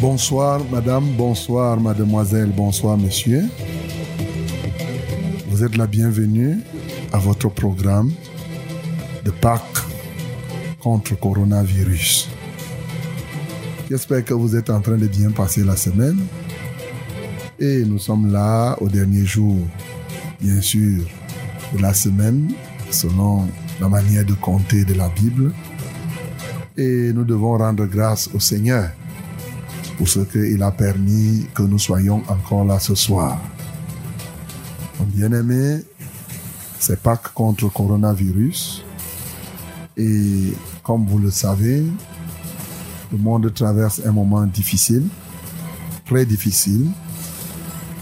Bonsoir madame, bonsoir mademoiselle, bonsoir monsieur. Vous êtes la bienvenue à votre programme de Pâques contre coronavirus. J'espère que vous êtes en train de bien passer la semaine. Et nous sommes là au dernier jour, bien sûr, de la semaine, selon la manière de compter de la Bible. Et nous devons rendre grâce au Seigneur pour ce qu'il a permis que nous soyons encore là ce soir. Bien-aimés, c'est Pâques contre le coronavirus. Et comme vous le savez, le monde traverse un moment difficile, très difficile,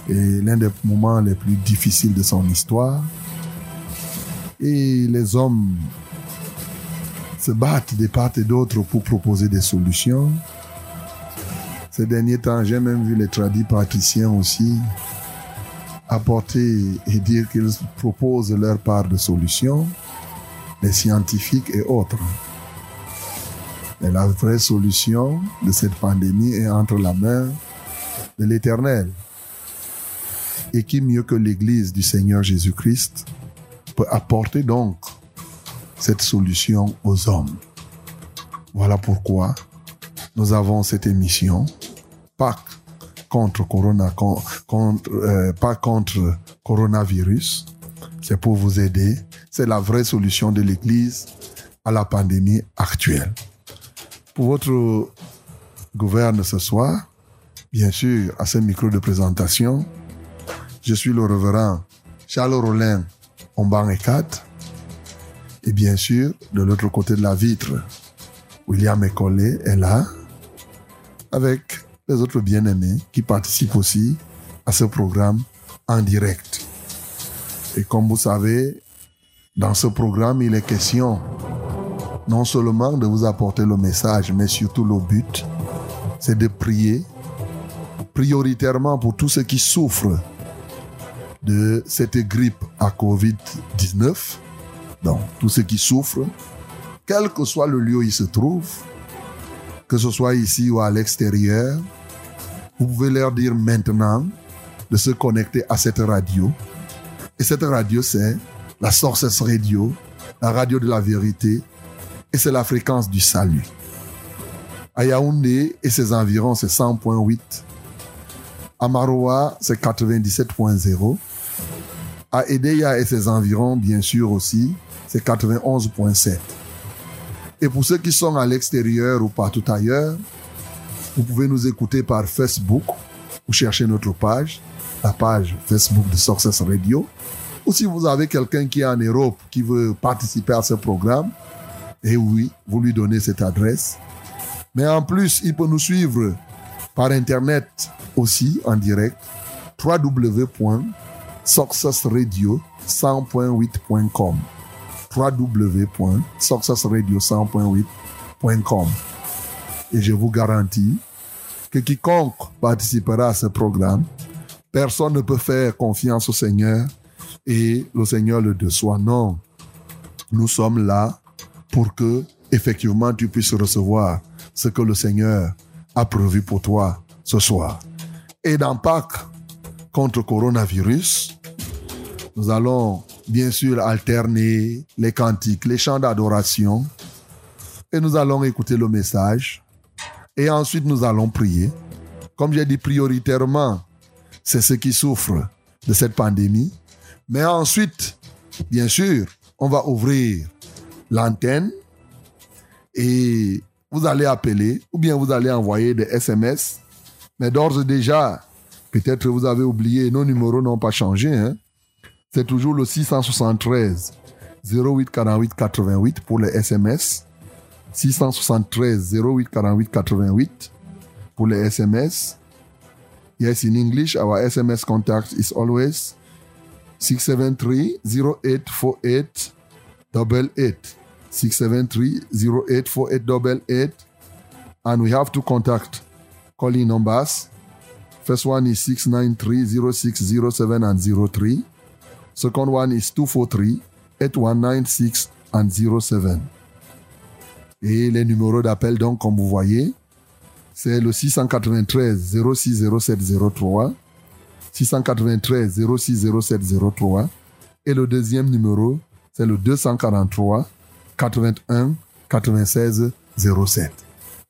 et l'un des moments les plus difficiles de son histoire. Et les hommes se battent de part et d'autre pour proposer des solutions. Ces derniers temps, j'ai même vu les tradis patriciens aussi apporter et dire qu'ils proposent leur part de solutions, les scientifiques et autres. La vraie solution de cette pandémie est entre la main de l'Éternel. Et qui mieux que l'Église du Seigneur Jésus-Christ peut apporter donc cette solution aux hommes? Voilà pourquoi nous avons cette émission, Pâques contre corona, euh, pas contre coronavirus. C'est pour vous aider. C'est la vraie solution de l'Église à la pandémie actuelle. Votre gouverne ce soir, bien sûr, à ce micro de présentation, je suis le révérend Charles Rollin Omban 4. Et bien sûr, de l'autre côté de la vitre, William Ecolé est là, avec les autres bien-aimés qui participent aussi à ce programme en direct. Et comme vous savez, dans ce programme, il est question non seulement de vous apporter le message, mais surtout le but, c'est de prier prioritairement pour tous ceux qui souffrent de cette grippe à Covid-19. Donc, tous ceux qui souffrent, quel que soit le lieu où ils se trouvent, que ce soit ici ou à l'extérieur, vous pouvez leur dire maintenant de se connecter à cette radio. Et cette radio, c'est la Sources Radio, la radio de la vérité, et c'est la fréquence du salut. À Yaoundé et ses environs, c'est 100.8. À Maroua, c'est 97.0. À Edeya et ses environs, bien sûr aussi, c'est 91.7. Et pour ceux qui sont à l'extérieur ou partout ailleurs, vous pouvez nous écouter par Facebook ou chercher notre page, la page Facebook de Success Radio. Ou si vous avez quelqu'un qui est en Europe qui veut participer à ce programme, et eh oui, vous lui donnez cette adresse. Mais en plus, il peut nous suivre par Internet aussi en direct www.successradio100.8.com www.successradio100.8.com et je vous garantis que quiconque participera à ce programme, personne ne peut faire confiance au Seigneur et le Seigneur le déçoit. Non, nous sommes là pour que effectivement tu puisses recevoir ce que le Seigneur a prévu pour toi ce soir. Et dans Pâques contre coronavirus, nous allons bien sûr alterner les cantiques, les chants d'adoration et nous allons écouter le message et ensuite, nous allons prier. Comme j'ai dit prioritairement, c'est ceux qui souffrent de cette pandémie. Mais ensuite, bien sûr, on va ouvrir l'antenne et vous allez appeler ou bien vous allez envoyer des SMS. Mais d'ores et déjà, peut-être vous avez oublié, nos numéros n'ont pas changé. Hein. C'est toujours le 673 08 48 88 pour les SMS 673 08 48 88 pour les SMS. Yes, in English, our SMS contact is always 673 0848 88. 673 0848 88. And we have to contact calling numbers. First one is 693 0607 and 03. Second one is 243 8196 and 07. Et les numéros d'appel, donc, comme vous voyez, c'est le 693 060703, 693 060703, et le deuxième numéro, c'est le 243 81 96 07.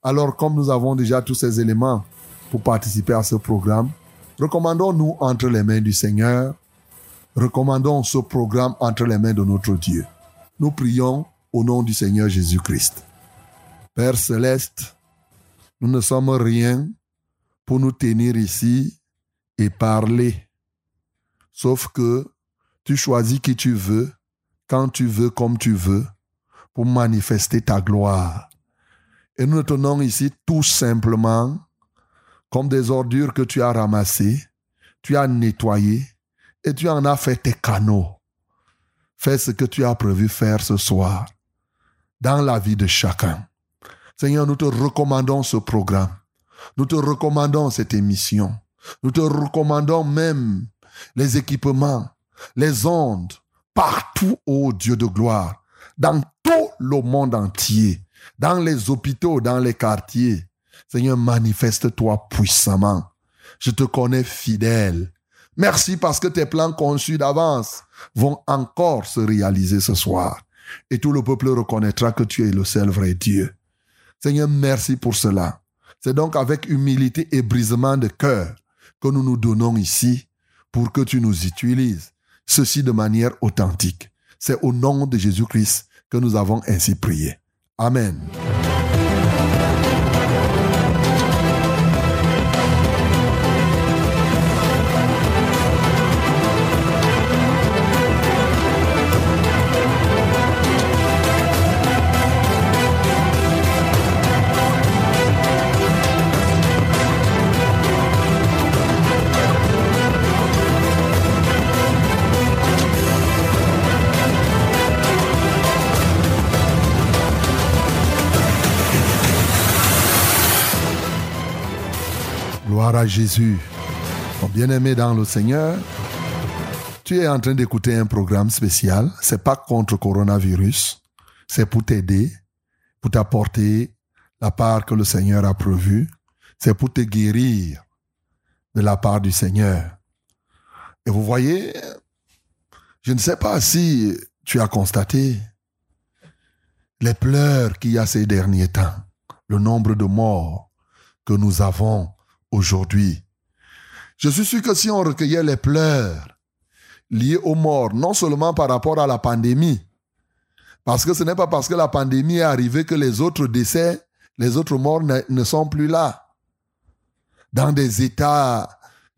Alors, comme nous avons déjà tous ces éléments pour participer à ce programme, recommandons-nous entre les mains du Seigneur, recommandons ce programme entre les mains de notre Dieu. Nous prions au nom du Seigneur Jésus-Christ. Père céleste, nous ne sommes rien pour nous tenir ici et parler, sauf que tu choisis qui tu veux, quand tu veux, comme tu veux, pour manifester ta gloire. Et nous tenons ici tout simplement comme des ordures que tu as ramassées, tu as nettoyé et tu en as fait tes canaux. Fais ce que tu as prévu faire ce soir dans la vie de chacun. Seigneur, nous te recommandons ce programme. Nous te recommandons cette émission. Nous te recommandons même les équipements, les ondes, partout, ô Dieu de gloire, dans tout le monde entier dans les hôpitaux, dans les quartiers. Seigneur, manifeste-toi puissamment. Je te connais fidèle. Merci parce que tes plans conçus d'avance vont encore se réaliser ce soir. Et tout le peuple reconnaîtra que tu es le seul vrai Dieu. Seigneur, merci pour cela. C'est donc avec humilité et brisement de cœur que nous nous donnons ici pour que tu nous utilises. Ceci de manière authentique. C'est au nom de Jésus-Christ que nous avons ainsi prié. Amen. Jésus. Mon bien-aimé dans le Seigneur, tu es en train d'écouter un programme spécial. C'est pas contre coronavirus. C'est pour t'aider, pour t'apporter la part que le Seigneur a prévue. C'est pour te guérir de la part du Seigneur. Et vous voyez, je ne sais pas si tu as constaté les pleurs qu'il y a ces derniers temps, le nombre de morts que nous avons aujourd'hui. Je suis sûr que si on recueillait les pleurs liés aux morts, non seulement par rapport à la pandémie, parce que ce n'est pas parce que la pandémie est arrivée que les autres décès, les autres morts ne, sont plus là. Dans des États,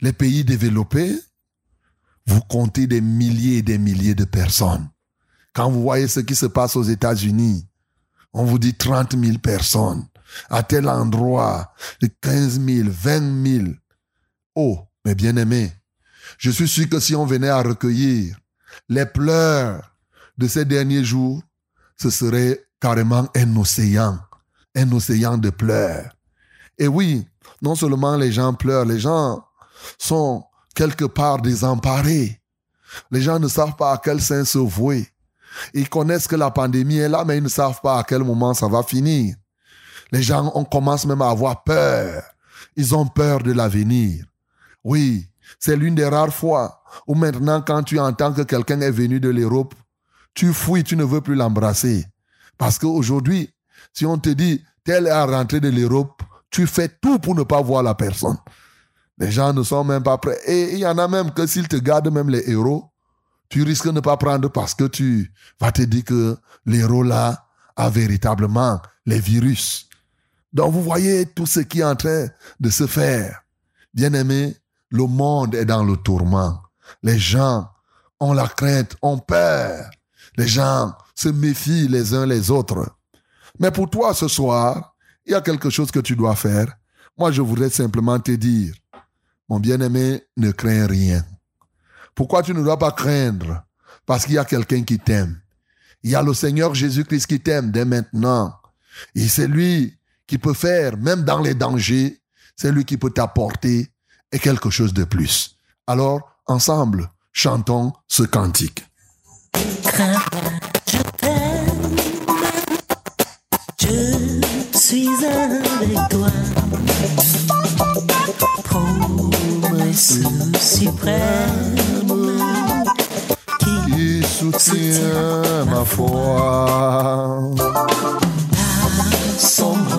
les pays développés, vous comptez des milliers et des milliers de personnes. Quand vous voyez ce qui se passe aux États-Unis, on vous dit 30 000 personnes à tel endroit, de 15 000, 20 000. Oh, mes bien-aimés, je suis sûr que si on venait à recueillir les pleurs de ces derniers jours, ce serait carrément un océan, un océan de pleurs. Et oui, non seulement les gens pleurent, les gens sont quelque part désemparés. Les gens ne savent pas à quel sein se vouer. Ils connaissent que la pandémie est là, mais ils ne savent pas à quel moment ça va finir. Les gens on commence même à avoir peur. Ils ont peur de l'avenir. Oui, c'est l'une des rares fois où maintenant quand tu entends que quelqu'un est venu de l'Europe, tu fouilles, tu ne veux plus l'embrasser. Parce qu'aujourd'hui, si on te dit tel est à rentrer de l'Europe, tu fais tout pour ne pas voir la personne. Les gens ne sont même pas prêts. Et il y en a même que s'ils te gardent même les héros, tu risques de ne pas prendre parce que tu vas te dire que l'héros là a véritablement les virus. Donc vous voyez tout ce qui est en train de se faire. Bien aimé, le monde est dans le tourment. Les gens ont la crainte, ont peur. Les gens se méfient les uns les autres. Mais pour toi ce soir, il y a quelque chose que tu dois faire. Moi, je voudrais simplement te dire, mon bien-aimé, ne crains rien. Pourquoi tu ne dois pas craindre? Parce qu'il y a quelqu'un qui t'aime. Il y a le Seigneur Jésus-Christ qui t'aime dès maintenant. Et c'est lui qui peut faire, même dans les dangers, c'est lui qui peut t'apporter quelque chose de plus. Alors, ensemble, chantons ce cantique. je t'aime, je suis avec toi. Promesse suprême qui soutient ma foi. La sombre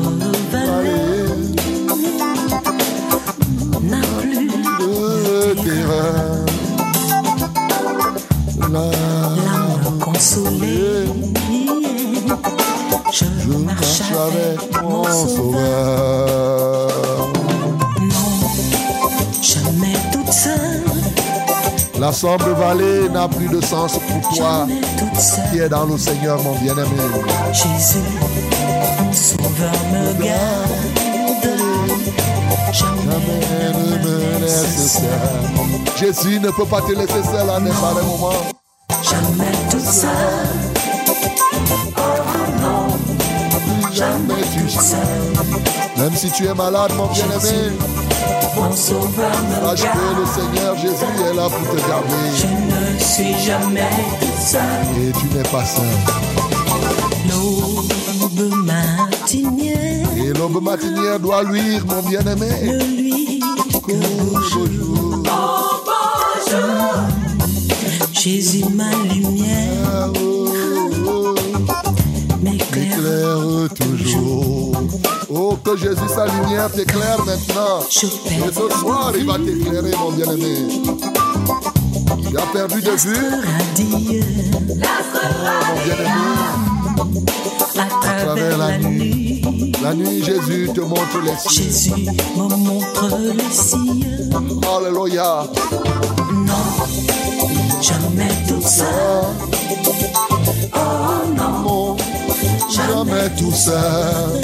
vallée n'a plus de terrain. l'âme consolée. Je, marche avec mon sauveur. Non, jamais toute seule, La sombre vallée n'a plus de sens pour toi qui seule. es dans le Seigneur, mon bien-aimé. Jésus, mon sauveur me garde. Jamais ne me laisse seul. Jésus ne peut pas te laisser seul un pareil moment. Jamais toute seule, Jamais tu sais. Même si tu es malade, mon bien-aimé, mon sauveur me sache que garde. le Seigneur Jésus est là pour te Je garder. ne suis jamais seule. Et tu n'es pas seul. L'aube matinière doit luire, mon bien-aimé. Toujours. Jésus, ma lumière, Oh, m'éclaire. Toujours. Oh, que Jésus, sa lumière t'éclaire maintenant. Je Et ce soir, il va t'éclairer, mon bien-aimé. Tu as perdu de vue, radieux mon bien-aimé. à travers la nuit. La nuit, Jésus te montre les cieux. Jésus me montre les cieux. Alléluia. Non, jamais toute seule. Mon, jamais tout seul.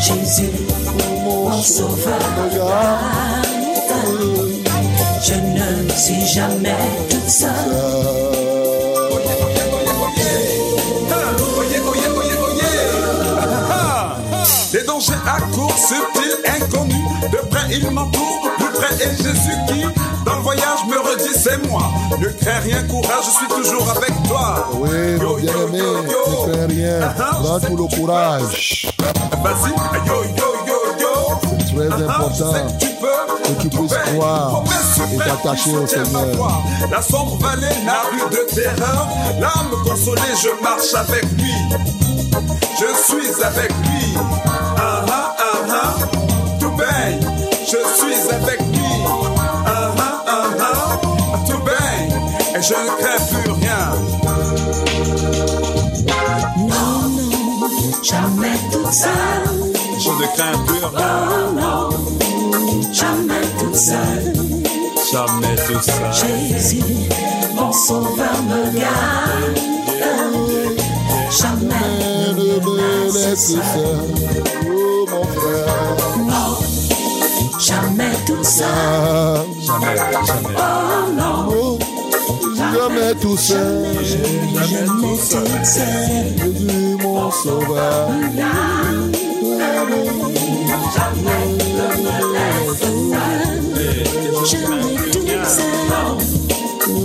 Jésus, Mon sauveur. je ne suis jamais toute seule. Dangers à court, subtils, inconnus. De près, il m'entoure. Plus près est Jésus qui, dans le voyage, me redit c'est moi. Ne crains rien, courage, je suis toujours avec toi. Oui, Yo, yo, bien-aimé, yo, yo. ne fais rien. Ah, Prends tout le courage. Vas-y, yo, yo, yo, yo. C'est très Ah, important. que tu peux, que tu puisses croire et t'attacher au Seigneur. La sombre vallée n'a plus de terreur. L'âme consolée, je marche avec lui. Je suis avec lui. Je suis avec lui. Ah ah ah ah. Tout baigne. Et je ne crains plus rien. Non, non, jamais toute seule. Je ne crains plus rien. Oh non, jamais toute seule. Jamais tout ça. Jésus, mon sauveur me garde. Jamais Ne me laisse seul. Non, jamais toute seule. Ah, Jamais, jamais. Oh non, oh, jamais tout seul. jamais toute seule. Jésus, mon sauveur. Jamais toute seule.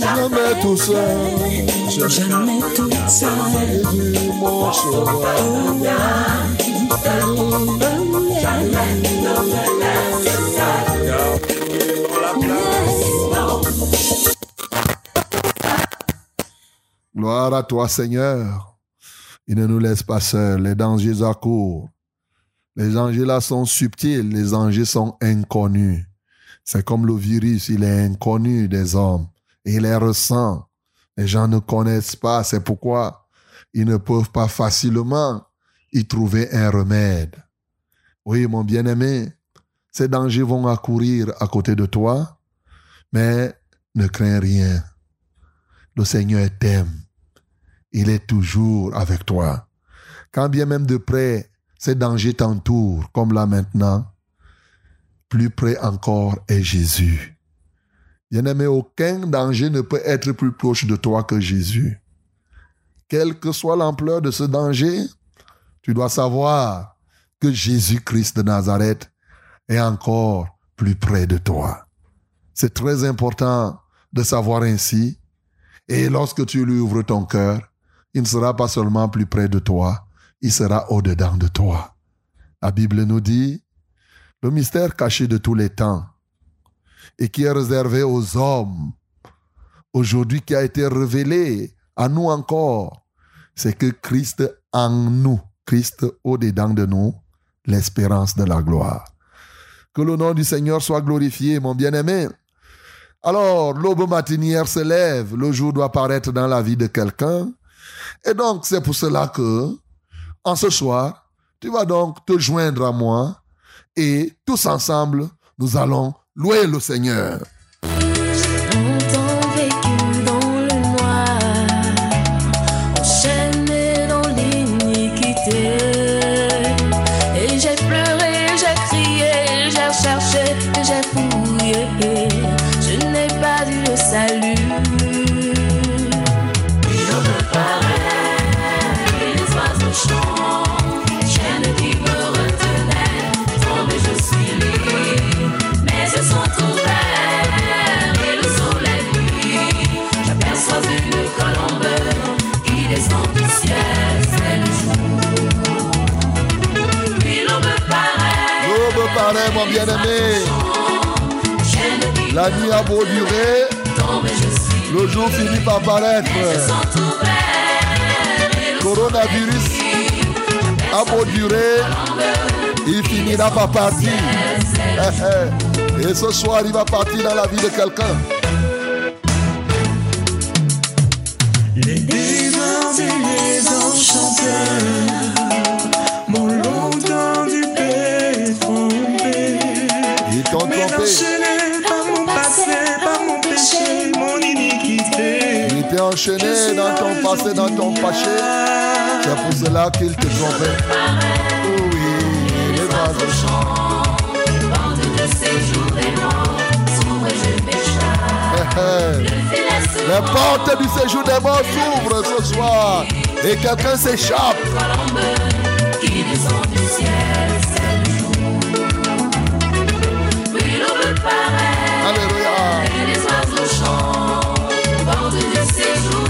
Jamais tout seul. Jamais mon sauveur. Gloire à toi, Seigneur. Il ne nous laisse pas seuls. Les dangers accourent. Les dangers là sont subtils. Les dangers sont inconnus. C'est comme le virus. Il est inconnu des hommes. Il les ressent. Les gens ne connaissent pas. C'est pourquoi ils ne peuvent pas facilement y trouver un remède. Oui, mon bien-aimé, ces dangers vont accourir à côté de toi, mais ne crains rien. Le Seigneur t'aime. Il est toujours avec toi. Quand bien même de près, ces dangers t'entourent, comme là maintenant, plus près encore est Jésus. Bien-aimé, aucun danger ne peut être plus proche de toi que Jésus. Quelle que soit l'ampleur de ce danger, tu dois savoir que Jésus-Christ de Nazareth est encore plus près de toi. C'est très important de savoir ainsi. Et lorsque tu lui ouvres ton cœur, il ne sera pas seulement plus près de toi, il sera au-dedans de toi. La Bible nous dit, le mystère caché de tous les temps et qui est réservé aux hommes, aujourd'hui qui a été révélé à nous encore, c'est que Christ en nous, Christ au-dedans de nous, l'espérance de la gloire. Que le nom du Seigneur soit glorifié, mon bien-aimé. Alors, l'aube matinière se lève, le jour doit paraître dans la vie de quelqu'un. Et donc, c'est pour cela que, en ce soir, tu vas donc te joindre à moi et tous ensemble, nous allons louer le Seigneur. La nuit a beau durer, le jour finit par paraître. Coronavirus a beau durer, il finira par partir. Eh, eh. Et ce soir, il va partir dans la vie de quelqu'un. Les et les enchanteurs enchaîné dans ton passé, dans ton péché. C'est pour cela qu'il te trompait. Oui, les oiseaux chantent. bande de séjour des morts, s'ouvre et je m'échappe. Le filet se Les portes du séjour des morts s'ouvrent ce soir. Et quelqu'un s'échappe. colombe qui descend du ciel, c'est le jour. Puis l'eau me paraît, Alléluia. et les oiseaux chantent. Bande du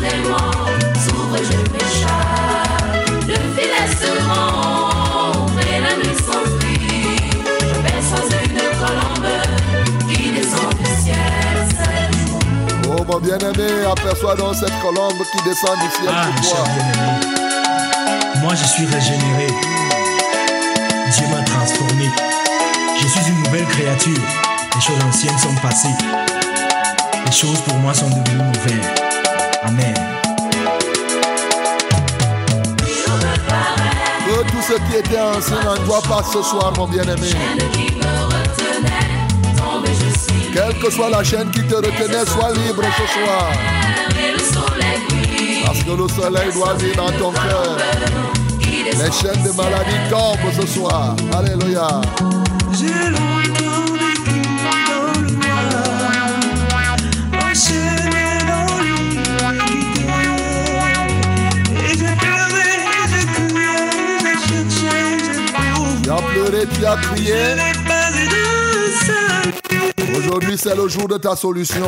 séjour des morts, s'ouvre et je m'échappe. Le filet se rompt et la nuit s'enfuit. J'aperçois une colombe qui descend du ciel. Oh mon bien-aimé, aperçois donc cette colombe qui descend du ciel Ah, pour cher toi. bien-aimé, moi je suis régénéré. Dieu m'a transformé. Je suis une nouvelle créature. Les choses anciennes sont passées. Les choses pour moi sont devenues nouvelles. Amen. Que tout ce qui était ancien en toi passe ce soir, mon bien-aimé. Quelle que soit la chaîne qui te retenait, sois libre ce soir. Parce que le soleil doit venir dans ton cœur. Les chaînes de maladie tombent ce soir. Alléluia. Tu as crié. Aujourd'hui, c'est le jour de ta solution.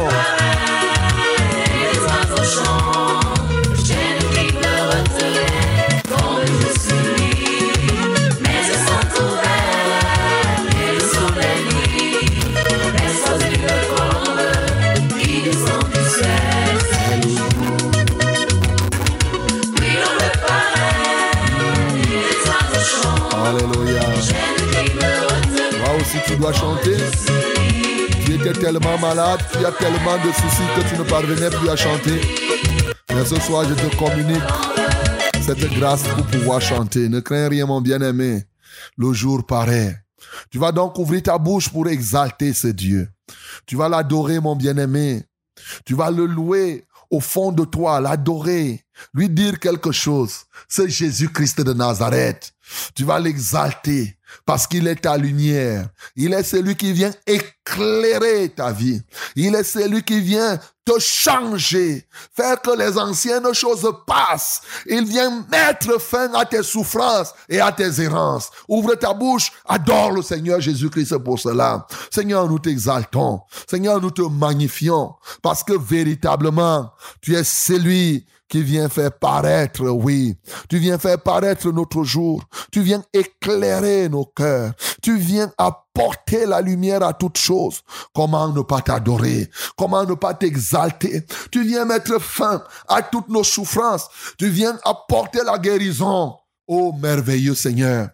Tellement malade, tu as tellement de soucis que tu ne parvenais plus à chanter. Mais ce soir, je te communique cette grâce pour pouvoir chanter. Ne crains rien, mon bien-aimé. Le jour paraît. Tu vas donc ouvrir ta bouche pour exalter ce Dieu. Tu vas l'adorer, mon bien-aimé. Tu vas le louer au fond de toi, l'adorer, lui dire quelque chose. C'est Jésus-Christ de Nazareth. Tu vas l'exalter parce qu'il est ta lumière. Il est celui qui vient éclairer ta vie. Il est celui qui vient te changer, faire que les anciennes choses passent. Il vient mettre fin à tes souffrances et à tes errances. Ouvre ta bouche, adore le Seigneur Jésus-Christ pour cela. Seigneur, nous t'exaltons. Seigneur, nous te magnifions parce que véritablement, tu es celui qui vient faire paraître, oui. Tu viens faire paraître notre jour. Tu viens éclairer nos cœurs. Tu viens apporter la lumière à toutes choses. Comment ne pas t'adorer? Comment ne pas t'exalter? Tu viens mettre fin à toutes nos souffrances. Tu viens apporter la guérison. Ô merveilleux Seigneur,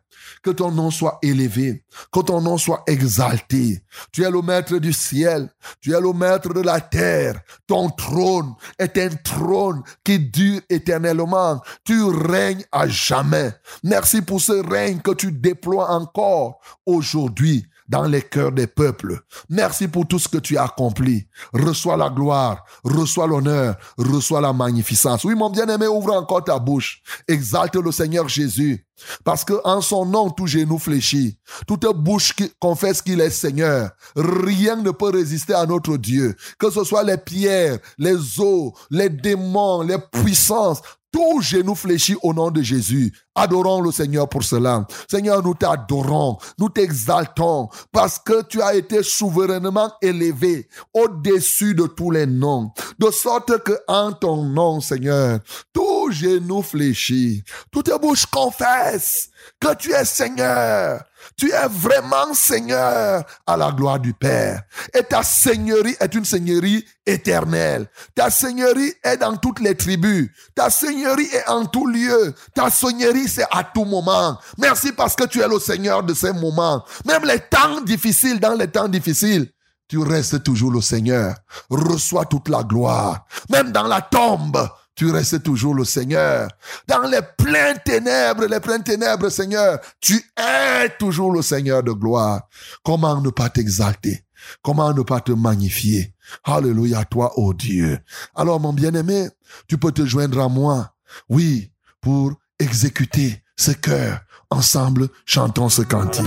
que ton nom soit élevé, que ton nom soit exalté. Tu es le maître du ciel, tu es le maître de la terre. Ton trône est un trône qui dure éternellement. Tu règnes à jamais. Merci pour ce règne que tu déploies encore aujourd'hui dans les cœurs des peuples. Merci pour tout ce que tu as accompli. Reçois la gloire, reçois l'honneur, reçois la magnificence. Oui, mon bien-aimé, ouvre encore ta bouche. Exalte le Seigneur Jésus. Parce que en son nom, tout genou fléchit. Toute bouche qui confesse qu'il est Seigneur. Rien ne peut résister à notre Dieu. Que ce soit les pierres, les eaux, les démons, les puissances, tout genou fléchit au nom de Jésus. Adorons le Seigneur pour cela. Seigneur, nous t'adorons, nous t'exaltons parce que tu as été souverainement élevé au-dessus de tous les noms. De sorte que en ton nom, Seigneur, tout genou fléchit, toute bouche confesse que tu es Seigneur. Tu es vraiment Seigneur à la gloire du Père. Et ta seigneurie est une seigneurie éternelle. Ta seigneurie est dans toutes les tribus. Ta seigneurie est en tout lieu. Ta seigneurie, c'est à tout moment. Merci parce que tu es le Seigneur de ces moments. Même les temps difficiles, dans les temps difficiles, tu restes toujours le Seigneur. Reçois toute la gloire. Même dans la tombe, tu restes toujours le Seigneur. Dans les pleines ténèbres, les pleines ténèbres, Seigneur, tu es toujours le Seigneur de gloire. Comment ne pas t'exalter? Comment ne pas te magnifier? Alléluia, toi, ô Dieu. Alors, mon bien-aimé, tu peux te joindre à moi. Oui, pour exécuter ce cœur. Ensemble, chantons ce cantique.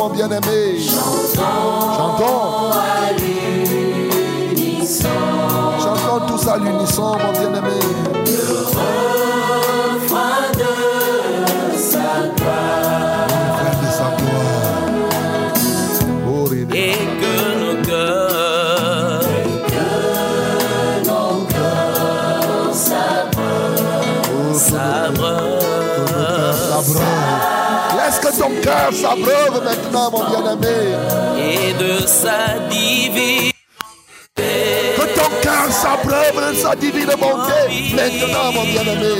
mon bien-aimé. Chantons. à l'unisson. Chantons tous à l'unisson, mon bien-aimé. Cœur s'abreuve maintenant, mon bien-aimé. et de sa divinité. Que ton cœur s'abreuve de sa divine bonté. Maintenant, mon bien-aimé.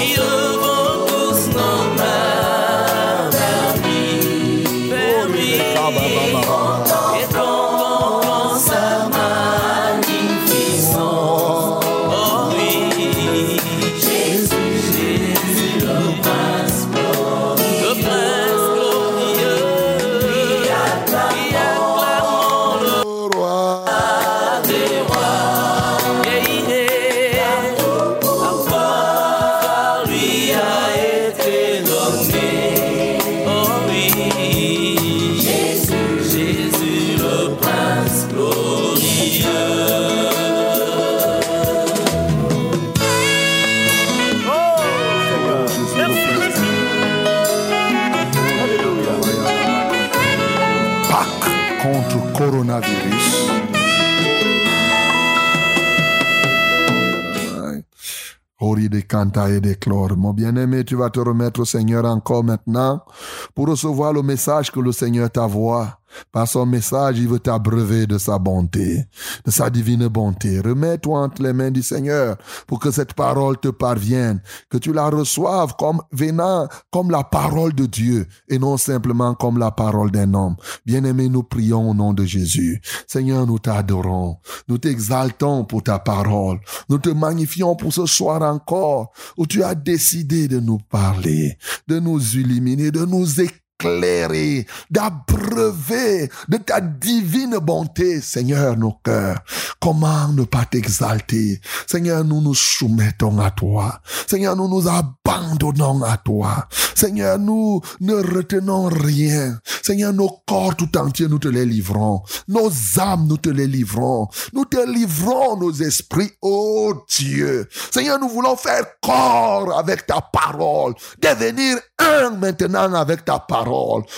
Alléluia. Canta et de chlore. Mon bien-aimé, tu vas te remettre au Seigneur encore maintenant pour recevoir le message que le Seigneur t'envoie. Par son message, il veut t'abreuver de sa bonté, de sa divine bonté. Remets-toi entre les mains du Seigneur pour que cette parole te parvienne, que tu la reçoives comme venant, comme la parole de Dieu et non simplement comme la parole d'un homme. Bien-aimé, nous prions au nom de Jésus. Seigneur, nous t'adorons. Nous t'exaltons pour ta parole. Nous te magnifions pour ce soir encore où tu as décidé de nous parler, de nous illuminer, de nous éclairer éclairer, d'abreuver de ta divine bonté, Seigneur, nos cœurs. Comment ne pas t'exalter? Seigneur, nous nous soumettons à toi. Seigneur, nous nous abandonnons à toi. Seigneur, nous ne retenons rien. Seigneur, nos corps tout entiers, nous te les livrons. Nos âmes, nous te les livrons. Nous te livrons nos esprits, oh Dieu. Seigneur, nous voulons faire corps avec ta parole. Devenir un maintenant avec ta parole.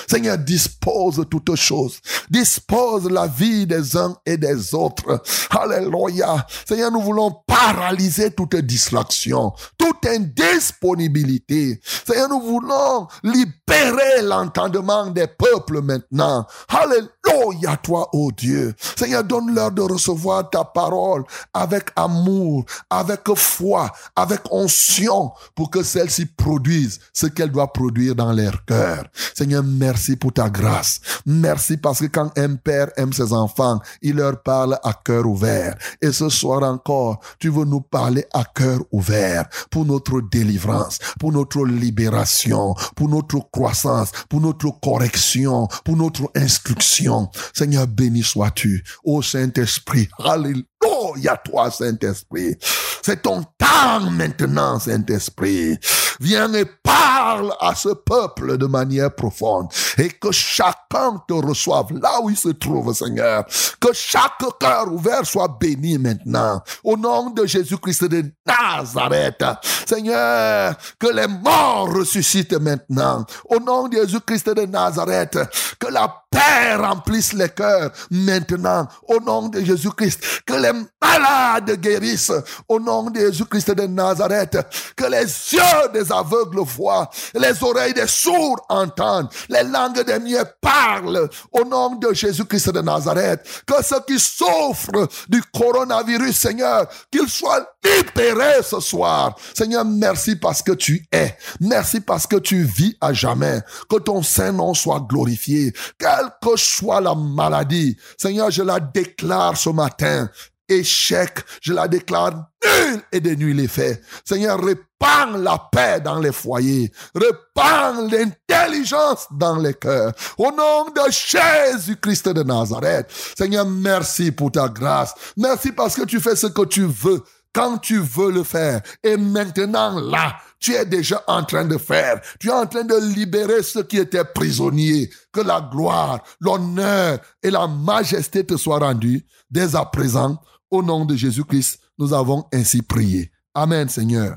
Seigneur, dispose toutes choses. Dispose la vie des uns et des autres. Alléluia. Seigneur, nous voulons paralyser toute distraction, toute indisponibilité. Seigneur, nous voulons libérer l'entendement des peuples maintenant. Alléluia, toi, oh Dieu. Seigneur, donne-leur de recevoir ta parole avec amour, avec foi, avec onction, pour que celle-ci produise ce qu'elle doit produire dans leur cœur. Seigneur, merci pour ta grâce. Merci parce que quand un père aime ses enfants, il leur parle à cœur ouvert. Et ce soir encore, tu veux nous parler à cœur ouvert pour notre délivrance, pour notre libération, pour notre croissance, pour notre correction, pour notre instruction. Seigneur, béni sois-tu. Ô Saint-Esprit, Alléluia, toi, Saint-Esprit. C'est ton temps maintenant, Saint-Esprit. Viens et parle à ce peuple de manière profonde et que chacun te reçoive là où il se trouve, Seigneur. Que chaque cœur ouvert soit béni maintenant. Au nom de Jésus-Christ de Nazareth. Seigneur, que les morts ressuscitent maintenant. Au nom de Jésus-Christ de Nazareth. Que la paix remplisse les cœurs maintenant. Au nom de Jésus-Christ. Que les malades guérissent. Au nom de Jésus-Christ de Nazareth. Que les yeux des aveugles voient. Les oreilles des sourds entendent. Les langues des muets parlent. Au nom de Jésus-Christ de Nazareth. Que ceux qui souffrent du coronavirus, Seigneur, qu'ils soient libérés ce soir. Seigneur, merci parce que tu es. Merci parce que tu vis à jamais. Que ton Saint-Nom soit glorifié. Quelle que soit la maladie, Seigneur, je la déclare ce matin. Échec, je la déclare nul et de nul effet. Seigneur, répands la paix dans les foyers. Répands l'intelligence dans les cœurs. Au nom de Jésus-Christ de Nazareth. Seigneur, merci pour ta grâce. Merci parce que tu fais ce que tu veux quand tu veux le faire. Et maintenant, là, tu es déjà en train de faire. Tu es en train de libérer ceux qui étaient prisonniers. Que la gloire, l'honneur et la majesté te soient rendus dès à présent. Au nom de Jésus-Christ, nous avons ainsi prié. Amen, Seigneur.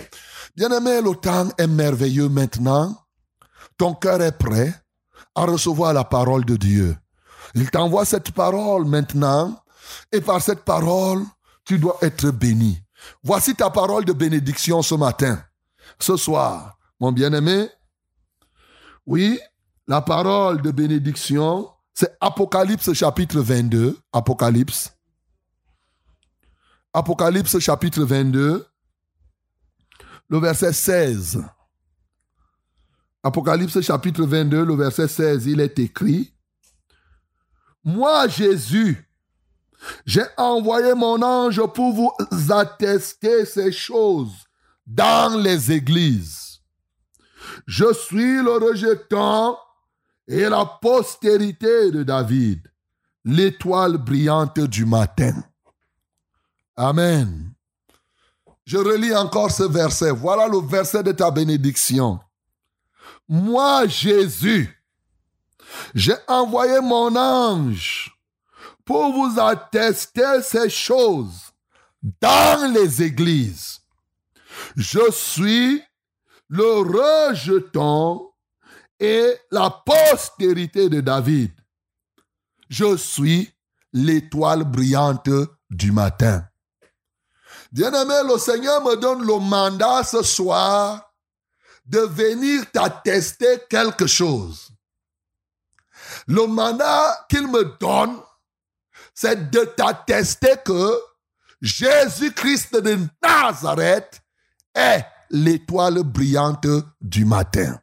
Bien-aimé, le temps est merveilleux maintenant. Ton cœur est prêt à recevoir la parole de Dieu. Il t'envoie cette parole maintenant. Et par cette parole, tu dois être béni. Voici ta parole de bénédiction ce matin. Ce soir, mon bien-aimé, Oui, la parole de bénédiction, c'est Apocalypse chapitre 22. Apocalypse. Apocalypse chapitre 22, le verset 16. Apocalypse chapitre 22, le verset 16, il est écrit, Moi, Jésus, j'ai envoyé mon ange pour vous attester ces choses dans les églises. Je suis le rejetant et la postérité de David, l'étoile brillante du matin. Amen. Je relis encore ce verset. Voilà le verset de ta bénédiction. Moi, Jésus, j'ai envoyé mon ange pour vous attester ces choses dans les églises. Je suis le rejeton et la postérité de David. Je suis l'étoile brillante du matin. Bien-aimé, le Seigneur me donne le mandat ce soir de venir t'attester quelque chose. Le mandat qu'il me donne, c'est de t'attester que Jésus-Christ de Nazareth est l'étoile brillante du matin.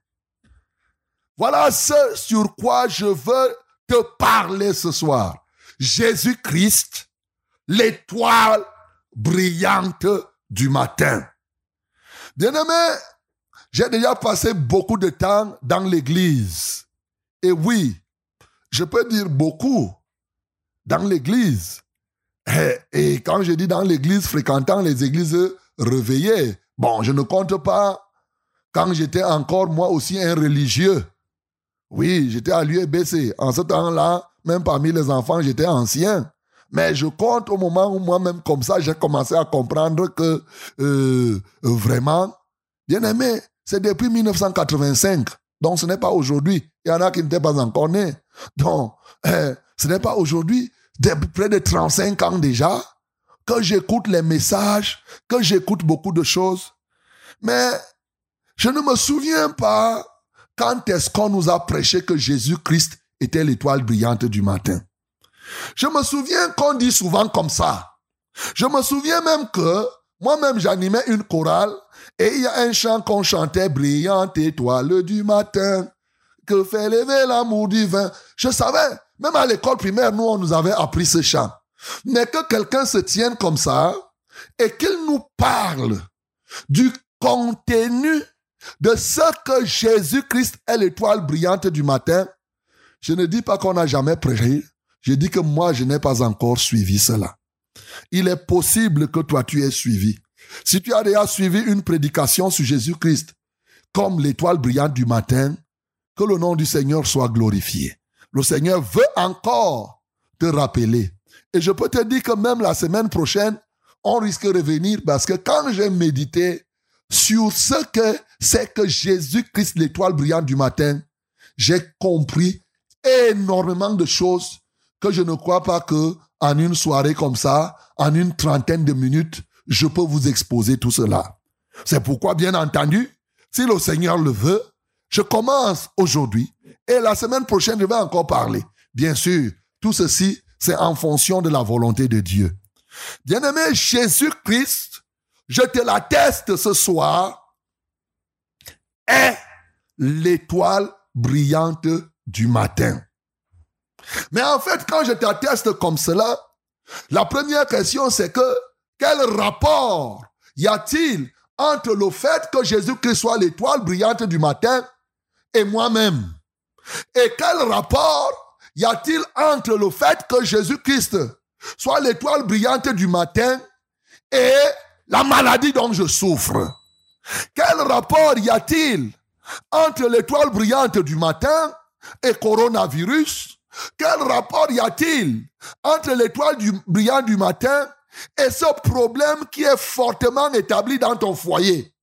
Voilà ce sur quoi je veux te parler ce soir. Jésus-Christ, l'étoile brillante du matin. Bien-aimé, j'ai déjà passé beaucoup de temps dans l'église. Et oui, je peux dire beaucoup dans l'église. Et, et quand je dis dans l'église, fréquentant les églises réveillées, bon, je ne compte pas quand j'étais encore moi aussi un religieux. Oui, j'étais à l'UEBC. En ce temps-là, même parmi les enfants, j'étais ancien. Mais je compte au moment où moi-même, comme ça, j'ai commencé à comprendre que euh, vraiment, bien aimé, c'est depuis 1985. Donc, ce n'est pas aujourd'hui. Il y en a qui n'étaient pas encore nés. Donc, euh, ce n'est pas aujourd'hui, depuis près de 35 ans déjà, que j'écoute les messages, que j'écoute beaucoup de choses. Mais je ne me souviens pas quand est-ce qu'on nous a prêché que Jésus-Christ était l'étoile brillante du matin. Je me souviens qu'on dit souvent comme ça. Je me souviens même que moi-même j'animais une chorale et il y a un chant qu'on chantait brillante étoile du matin que fait lever l'amour divin. Je savais, même à l'école primaire, nous on nous avait appris ce chant. Mais que quelqu'un se tienne comme ça et qu'il nous parle du contenu de ce que Jésus-Christ est l'étoile brillante du matin, je ne dis pas qu'on n'a jamais prêché, je dis que moi, je n'ai pas encore suivi cela. Il est possible que toi, tu aies suivi. Si tu as déjà suivi une prédication sur Jésus-Christ comme l'étoile brillante du matin, que le nom du Seigneur soit glorifié. Le Seigneur veut encore te rappeler. Et je peux te dire que même la semaine prochaine, on risque de revenir parce que quand j'ai médité sur ce que c'est que Jésus-Christ, l'étoile brillante du matin, j'ai compris énormément de choses que je ne crois pas que en une soirée comme ça, en une trentaine de minutes, je peux vous exposer tout cela. C'est pourquoi, bien entendu, si le Seigneur le veut, je commence aujourd'hui et la semaine prochaine, je vais encore parler. Bien sûr, tout ceci, c'est en fonction de la volonté de Dieu. Bien-aimé, Jésus-Christ, je te l'atteste ce soir, est l'étoile brillante du matin. Mais en fait, quand je t'atteste comme cela, la première question c'est que quel rapport y a-t-il entre le fait que Jésus-Christ soit l'étoile brillante du matin et moi-même? Et quel rapport y a-t-il entre le fait que Jésus-Christ soit l'étoile brillante du matin et la maladie dont je souffre? Quel rapport y a-t-il entre l'étoile brillante du matin et coronavirus quel rapport y a-t-il entre l'étoile du, brillant du matin et ce problème qui est fortement établi dans ton foyer?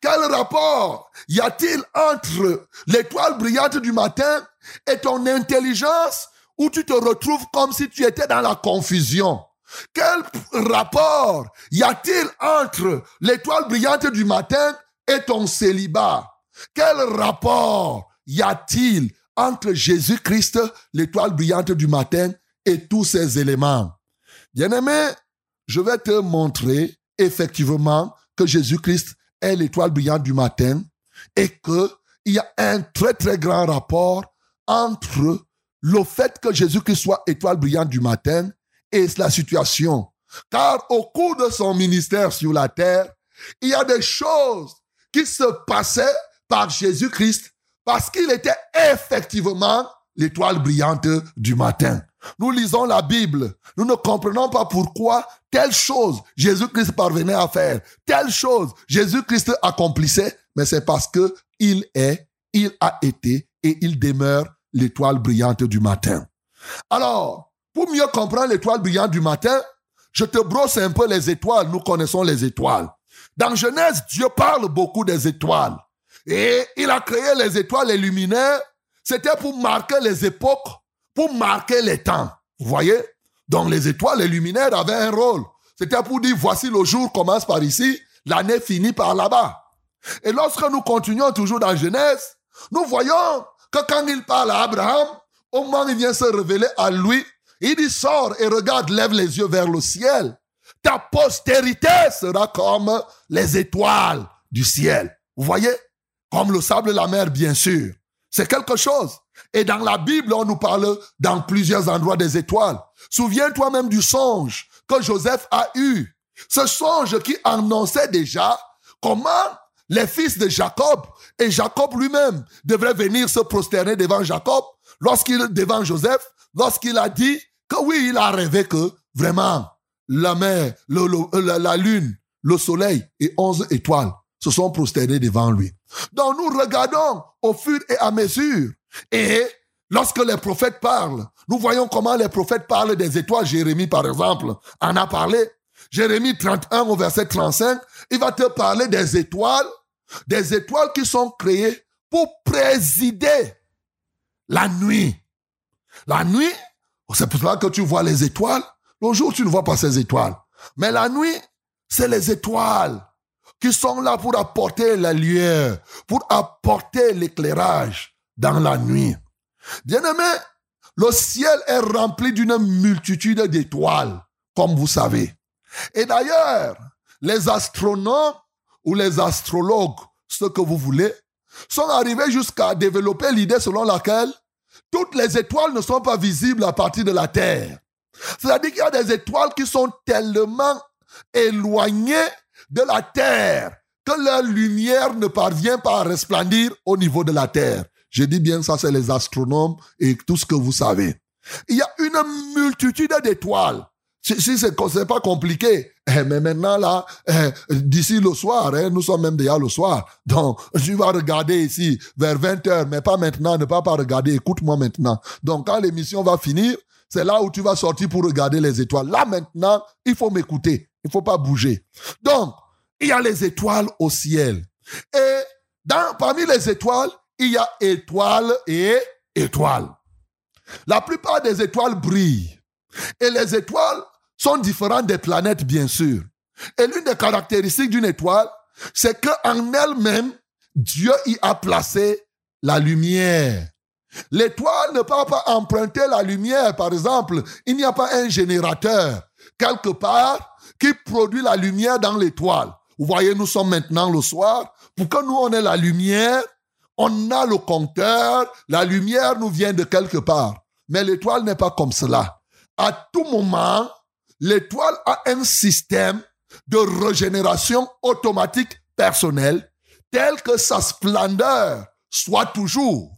Quel rapport y a-t-il entre l'étoile brillante du matin et ton intelligence où tu te retrouves comme si tu étais dans la confusion? Quel rapport y a-t-il entre l'étoile brillante du matin et ton célibat? Quel rapport y a-t-il entre Jésus-Christ, l'étoile brillante du matin, et tous ces éléments Bien-aimé, je vais te montrer effectivement que Jésus-Christ est l'étoile brillante du matin et que il y a un très très grand rapport entre le fait que Jésus-Christ soit étoile brillante du matin et la situation. Car au cours de son ministère sur la terre, il y a des choses qui se passaient par Jésus-Christ parce qu'il était effectivement l'étoile brillante du matin. Nous lisons la Bible. Nous ne comprenons pas pourquoi telle chose Jésus-Christ parvenait à faire, telle chose Jésus-Christ accomplissait, mais c'est parce que il est, il a été et il demeure l'étoile brillante du matin. Alors, pour mieux comprendre l'étoile brillante du matin, je te brosse un peu les étoiles. Nous connaissons les étoiles. Dans Genèse, Dieu parle beaucoup des étoiles. Et il a créé les étoiles et luminaires. C'était pour marquer les époques, pour marquer les temps. Vous voyez? Donc les étoiles et luminaires avaient un rôle. C'était pour dire, voici le jour commence par ici, l'année finit par là-bas. Et lorsque nous continuons toujours dans Genèse, nous voyons que quand il parle à Abraham, au moment où il vient se révéler à lui, il dit sors et regarde, lève les yeux vers le ciel. Ta postérité sera comme les étoiles du ciel. Vous voyez? Comme le sable de la mer, bien sûr. C'est quelque chose. Et dans la Bible, on nous parle dans plusieurs endroits des étoiles. Souviens-toi même du songe que Joseph a eu. Ce songe qui annonçait déjà comment les fils de Jacob et Jacob lui-même devraient venir se prosterner devant Jacob lorsqu'il, devant Joseph, lorsqu'il a dit que oui, il a rêvé que vraiment la mer, la, la lune, le soleil et onze étoiles se sont prosternés devant lui. Donc nous regardons au fur et à mesure. Et lorsque les prophètes parlent, nous voyons comment les prophètes parlent des étoiles. Jérémie, par exemple, en a parlé. Jérémie 31 au verset 35, il va te parler des étoiles, des étoiles qui sont créées pour présider la nuit. La nuit, c'est pour cela que tu vois les étoiles. Le jour, tu ne vois pas ces étoiles. Mais la nuit, c'est les étoiles qui sont là pour apporter la lueur, pour apporter l'éclairage dans la nuit. Bien-aimé, le ciel est rempli d'une multitude d'étoiles, comme vous savez. Et d'ailleurs, les astronomes ou les astrologues, ce que vous voulez, sont arrivés jusqu'à développer l'idée selon laquelle toutes les étoiles ne sont pas visibles à partir de la Terre. C'est-à-dire qu'il y a des étoiles qui sont tellement éloignées de la Terre que leur lumière ne parvient pas à resplendir au niveau de la Terre. Je dis bien ça, c'est les astronomes et tout ce que vous savez. Il y a une multitude d'étoiles. Si, si c'est pas compliqué, eh, mais maintenant là, eh, d'ici le soir, hein, nous sommes même déjà le soir. Donc, tu vas regarder ici vers 20 heures, mais pas maintenant, ne pas pas regarder. Écoute-moi maintenant. Donc, quand l'émission va finir, c'est là où tu vas sortir pour regarder les étoiles. Là maintenant, il faut m'écouter. Il faut pas bouger. Donc, il y a les étoiles au ciel. Et dans, parmi les étoiles, il y a étoiles et étoiles. La plupart des étoiles brillent. Et les étoiles sont différentes des planètes, bien sûr. Et l'une des caractéristiques d'une étoile, c'est qu'en elle-même, Dieu y a placé la lumière. L'étoile ne peut pas emprunter la lumière, par exemple. Il n'y a pas un générateur quelque part qui produit la lumière dans l'étoile. Vous voyez, nous sommes maintenant le soir. Pour que nous, on ait la lumière, on a le compteur, la lumière nous vient de quelque part. Mais l'étoile n'est pas comme cela. À tout moment, l'étoile a un système de régénération automatique personnelle tel que sa splendeur soit toujours.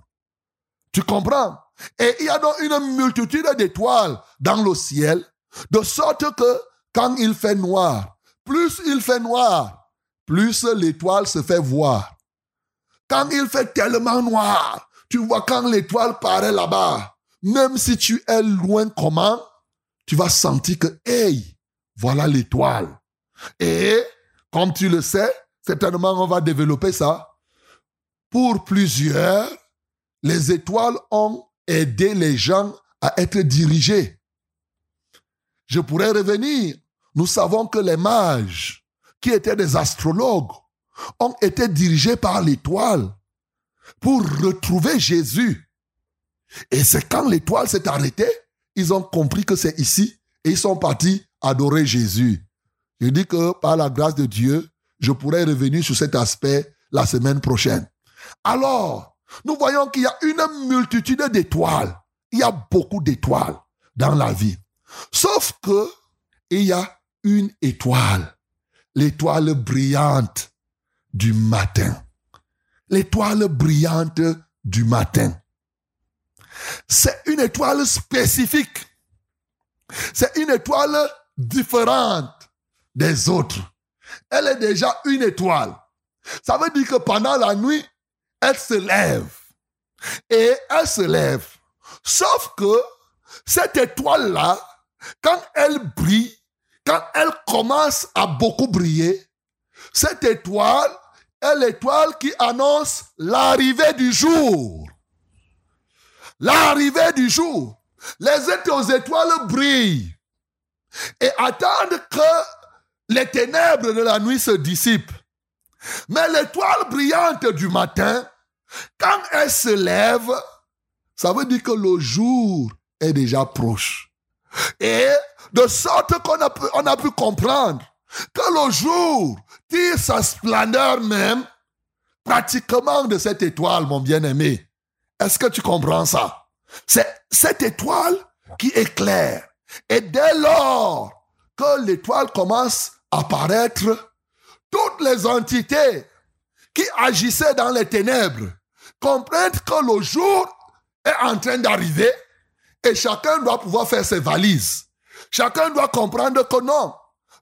Tu comprends? Et il y a donc une multitude d'étoiles dans le ciel, de sorte que quand il fait noir, plus il fait noir, plus l'étoile se fait voir. Quand il fait tellement noir, tu vois quand l'étoile paraît là-bas, même si tu es loin comment, tu vas sentir que, hey, voilà l'étoile. Et, comme tu le sais, certainement on va développer ça. Pour plusieurs, les étoiles ont aidé les gens à être dirigés. Je pourrais revenir. Nous savons que les mages, qui étaient des astrologues, ont été dirigés par l'étoile. pour retrouver Jésus. Et c'est quand l'étoile s'est arrêtée, ils ont compris que c'est ici et ils sont partis adorer Jésus. Je dis que par la grâce de Dieu, je pourrais revenir sur cet aspect la semaine prochaine. Alors, nous voyons qu'il y a une multitude d'étoiles. Il y a beaucoup d'étoiles dans la vie. Sauf que il y a une étoile, l'étoile brillante du matin. L'étoile brillante du matin. C'est une étoile spécifique. C'est une étoile différente des autres. Elle est déjà une étoile. Ça veut dire que pendant la nuit, elle se lève. Et elle se lève. Sauf que cette étoile-là, quand elle brille, quand elle commence à beaucoup briller, cette étoile est l'étoile qui annonce l'arrivée du jour. L'arrivée du jour. Les autres étoiles brillent et attendent que les ténèbres de la nuit se dissipent. Mais l'étoile brillante du matin, quand elle se lève, ça veut dire que le jour est déjà proche. Et de sorte qu'on a, pu- pu comprendre que le jour tire sa splendeur même pratiquement de cette étoile, mon bien-aimé. Est-ce que tu comprends ça? C'est cette étoile qui éclaire. Et dès lors que l'étoile commence à apparaître, toutes les entités qui agissaient dans les ténèbres comprennent que le jour est en train d'arriver et chacun doit pouvoir faire ses valises. Chacun doit comprendre que non.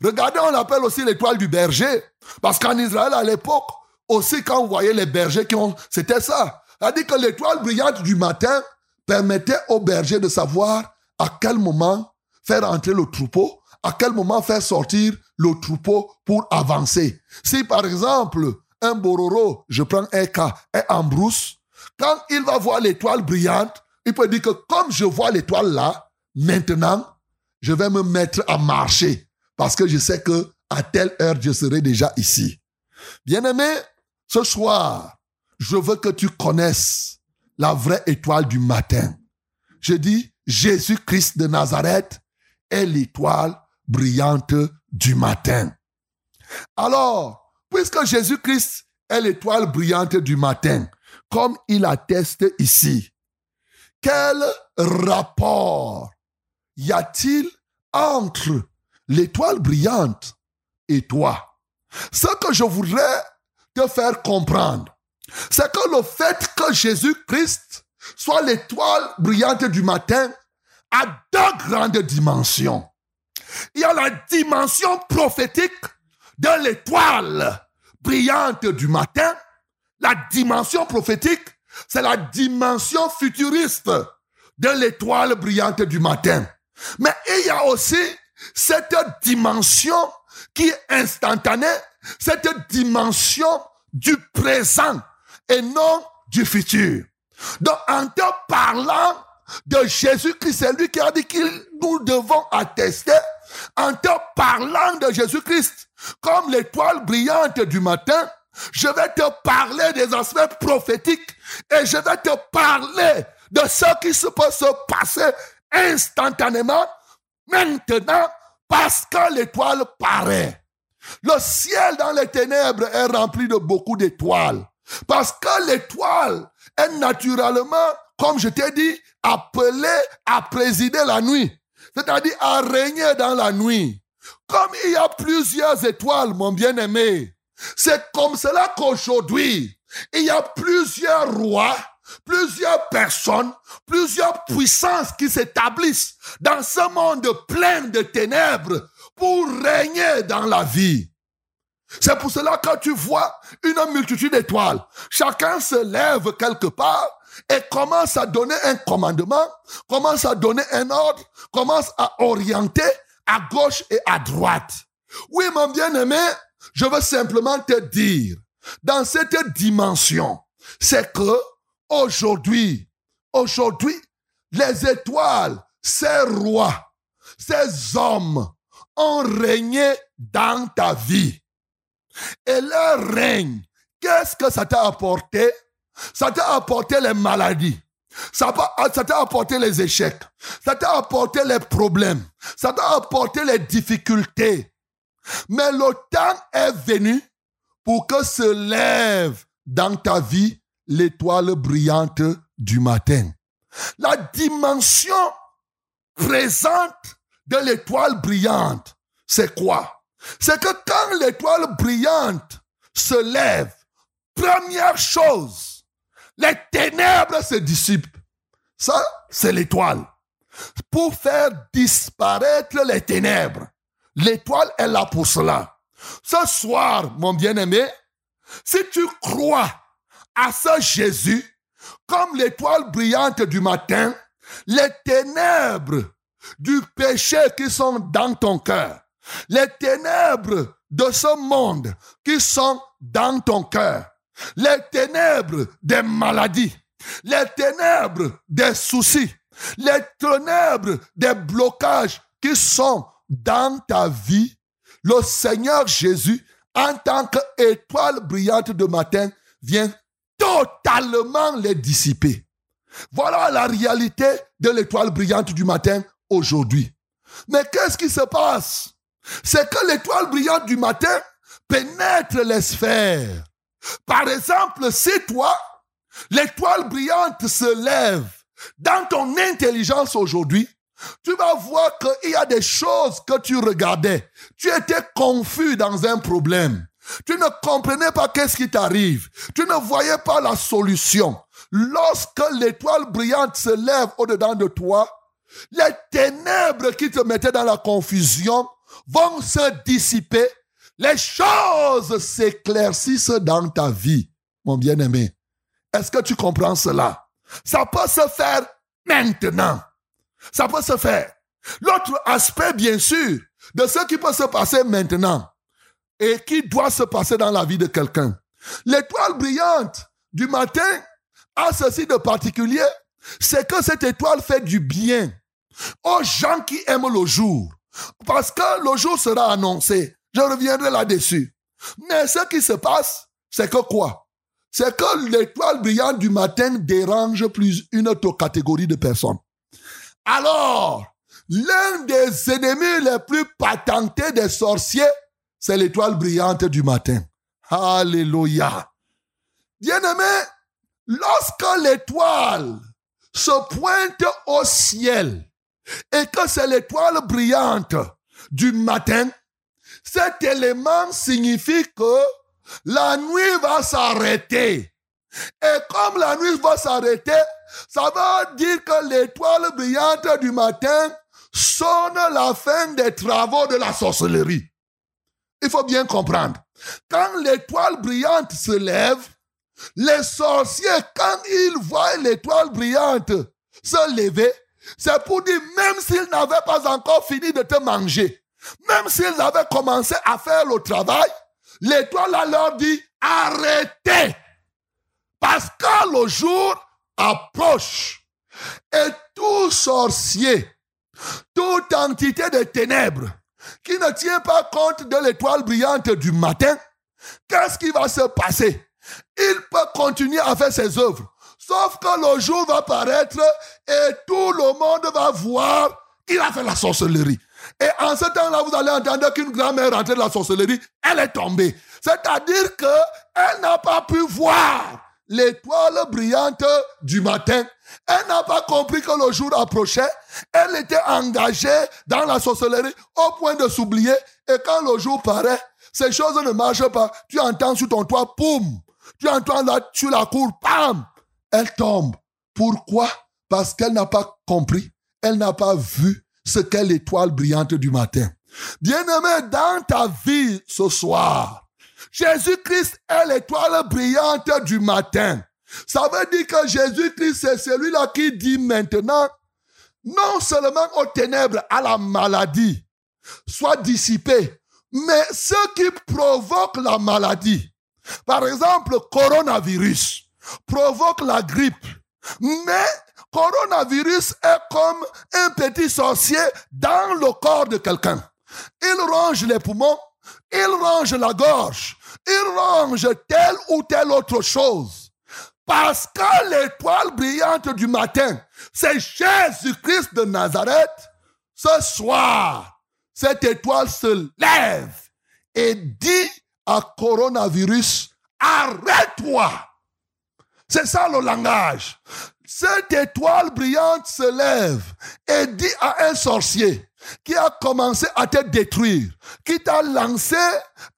Regardez, on l'appelle aussi l'étoile du berger. Parce qu'en Israël, à l'époque, aussi quand on voyait les bergers qui ont... C'était ça. C'est-à-dire que l'étoile brillante du matin permettait aux bergers de savoir à quel moment faire entrer le troupeau, à quel moment faire sortir le troupeau pour avancer. Si par exemple, un bororo, je prends un cas, est en brousse, quand il va voir l'étoile brillante, il peut dire que comme je vois l'étoile là, maintenant, je vais me mettre à marcher parce que je sais que à telle heure je serai déjà ici. Bien-aimé, ce soir, je veux que tu connaisses la vraie étoile du matin. Je dis, Jésus-Christ de Nazareth est l'étoile brillante du matin. Alors, puisque Jésus-Christ est l'étoile brillante du matin, comme il atteste ici, quel rapport y a-t-il entre l'étoile brillante et toi Ce que je voudrais te faire comprendre, c'est que le fait que Jésus-Christ soit l'étoile brillante du matin a deux grandes dimensions. Il y a la dimension prophétique de l'étoile brillante du matin. La dimension prophétique, c'est la dimension futuriste de l'étoile brillante du matin. Mais il y a aussi cette dimension qui est instantanée, cette dimension du présent et non du futur. Donc, en te parlant de Jésus-Christ, c'est lui qui a dit que nous devons attester, en te parlant de Jésus-Christ, comme l'étoile brillante du matin, je vais te parler des aspects prophétiques et je vais te parler de ce qui se peut se passer instantanément, maintenant, parce que l'étoile paraît. Le ciel dans les ténèbres est rempli de beaucoup d'étoiles. Parce que l'étoile est naturellement, comme je t'ai dit, appelée à présider la nuit. C'est-à-dire à régner dans la nuit. Comme il y a plusieurs étoiles, mon bien-aimé, c'est comme cela qu'aujourd'hui, il y a plusieurs rois, plusieurs personnes, plusieurs puissances qui s'établissent dans ce monde plein de ténèbres pour régner dans la vie. C'est pour cela que tu vois une multitude d'étoiles. Chacun se lève quelque part et commence à donner un commandement, commence à donner un ordre, commence à orienter à gauche et à droite. Oui, mon bien-aimé, je veux simplement te dire, dans cette dimension, c'est que aujourd'hui, aujourd'hui, les étoiles, ces rois, ces hommes ont régné dans ta vie. Et leur règne, qu'est-ce que ça t'a apporté? Ça t'a apporté les maladies. Ça t'a ça t'a apporté les échecs. Ça t'a apporté les problèmes. Ça t'a apporté les difficultés. Mais le temps est venu pour que se lève dans ta vie l'étoile brillante du matin. La dimension présente de l'étoile brillante, c'est quoi? C'est que quand l'étoile brillante se lève, première chose, les ténèbres se dissipent. Ça, c'est l'étoile. Pour faire disparaître les ténèbres, l'étoile est là pour cela. Ce soir, mon bien-aimé, si tu crois à ce Jésus comme l'étoile brillante du matin, les ténèbres du péché qui sont dans ton cœur, les ténèbres de ce monde qui sont dans ton cœur, les ténèbres des maladies, les ténèbres des soucis, les ténèbres des blocages qui sont dans ta vie, le Seigneur Jésus, en tant qu'étoile brillante de matin, vient totalement les dissiper. Voilà la réalité de l'étoile brillante du matin aujourd'hui. Mais qu'est-ce qui se passe? C'est que l'étoile brillante du matin pénètre les sphères. Par exemple, si toi, l'étoile brillante se lève dans ton intelligence aujourd'hui, tu vas voir qu'il y a des choses que tu regardais. Tu étais confus dans un problème. Tu ne comprenais pas qu'est-ce qui t'arrive. Tu ne voyais pas la solution. Lorsque l'étoile brillante se lève au-dedans de toi, les ténèbres qui te mettaient dans la confusion vont se dissiper. Les choses s'éclaircissent dans ta vie, mon bien-aimé. Est-ce que tu comprends cela? Ça peut se faire maintenant. Ça peut se faire. L'autre aspect, bien sûr, de ce qui peut se passer maintenant et qui doit se passer dans la vie de quelqu'un. L'étoile brillante du matin a ceci de particulier, c'est que cette étoile fait du bien aux gens qui aiment le jour. Parce que le jour sera annoncé. Je reviendrai là-dessus. Mais ce qui se passe, c'est que quoi? C'est que l'étoile brillante du matin dérange plus une autre catégorie de personnes. Alors, l'un des ennemis les plus patentés des sorciers, c'est l'étoile brillante du matin. Alléluia. Bien-aimé, lorsque l'étoile se pointe au ciel et que c'est l'étoile brillante du matin, cet élément signifie que la nuit va s'arrêter. Et comme la nuit va s'arrêter, ça veut dire que l'étoile brillante du matin sonne la fin des travaux de la sorcellerie. Il faut bien comprendre. Quand l'étoile brillante se lève, les sorciers, quand ils voient l'étoile brillante se lever, c'est pour dire, même s'ils n'avaient pas encore fini de te manger, même s'ils avaient commencé à faire le travail, l'étoile leur dit, arrêtez. Parce que le jour approche. Et tout sorcier, toute entité de ténèbres qui ne tient pas compte de l'étoile brillante du matin, qu'est-ce qui va se passer? Il peut continuer à faire ses œuvres. Sauf que le jour va paraître et tout le monde va voir qu'il a fait la sorcellerie. Et en ce temps-là, vous allez entendre qu'une grand-mère rentrait de la sorcellerie, elle est tombée. C'est-à-dire qu'elle n'a pas pu voir l'étoile brillante du matin. Elle n'a pas compris que le jour approchait. Elle était engagée dans la sorcellerie au point de s'oublier. Et quand le jour paraît, ces choses ne marchent pas. Tu entends sur ton toit, poum. Tu entends là sur la cour, pam. Elle tombe. Pourquoi? Parce qu'elle n'a pas compris. Elle n'a pas vu ce qu'est l'étoile brillante du matin. Bien-aimé, dans ta vie ce soir, Jésus-Christ est l'étoile brillante du matin. Ça veut dire que Jésus-Christ, c'est celui-là qui dit maintenant, non seulement aux ténèbres, à la maladie, soit dissipé, mais ce qui provoque la maladie, par exemple, coronavirus, provoque la grippe, mais coronavirus est comme un petit sorcier dans le corps de quelqu'un. Il ronge les poumons, il range la gorge, il range telle ou telle autre chose. Parce que l'étoile brillante du matin, c'est Jésus-Christ de Nazareth. Ce soir, cette étoile se lève et dit à coronavirus, arrête-toi. C'est ça le langage. Cette étoile brillante se lève et dit à un sorcier qui a commencé à te détruire, qui t'a lancé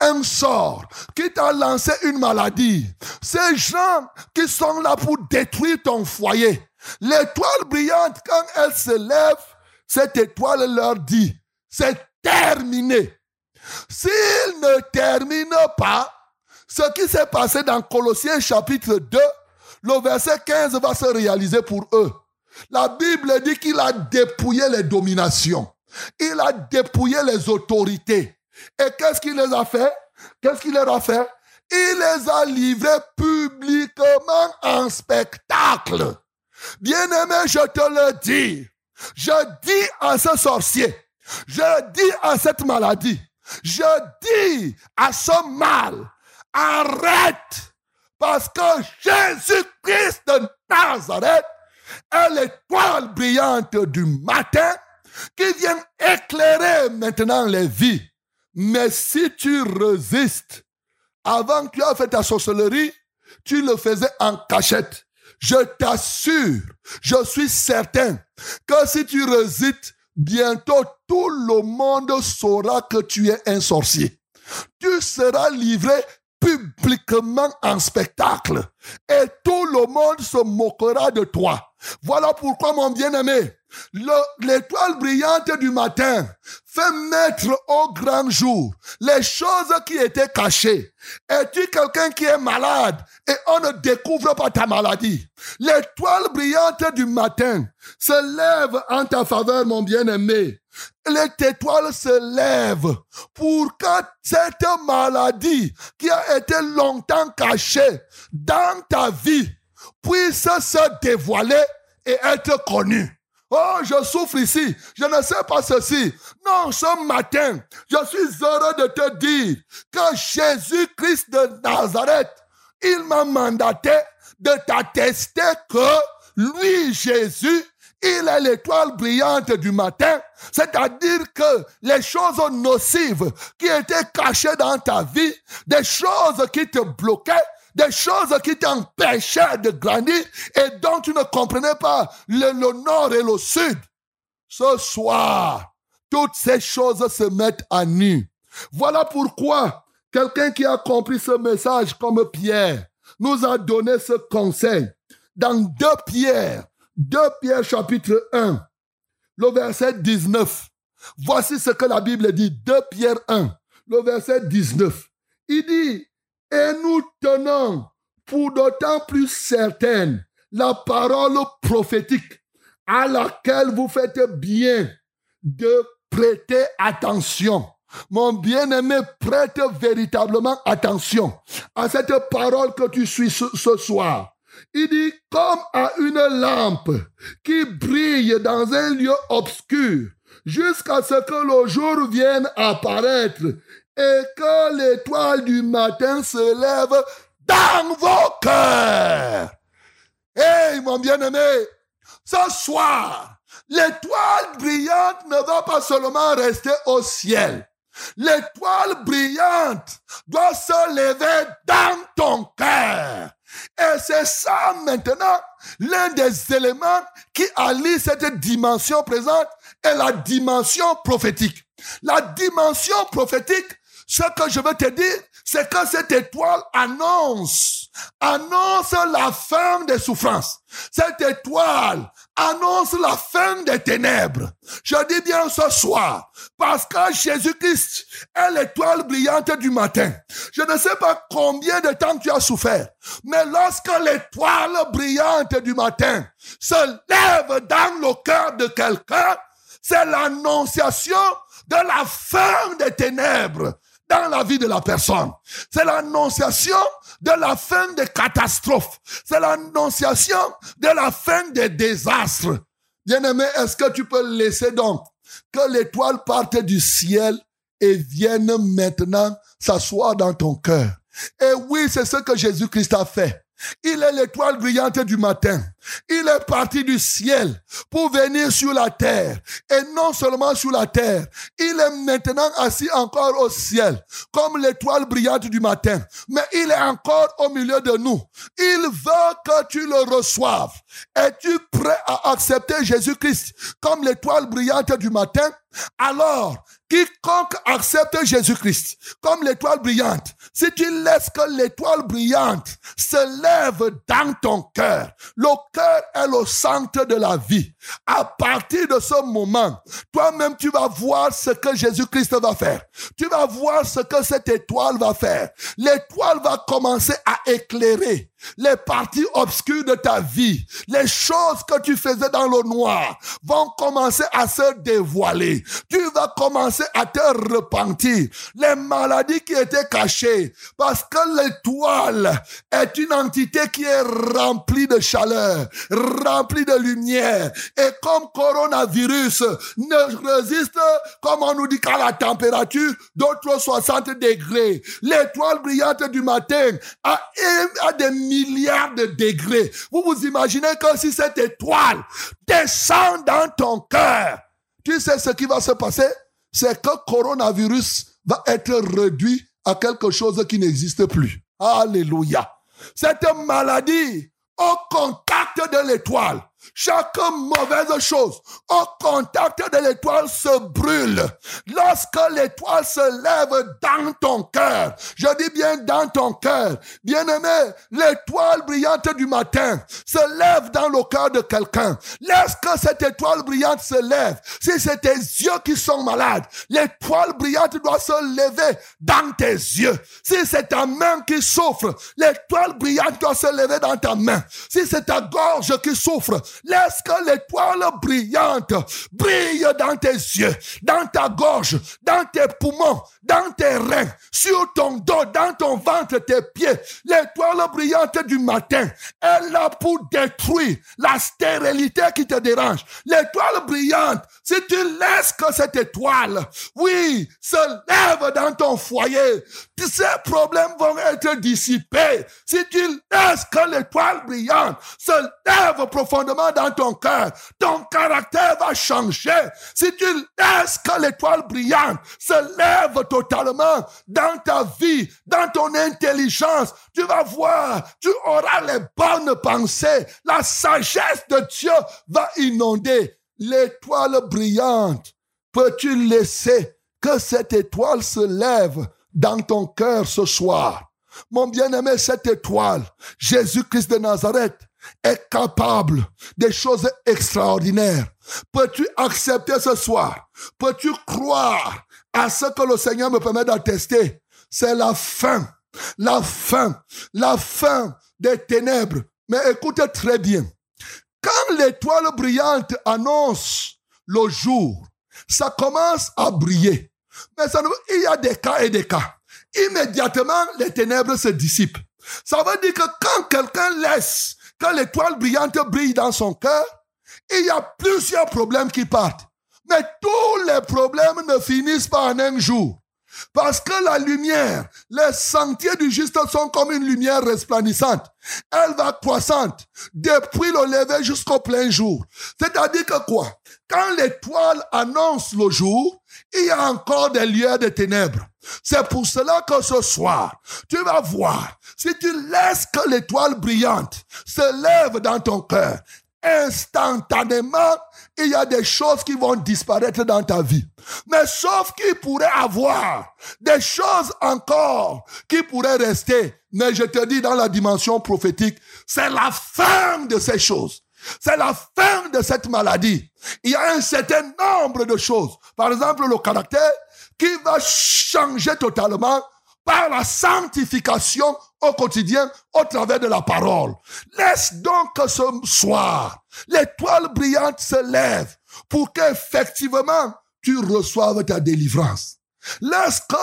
un sort, qui t'a lancé une maladie. Ces gens qui sont là pour détruire ton foyer. L'étoile brillante, quand elle se lève, cette étoile leur dit, c'est terminé. S'ils ne terminent pas, ce qui s'est passé dans Colossiens chapitre 2, le verset 15 va se réaliser pour eux. La Bible dit qu'il a dépouillé les dominations. Il a dépouillé les autorités. Et qu'est-ce qu'il les a fait? Qu'est-ce qu'il leur a fait? Il les a livrés publiquement en spectacle. Bien-aimé, je te le dis. Je dis à ce sorcier, je dis à cette maladie, je dis à ce mal, arrête, parce que Jésus-Christ de Nazareth est l'étoile brillante du matin qui vient éclairer maintenant les vies. Mais si tu résistes, avant que tu aies fait ta sorcellerie, tu le faisais en cachette. Je t'assure, je suis certain que si tu résistes, bientôt tout le monde saura que tu es un sorcier. Tu seras livré publiquement en spectacle et tout le monde se moquera de toi. Voilà pourquoi, mon bien-aimé, le- l'étoile brillante du matin fait mettre au grand jour les choses qui étaient cachées. Es-tu quelqu'un qui est malade et on ne découvre pas ta maladie? L'étoile brillante du matin se lève en ta faveur, mon bien-aimé. L'étoile se lève pour que cette maladie qui a été longtemps cachée dans ta vie puisse se dévoiler et être connue. Oh, je souffre ici. Je ne sais pas ceci. Non, ce matin, je suis heureux de te dire que Jésus-Christ de Nazareth, il m'a mandaté de t'attester que lui, Jésus, il est l'étoile brillante du matin, c'est-à-dire que les choses nocives qui étaient cachées dans ta vie, des choses qui te bloquaient, des choses qui t'empêchaient de grandir et dont tu ne comprenais pas le, le nord et le sud. Ce soir, toutes ces choses se mettent à nu. Voilà pourquoi quelqu'un qui a compris ce message comme Pierre nous a donné ce conseil. Dans 2 Pierre, 2 Pierre chapitre 1, le verset 19. Voici ce que la Bible dit, 2 Pierre 1, le verset 19. Il dit, et nous tenons pour d'autant plus certaine la parole prophétique à laquelle vous faites bien de prêter attention. Mon bien-aimé, prête véritablement attention à cette parole que tu suis ce, soir. Il dit comme à une lampe qui brille dans un lieu obscur jusqu'à ce que le jour vienne apparaître et que l'étoile du matin se lève dans vos cœurs. Hey, mon bien-aimé, ce soir, l'étoile brillante ne va pas seulement rester au ciel. L'étoile brillante doit se lever dans ton cœur. Et c'est ça maintenant l'un des éléments qui allie cette dimension présente et la dimension prophétique. La dimension prophétique, ce que je veux te dire, c'est que cette étoile annonce, annonce la fin des souffrances. Cette étoile annonce la fin des ténèbres. Je dis bien ce soir, parce que Jésus-Christ est l'étoile brillante du matin. Je ne sais pas combien de temps tu as souffert, mais lorsque l'étoile brillante du matin se lève dans le cœur de quelqu'un, c'est l'annonciation de la fin des ténèbres dans la vie de la personne. C'est l'annonciation de la fin des catastrophes. C'est l'annonciation de la fin des désastres. Bien-aimé, est-ce que tu peux laisser donc que l'étoile parte du ciel et vienne maintenant s'asseoir dans ton cœur? Et oui, c'est ce que Jésus-Christ a fait. Il est l'étoile brillante du matin. Il est parti du ciel pour venir sur la terre. Et non seulement sur la terre, il est maintenant assis encore au ciel, comme l'étoile brillante du matin. Mais il est encore au milieu de nous. Il veut que tu le reçoives. Es-tu prêt à accepter Jésus-Christ comme l'étoile brillante du matin? Alors, quiconque accepte Jésus-Christ comme l'étoile brillante, si tu laisses que l'étoile brillante se lève dans ton cœur, le cœur est le centre de la vie. À partir de ce moment, toi-même, tu vas voir ce que Jésus-Christ va faire. Tu vas voir ce que cette étoile va faire. L'étoile va commencer à éclairer les parties obscures de ta vie. Les choses que tu faisais dans le noir vont commencer à se dévoiler. Tu vas commencer à te repentir. Les maladies qui étaient cachées, parce que l'étoile est une entité qui est remplie de chaleur, remplie de lumière. Et comme coronavirus ne résiste, comme on nous dit, qu'à la température d'autres 60 degrés, l'étoile brillante du matin a, des milliards de degrés. Vous vous imaginez que si cette étoile descend dans ton cœur, tu sais ce qui va se passer? C'est que coronavirus va être réduit à quelque chose qui n'existe plus. Alléluia. Cette maladie, au contact de l'étoile, chaque mauvaise chose au contact de l'étoile se brûle. Lorsque l'étoile se lève dans ton cœur, je dis bien dans ton cœur, bien-aimé, l'étoile brillante du matin se lève dans le cœur de quelqu'un. Laisse que cette étoile brillante se lève. Si c'est tes yeux qui sont malades, l'étoile brillante doit se lever dans tes yeux. Si c'est ta main qui souffre, l'étoile brillante doit se lever dans ta main. Si c'est ta gorge qui souffre, Laisse que l'étoile brillante brille dans tes yeux, dans ta gorge, dans tes poumons, dans tes reins, sur ton dos, dans ton ventre, tes pieds. L'étoile brillante du matin est là pour détruire la stérilité qui te dérange. L'étoile brillante, si tu laisses que cette étoile, oui, se lève dans ton foyer, ces problèmes vont être dissipés. Si tu laisses que l'étoile brillante se lève profondément dans ton cœur, ton caractère va changer. Si tu laisses que l'étoile brillante se lève totalement dans ta vie, dans ton intelligence, tu vas voir, tu auras les bonnes pensées. La sagesse de Dieu va inonder l'étoile brillante. Peux-tu laisser que cette étoile se lève dans ton cœur ce soir? Mon bien-aimé, cette étoile, Jésus-Christ de Nazareth, est capable des choses extraordinaires. Peux-tu accepter ce soir? Peux-tu croire à ce que le Seigneur me permet d'attester? C'est la fin, la fin, la fin des ténèbres. Mais écoutez très bien. Quand l'étoile brillante annonce le jour, ça commence à briller. Mais il y a des cas et des cas. Immédiatement, les ténèbres se dissipent. Ça veut dire que quand quelqu'un laisse que l'étoile brillante brille dans son cœur, il y a plusieurs problèmes qui partent. Mais tous les problèmes ne finissent pas en un jour. Parce que la lumière, les sentiers du juste sont comme une lumière resplendissante. Elle va croissante depuis le lever jusqu'au plein jour. C'est-à-dire que quoi? Quand l'étoile annonce le jour, il y a encore des lieux de ténèbres. C'est pour cela que ce soir, tu vas voir, si tu laisses que l'étoile brillante se lève dans ton cœur, instantanément, il y a des choses qui vont disparaître dans ta vie. Mais sauf qu'il pourrait avoir des choses encore qui pourraient rester. Mais je te dis dans la dimension prophétique, c'est la fin de ces choses. C'est la fin de cette maladie. Il y a un certain nombre de choses. Par exemple, le caractère qui va changer totalement par la sanctification au quotidien au travers de la parole. Laisse donc ce soir, l'étoile brillante se lève pour qu'effectivement tu reçoives ta délivrance. Laisse que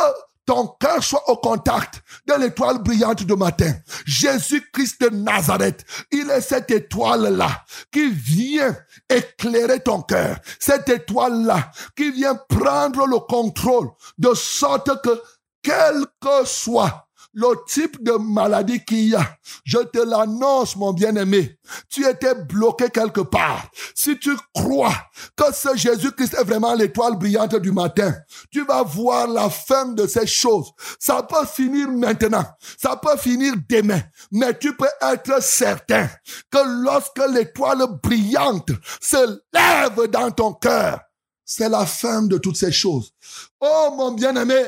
ton cœur soit au contact de l'étoile brillante du matin. Jésus-Christ de Nazareth, il est cette étoile-là qui vient éclairer ton cœur. Cette étoile-là qui vient prendre le contrôle de sorte que quel que soit le type de maladie qu'il y a, je te l'annonce, mon bien-aimé. Tu étais bloqué quelque part. Si tu crois que ce Jésus-Christ est vraiment l'étoile brillante du matin, tu vas voir la fin de ces choses. Ça peut finir maintenant. Ça peut finir demain. Mais tu peux être certain que lorsque l'étoile brillante se lève dans ton cœur, c'est la fin de toutes ces choses. Oh, mon bien-aimé,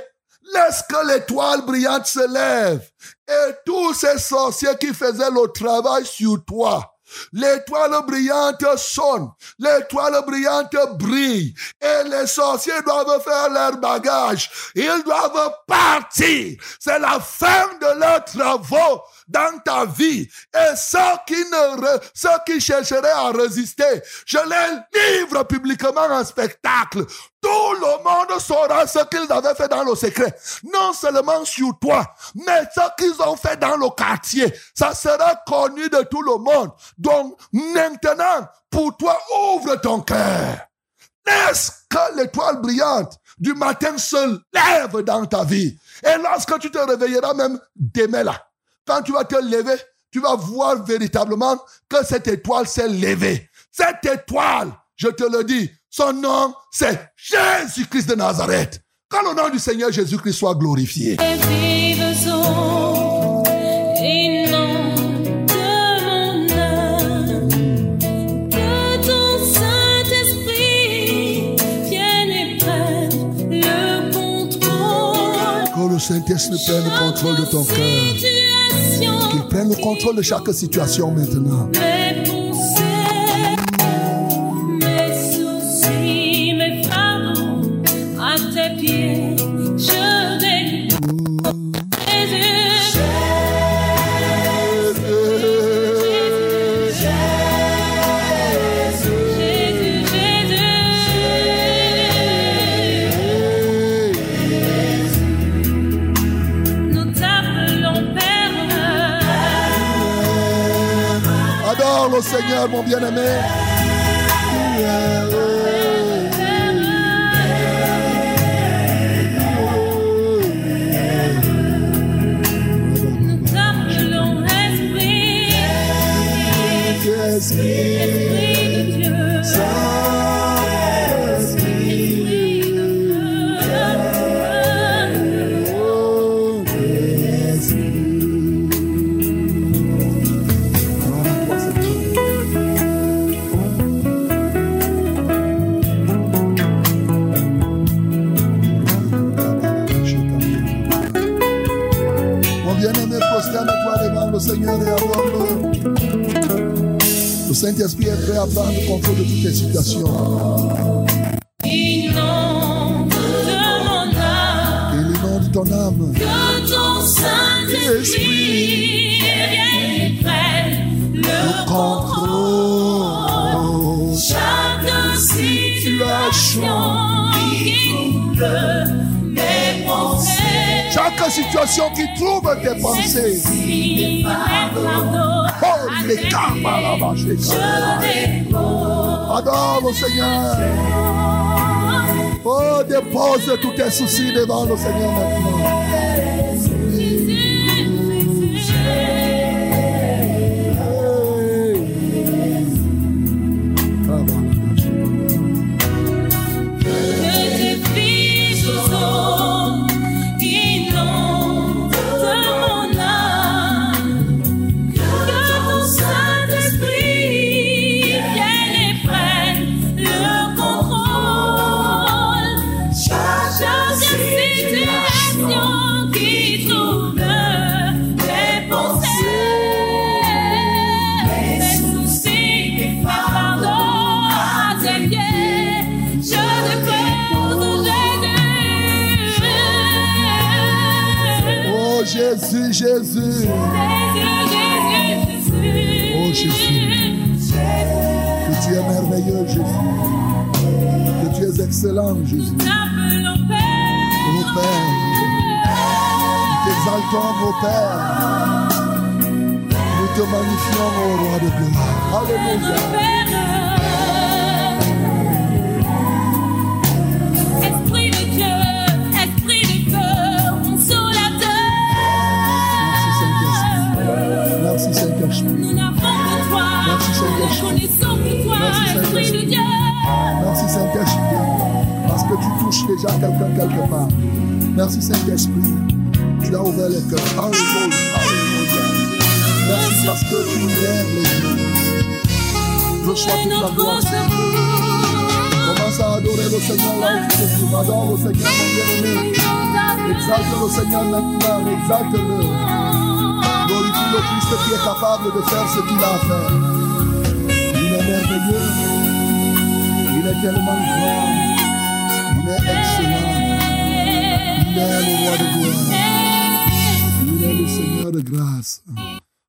Laisse que l'étoile brillante se lève et tous ces sorciers qui faisaient le travail sur toi. L'étoile brillante sonne, l'étoile brillante brille et les sorciers doivent faire leur bagage. Ils doivent partir. C'est la fin de leurs travaux dans ta vie. Et ceux qui ne, ceux qui chercheraient à résister, je les livre publiquement en spectacle. Tout le monde saura ce qu'ils avaient fait dans le secret. Non seulement sur toi, mais ce qu'ils ont fait dans le quartier. Ça sera connu de tout le monde. Donc, maintenant, pour toi, ouvre ton cœur. Laisse que l'étoile brillante du matin se lève dans ta vie? Et lorsque tu te réveilleras même là, quand tu vas te lever, tu vas voir véritablement que cette étoile s'est levée. Cette étoile, je te le dis, son nom, c'est Jésus-Christ de Nazareth. Que le nom du Seigneur Jésus-Christ soit glorifié. Et vives eaux, inonde mon âme, que ton Saint-Esprit vienne et prenne le contrôle. Que le Saint-Esprit prenne le contrôle de ton cœur. Prenne le contrôle de chaque situation maintenant. Seigneur, mon bien-aimé. Esprit, Seigneur. Le Saint-Esprit est prêt à prendre le contrôle de toutes les situations. Inonde mon âme, Il inonde ton âme. que ton Saint-Esprit vienne prenne le contrôle. Chaque situation qui. Situation qui trouve tes pensées. Oh, les les je karmas. dépose. Adore le Seigneur. Oh, dépose tous tes soucis devant le Seigneur maintenant. Jésus. Que tu es merveilleux, Jésus. Que tu es excellent, Jésus. Père. Oh Père, nous t'exaltons, mon Père. Nous te magnifions, mon roi de gloire. Alléluia. Esprit. Merci Saint-Esprit, parce que tu touches déjà quelqu'un quelque part. Merci Saint-Esprit, tu as ouvert les cœurs. Alléluia, alléluia. Merci parce que tu lèves les yeux. Reçois toute la gloire. Commence à adorer le Seigneur là où tu te trouves. Adore le Seigneur, mon bien-aimé. Exalte le Seigneur maintenant, exalte-le. Glorifie le Christ qui est capable de faire ce qu'il a à faire. Il est tellement grand. Il est excellent. Il est le. Il est le Seigneur de grâce.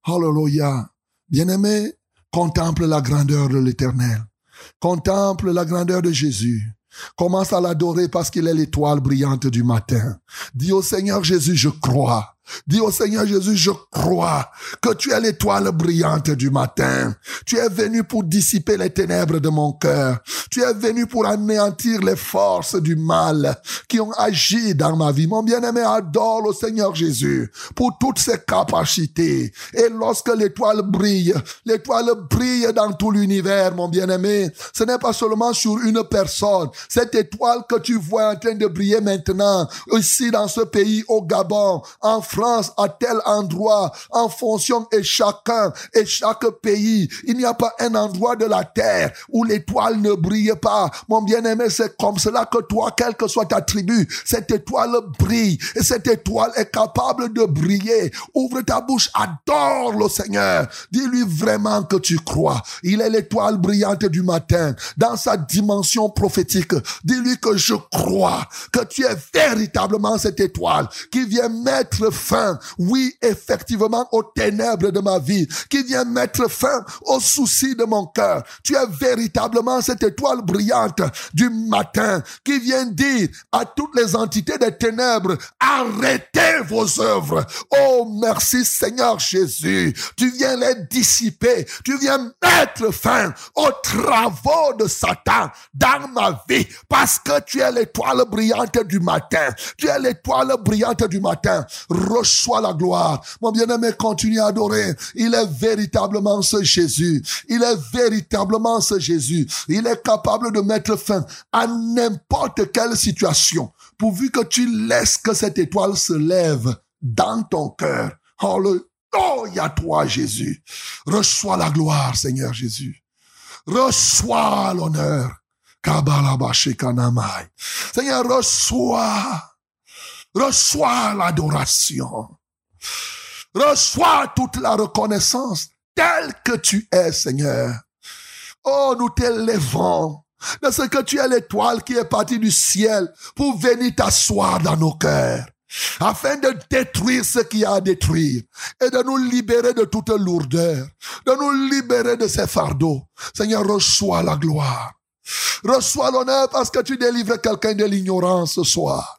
Alléluia. Bien-aimé, contemple la grandeur de l'éternel. Contemple la grandeur de Jésus. Commence à l'adorer parce qu'il est l'étoile brillante du matin. Dis au Seigneur Jésus, je crois. Dis au Seigneur Jésus, je crois que tu es l'étoile brillante du matin. Tu es venu pour dissiper les ténèbres de mon cœur. Tu es venu pour anéantir les forces du mal qui ont agi dans ma vie. Mon bien-aimé adore le Seigneur Jésus pour toutes ses capacités. Et lorsque l'étoile brille, l'étoile brille dans tout l'univers, mon bien-aimé. Ce n'est pas seulement sur une personne. Cette étoile que tu vois en train de briller maintenant, ici dans ce pays, au Gabon, en France, à tel endroit, en fonction et chacun et chaque pays. Il n'y a pas un endroit de la terre où l'étoile ne brille pas. Mon bien-aimé, c'est comme cela que toi, quelle que soit ta tribu, cette étoile brille et cette étoile est capable de briller. Ouvre ta bouche, adore le Seigneur. Dis-lui vraiment que tu crois. Il est l'étoile brillante du matin dans sa dimension prophétique. Dis-lui que je crois que tu es véritablement cette étoile qui vient mettre oui, effectivement, aux ténèbres de ma vie, qui vient mettre fin aux soucis de mon cœur. Tu es véritablement cette étoile brillante du matin qui vient dire à toutes les entités des ténèbres, arrêtez vos œuvres. Oh, merci Seigneur Jésus. Tu viens les dissiper. Tu viens mettre fin aux travaux de Satan dans ma vie parce que tu es l'étoile brillante du matin. Tu es l'étoile brillante du matin. Reçois la gloire. Mon bien-aimé, continue à adorer. Il est véritablement ce Jésus. Il est véritablement ce Jésus. Il est capable de mettre fin à n'importe quelle situation. Pourvu que tu laisses que cette étoile se lève dans ton cœur. Alléluia toi, Jésus. Reçois la gloire, Seigneur Jésus. Reçois l'honneur. Seigneur, reçois. Reçois l'adoration. Reçois toute la reconnaissance telle que tu es, Seigneur. Oh, nous t'élèvons de ce que tu es l'étoile qui est partie du ciel pour venir t'asseoir dans nos cœurs afin de détruire ce qu'il y a à détruire et de nous libérer de toute lourdeur, de nous libérer de ces fardeaux. Seigneur, reçois la gloire. Reçois l'honneur parce que tu délivres quelqu'un de l'ignorance ce soir.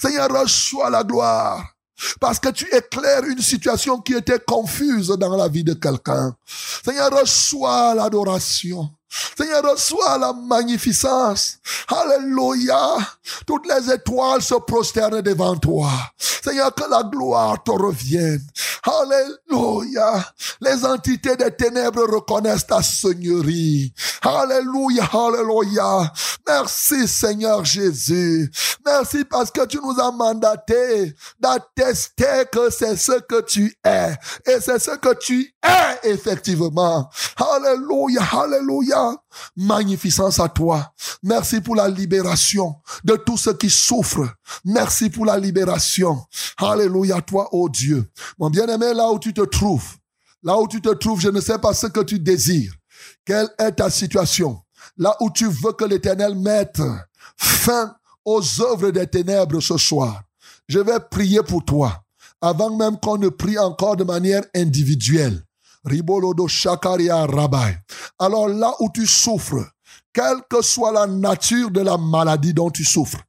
Seigneur, reçois la gloire. Parce que tu éclaires une situation qui était confuse dans la vie de quelqu'un. Seigneur, reçois l'adoration. Seigneur, reçois la magnificence. Alléluia. Toutes les étoiles se prosternent devant toi. Seigneur, que la gloire te revienne. Alléluia. Les entités des ténèbres reconnaissent ta seigneurie. Alléluia, alléluia. Merci Seigneur Jésus. Merci parce que tu nous as mandaté d'attester que c'est ce que tu es. Et c'est ce que tu es effectivement. Alléluia, alléluia. Magnificence à toi. Merci pour la libération de tous ceux qui souffrent. Merci pour la libération. Alléluia, toi, oh Dieu. Mon bien-aimé, là où tu te trouves, là où tu te trouves, je ne sais pas ce que tu désires. Quelle est ta situation? Là où tu veux que l'Éternel mette fin aux œuvres des ténèbres ce soir. Je vais prier pour toi avant même qu'on ne prie encore de manière individuelle. Ribolodo Shakaria Rabbi. Alors là où tu souffres, quelle que soit la nature de la maladie dont tu souffres,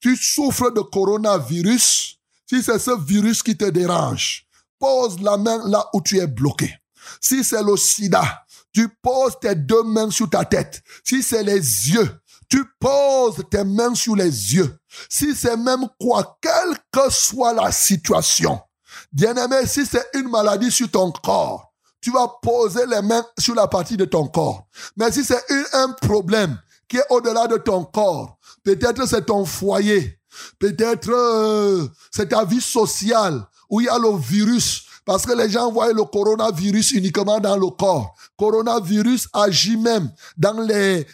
tu souffres de coronavirus, si c'est ce virus qui te dérange, pose la main là où tu es bloqué. Si c'est le sida, tu poses tes deux mains sur ta tête. Si c'est les yeux, tu poses tes mains sur les yeux. Si c'est même quoi, quelle que soit la situation. Bien-aimé, si c'est une maladie sur ton corps, tu vas poser les mains sur la partie de ton corps. Mais si c'est un problème qui est au-delà de ton corps. Peut-être c'est ton foyer. Peut-être euh, c'est ta vie sociale où il y a le virus. Parce que les gens voient le coronavirus uniquement dans le corps. Coronavirus agit même dans les,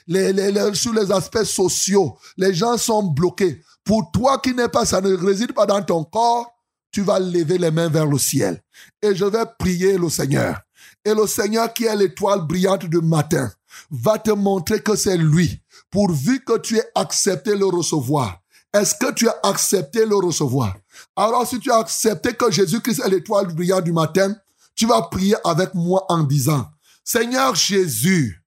sur les aspects sociaux. Les gens sont bloqués. Pour toi qui n'est pas, ça ne réside pas dans ton corps, tu vas lever les mains vers le ciel. Et je vais prier le Seigneur. Et le Seigneur qui est l'étoile brillante du matin va te montrer que c'est lui, pourvu que tu aies accepté le recevoir. Est-ce que tu as accepté le recevoir? Alors si tu as accepté que Jésus-Christ est l'étoile brillante du matin, tu vas prier avec moi en disant, Seigneur Jésus,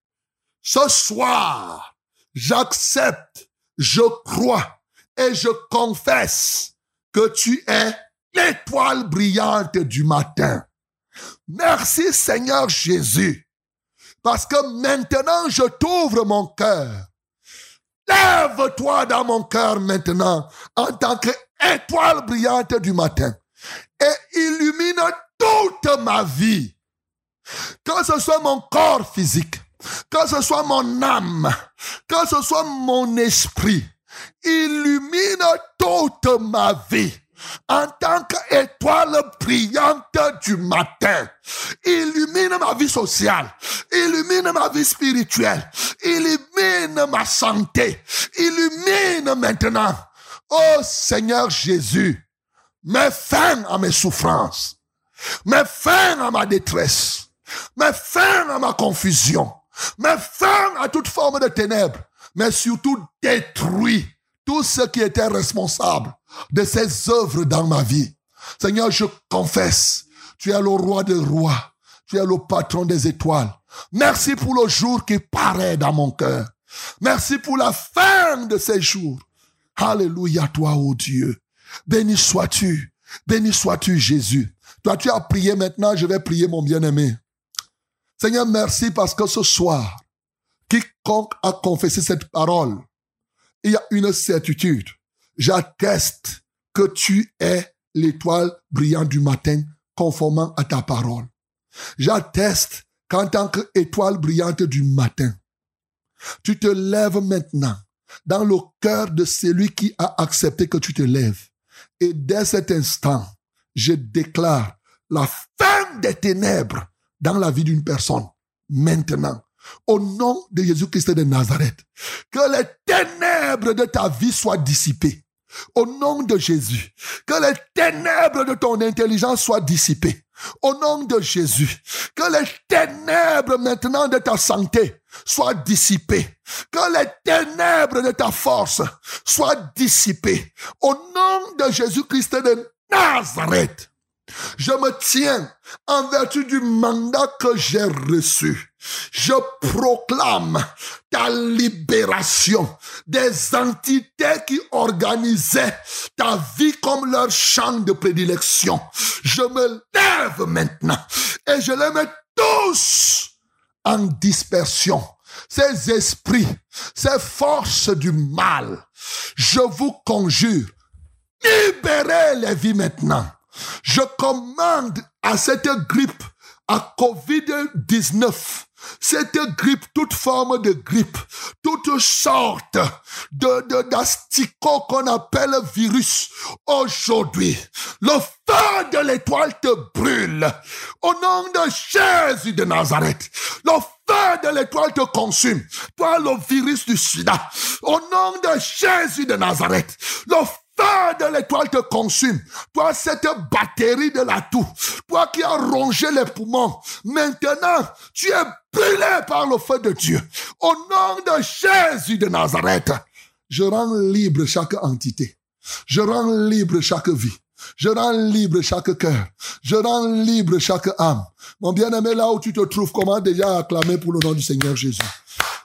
ce soir, j'accepte, je crois et je confesse que tu es l'étoile brillante du matin. Merci Seigneur Jésus, parce que maintenant je t'ouvre mon cœur. Lève-toi dans mon cœur maintenant en tant qu'étoile brillante du matin et illumine toute ma vie. Que ce soit mon corps physique, que ce soit mon âme, que ce soit mon esprit, illumine toute ma vie en tant qu'étoile brillante du matin. Illumine ma vie sociale, illumine ma vie spirituelle, illumine ma santé, illumine maintenant. Oh Seigneur Jésus, mets fin à mes souffrances, mets fin à ma détresse, mets fin à ma confusion, mets fin à toute forme de ténèbres, mais surtout détruis tout ce qui était responsable de ces œuvres dans ma vie. Seigneur, je confesse, tu es le roi des rois, tu es le patron des étoiles. Merci pour le jour qui paraît dans mon cœur. Merci pour la fin de ces jours. Alléluia, toi, ô Dieu. Béni sois-tu. Béni sois-tu, Jésus. Toi, tu as prié maintenant, je vais prier, mon bien-aimé. Seigneur, merci parce que ce soir, quiconque a confessé cette parole, il y a une certitude. J'atteste que tu es l'étoile brillante du matin conformément à ta parole. J'atteste qu'en tant qu'étoile brillante du matin, tu te lèves maintenant dans le cœur de celui qui a accepté que tu te lèves. Et dès cet instant, je déclare la fin des ténèbres dans la vie d'une personne. Maintenant, au nom de Jésus-Christ de Nazareth, que les ténèbres de ta vie soient dissipées. Au nom de Jésus, que les ténèbres de ton intelligence soient dissipées. Au nom de Jésus, que les ténèbres maintenant de ta santé soient dissipées. Que les ténèbres de ta force soient dissipées. Au nom de Jésus-Christ de Nazareth, je me tiens en vertu du mandat que j'ai reçu. Je proclame ta libération des entités qui organisaient ta vie comme leur champ de prédilection. Je me lève maintenant et je les mets tous en dispersion. Ces esprits, ces forces du mal, je vous conjure, libérez les vies maintenant. Je commande à cette grippe, à COVID-19, cette grippe, toute forme de grippe, toute sorte de, qu'on appelle virus, aujourd'hui, le feu de l'étoile te brûle. Au nom de Jésus de Nazareth, le feu de l'étoile te consume. Toi, le virus du sida. Au nom de Jésus de Nazareth, le feu de l'étoile te consume. Toi, cette batterie de la toux, toi qui as rongé les poumons, maintenant, tu es brûlé par le feu de Dieu. Au nom de Jésus de Nazareth, je rends libre chaque entité. Je rends libre chaque vie. Je rends libre chaque cœur. Je rends libre chaque âme. Mon bien-aimé, là où tu te trouves, comment déjà acclamer pour le nom du Seigneur Jésus?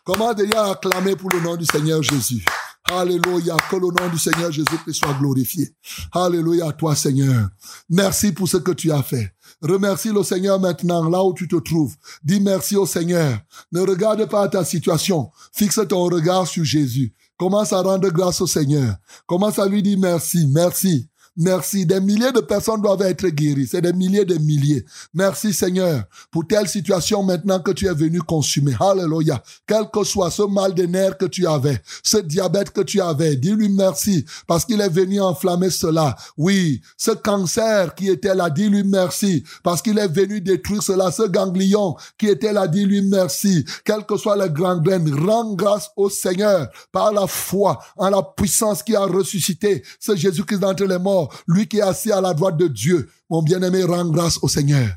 Comment déjà acclamer pour le nom du Seigneur Jésus? Alléluia, que le nom du Seigneur Jésus-Christ soit glorifié. Alléluia à toi, Seigneur. Merci pour ce que tu as fait. Remercie le Seigneur maintenant, là où tu te trouves. Dis merci au Seigneur. Ne regarde pas ta situation. Fixe ton regard sur Jésus. Commence à rendre grâce au Seigneur. Commence à lui dire merci, merci. Merci. Des milliers de personnes doivent être guéries. C'est des milliers de milliers. Merci Seigneur pour telle situation maintenant que tu es venu consumer. Alléluia. Quel que soit ce mal de nerfs que tu avais, ce diabète que tu avais, dis-lui merci parce qu'il est venu enflammer cela. Oui, ce cancer qui était là, dis-lui merci parce qu'il est venu détruire cela. Ce ganglion qui était là, dis-lui merci. Quel que soit le grand graine, rends grâce au Seigneur par la foi en la puissance qui a ressuscité ce Jésus-Christ d'entre les morts, lui qui est assis à la droite de Dieu. Mon bien-aimé, rends grâce au Seigneur.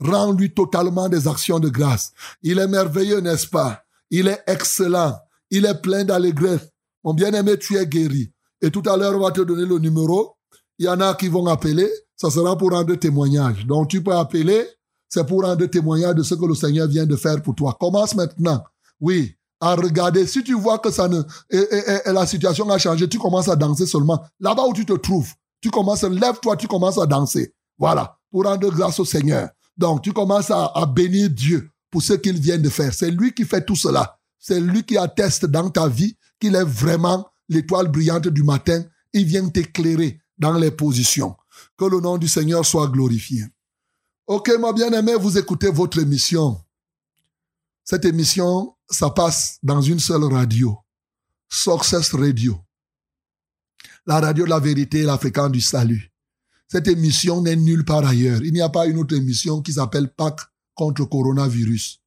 Rends-lui totalement des actions de grâce. Il est merveilleux, n'est-ce pas? Il est excellent. Il est plein d'allégresse. Mon bien-aimé, tu es guéri. Et tout à l'heure, on va te donner le numéro. Il y en a qui vont appeler. Ça sera pour rendre témoignage. Donc, tu peux appeler. C'est pour rendre témoignage de ce que le Seigneur vient de faire pour toi. Commence maintenant. Oui. À regarder. Si tu vois que ça ne, la situation a changé, tu commences à danser seulement. Là-bas où tu te trouves, tu commences, lève-toi, tu commences à danser. Voilà. Pour rendre grâce au Seigneur. Donc, tu commences à, bénir Dieu pour ce qu'il vient de faire. C'est lui qui fait tout cela. C'est lui qui atteste dans ta vie qu'il est vraiment l'étoile brillante du matin. Il vient t'éclairer dans les positions. Que le nom du Seigneur soit glorifié. Ok, ma bien-aimée, vous écoutez votre émission. Cette émission, ça passe dans une seule radio. Success Radio. La radio de la vérité la fréquence du salut. Cette émission n'est nulle part ailleurs. Il n'y a pas une autre émission qui s'appelle Pâques contre coronavirus.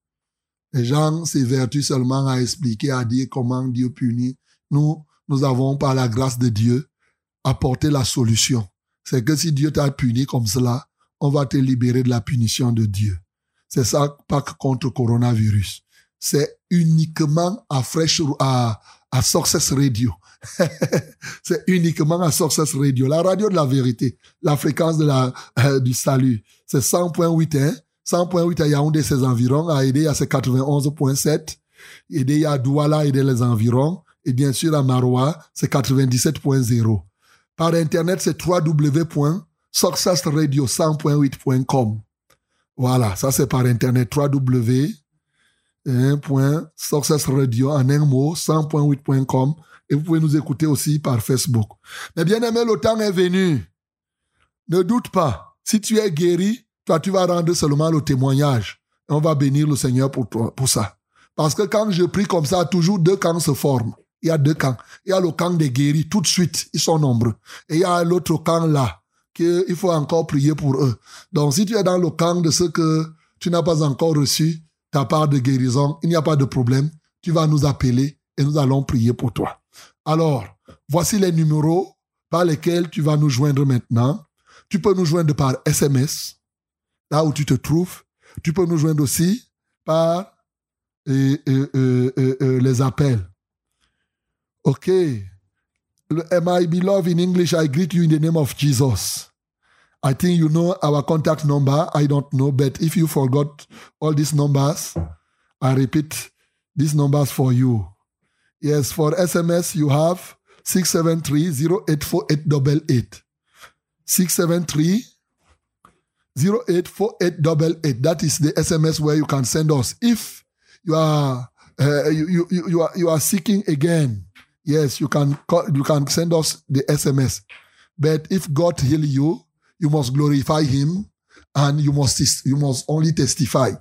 Les gens s'évertuent seulement à expliquer, à dire comment Dieu punit. Nous, nous avons, par la grâce de Dieu, apporté la solution. C'est que si Dieu t'a puni comme cela, on va te libérer de la punition de Dieu. C'est ça, Pâques contre coronavirus. C'est uniquement à Fresh, à, à Success Radio. c'est uniquement à Success Radio, la radio de la vérité, la fréquence euh, du salut. C'est 100.8, hein? 100.8 à Yaoundé, ses environs, à aider à ses 91.7, aider à Douala, aider les environs, et bien sûr à Maroua, c'est 97.0. Par Internet, c'est www.successradio100.8.com. Voilà, ça c'est par Internet, www.successradio en un mot, 100.8.com. Et vous pouvez nous écouter aussi par Facebook. Mais bien aimé, le temps est venu. Ne doute pas. Si tu es guéri, toi, tu vas rendre seulement le témoignage. Et on va bénir le Seigneur pour, toi, pour ça. Parce que quand je prie comme ça, toujours deux camps se forment. Il y a deux camps. Il y a le camp des guéris, tout de suite, ils sont nombreux. Et il y a l'autre camp là, qu'il faut encore prier pour eux. Donc, si tu es dans le camp de ceux que tu n'as pas encore reçu ta part de guérison, il n'y a pas de problème. Tu vas nous appeler et nous allons prier pour toi. Alors, voici les numéros par lesquels tu vas nous joindre maintenant. Tu peux nous joindre par SMS, là où tu te trouves. Tu peux nous joindre aussi par euh, euh, euh, les appels. OK. My beloved, in English, I greet you in the name of Jesus. I think you know our contact number. I don't know, but if you forgot all these numbers, I repeat these numbers for you. Yes, for SMS, you have 673-084888. 673 084888. That is the SMS where you can send us. If you are uh, you, you, you are you are seeking again, yes, you can call, you can send us the SMS. But if God heal you, you must glorify Him, and you must you must only testify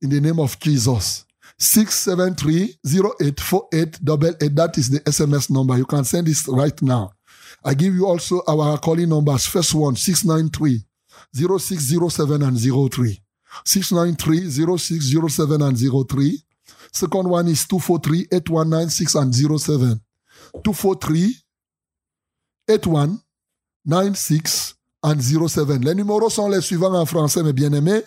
in the name of Jesus. 673-084888. That is the SMS number. You can send this right now. I give you also our calling numbers. First one, 693 0607 and 03. 693 0607 and 03. Second one is 243 8196 and 07. 243 8196 and 07. Les numéros sont les suivants en français, mes bien-aimés.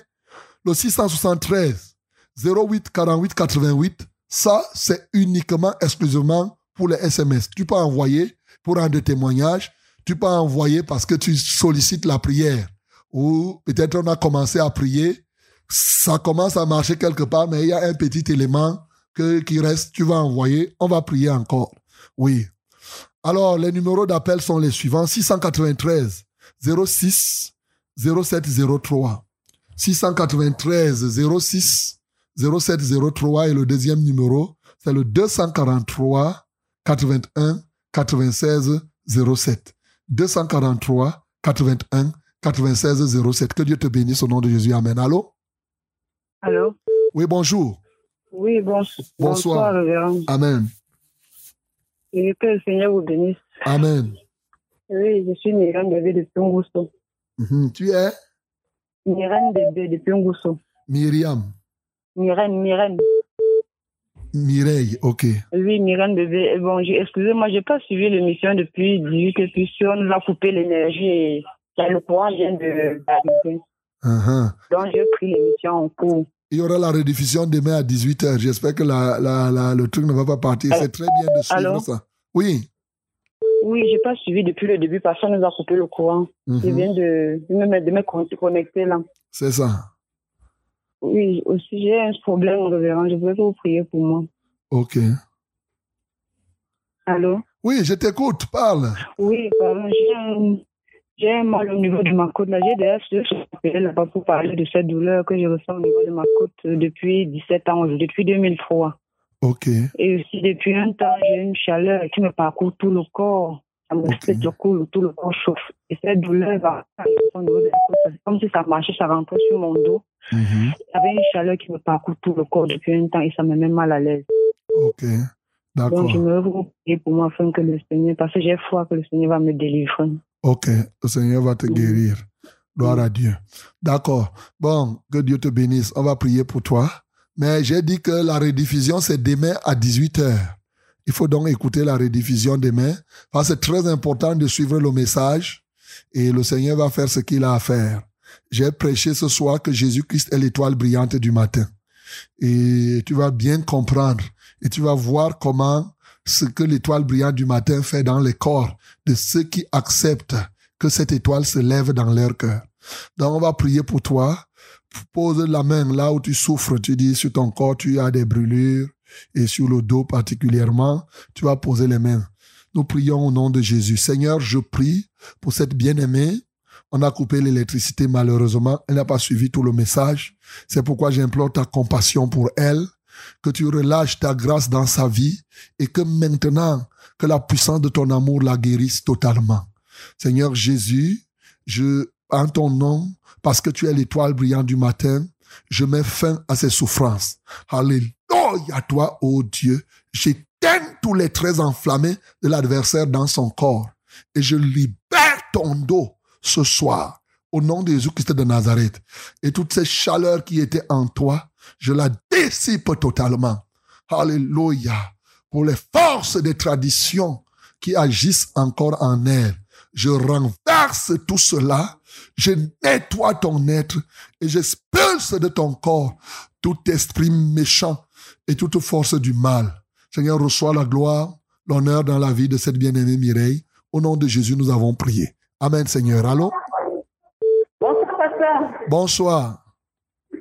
Le 673 08 48 88. Ça, c'est uniquement, exclusivement pour les SMS. Tu peux envoyer pour rendre témoignage. Tu peux envoyer parce que tu sollicites la prière. Ou peut-être on a commencé à prier. Ça commence à marcher quelque part, mais il y a un petit élément que, qui reste. Tu vas envoyer. On va prier encore. Oui. Alors, les numéros d'appel sont les suivants. 693 06 0703. 693 06 0703 et le deuxième numéro, c'est le 243 81 96 07. 243 81 96 07. Que Dieu te bénisse au nom de Jésus. Amen. Allô? Allô? Oui, bonjour. Oui, bon, Bonsoir. bonsoir, révérend. Amen. Et que le Seigneur vous bénisse. Amen. Oui, je suis Bébé de Pungousso. Mhm. Tu es? Myriam Bébé de Pungousso. Myriam. Myriam, Myriam. Mireille, ok. Oui, Myriam Bébé. Et Bon, excusez-moi, j'ai pas suivi l'émission depuis 18 et puis si on nous a coupé l'énergie et le courant vient de d'arriver. Mhm. Donc, j'ai pris l'émission en cours. Il y aura la rediffusion demain à 18h. J'espère que la, la, la- le truc ne va pas partir. C'est très bien de suivre Allô? ça. Oui. Oui, j'ai pas suivi depuis le début parce qu'on nous a coupé le courant. Mhm. Je viens de, de me de me con- connecter là. C'est ça. Oui, aussi, j'ai un problème, révérend. Je voudrais que vous priez pour moi. Ok. Allô? Oui, je t'écoute. Parle. Oui, pardon, j'ai un, j'ai un mal au niveau de ma côte. Là, j'ai suis appelée là-bas pour parler de cette douleur que je ressens au niveau de ma côte euh, depuis 17 ans, depuis 2003. Ok. Et aussi, depuis un temps, j'ai une chaleur qui me parcourt tout le corps. Ça me Ok. fait tout, court, tout le corps chauffe. Et cette douleur va au niveau de la côte. Comme si ça marchait, ça rentrait sur mon dos. Il y avait une chaleur qui me parcourt tout le corps depuis un temps et ça me met mal à l'aise. Ok. D'accord. Donc, je me vous prier pour moi afin que le Seigneur, parce que j'ai foi que le Seigneur va me délivrer. Ok. Le Seigneur va te guérir. Gloire à Dieu. D'accord. Bon, que Dieu te bénisse. On va prier pour toi. Mais j'ai dit que la rediffusion, c'est demain à 18h. Il faut donc écouter la rediffusion demain. Parce que c'est très important de suivre le message. Et le Seigneur va faire ce qu'il a à faire. J'ai prêché ce soir que Jésus-Christ est l'étoile brillante du matin. Et tu vas bien comprendre. Et tu vas voir comment ce que l'étoile brillante du matin fait dans les corps de ceux qui acceptent que cette étoile se lève dans leur cœur. Donc, on va prier pour toi. Pose la main là où tu souffres. Tu dis sur ton corps, tu as des brûlures et sur le dos particulièrement, tu vas poser les mains. Nous prions au nom de Jésus. Seigneur, je prie pour cette bien-aimée. On a coupé l'électricité malheureusement. Elle n'a pas suivi tout le message. C'est pourquoi j'implore ta compassion pour elle, que tu relâches ta grâce dans sa vie et que maintenant, que la puissance de ton amour la guérisse totalement. Seigneur Jésus, je, en ton nom, parce que tu es l'étoile brillante du matin, je mets fin à ces souffrances. Alléluia, toi, ô Dieu. J'éteins tous les traits enflammés de l'adversaire dans son corps et je libère ton dos ce soir au nom de Jésus-Christ de Nazareth. Et toute cette chaleur qui était en toi, je la dissipe totalement. Alléluia. Pour les forces des traditions qui agissent encore en elle, je renverse tout cela, je nettoie ton être et j'expulse de ton corps tout esprit méchant et toute force du mal. Seigneur, reçois la gloire, l'honneur dans la vie de cette bien-aimée Mireille. Au nom de Jésus, nous avons prié. Amen, Seigneur. Allô? Bonsoir, pasteur. Bonsoir.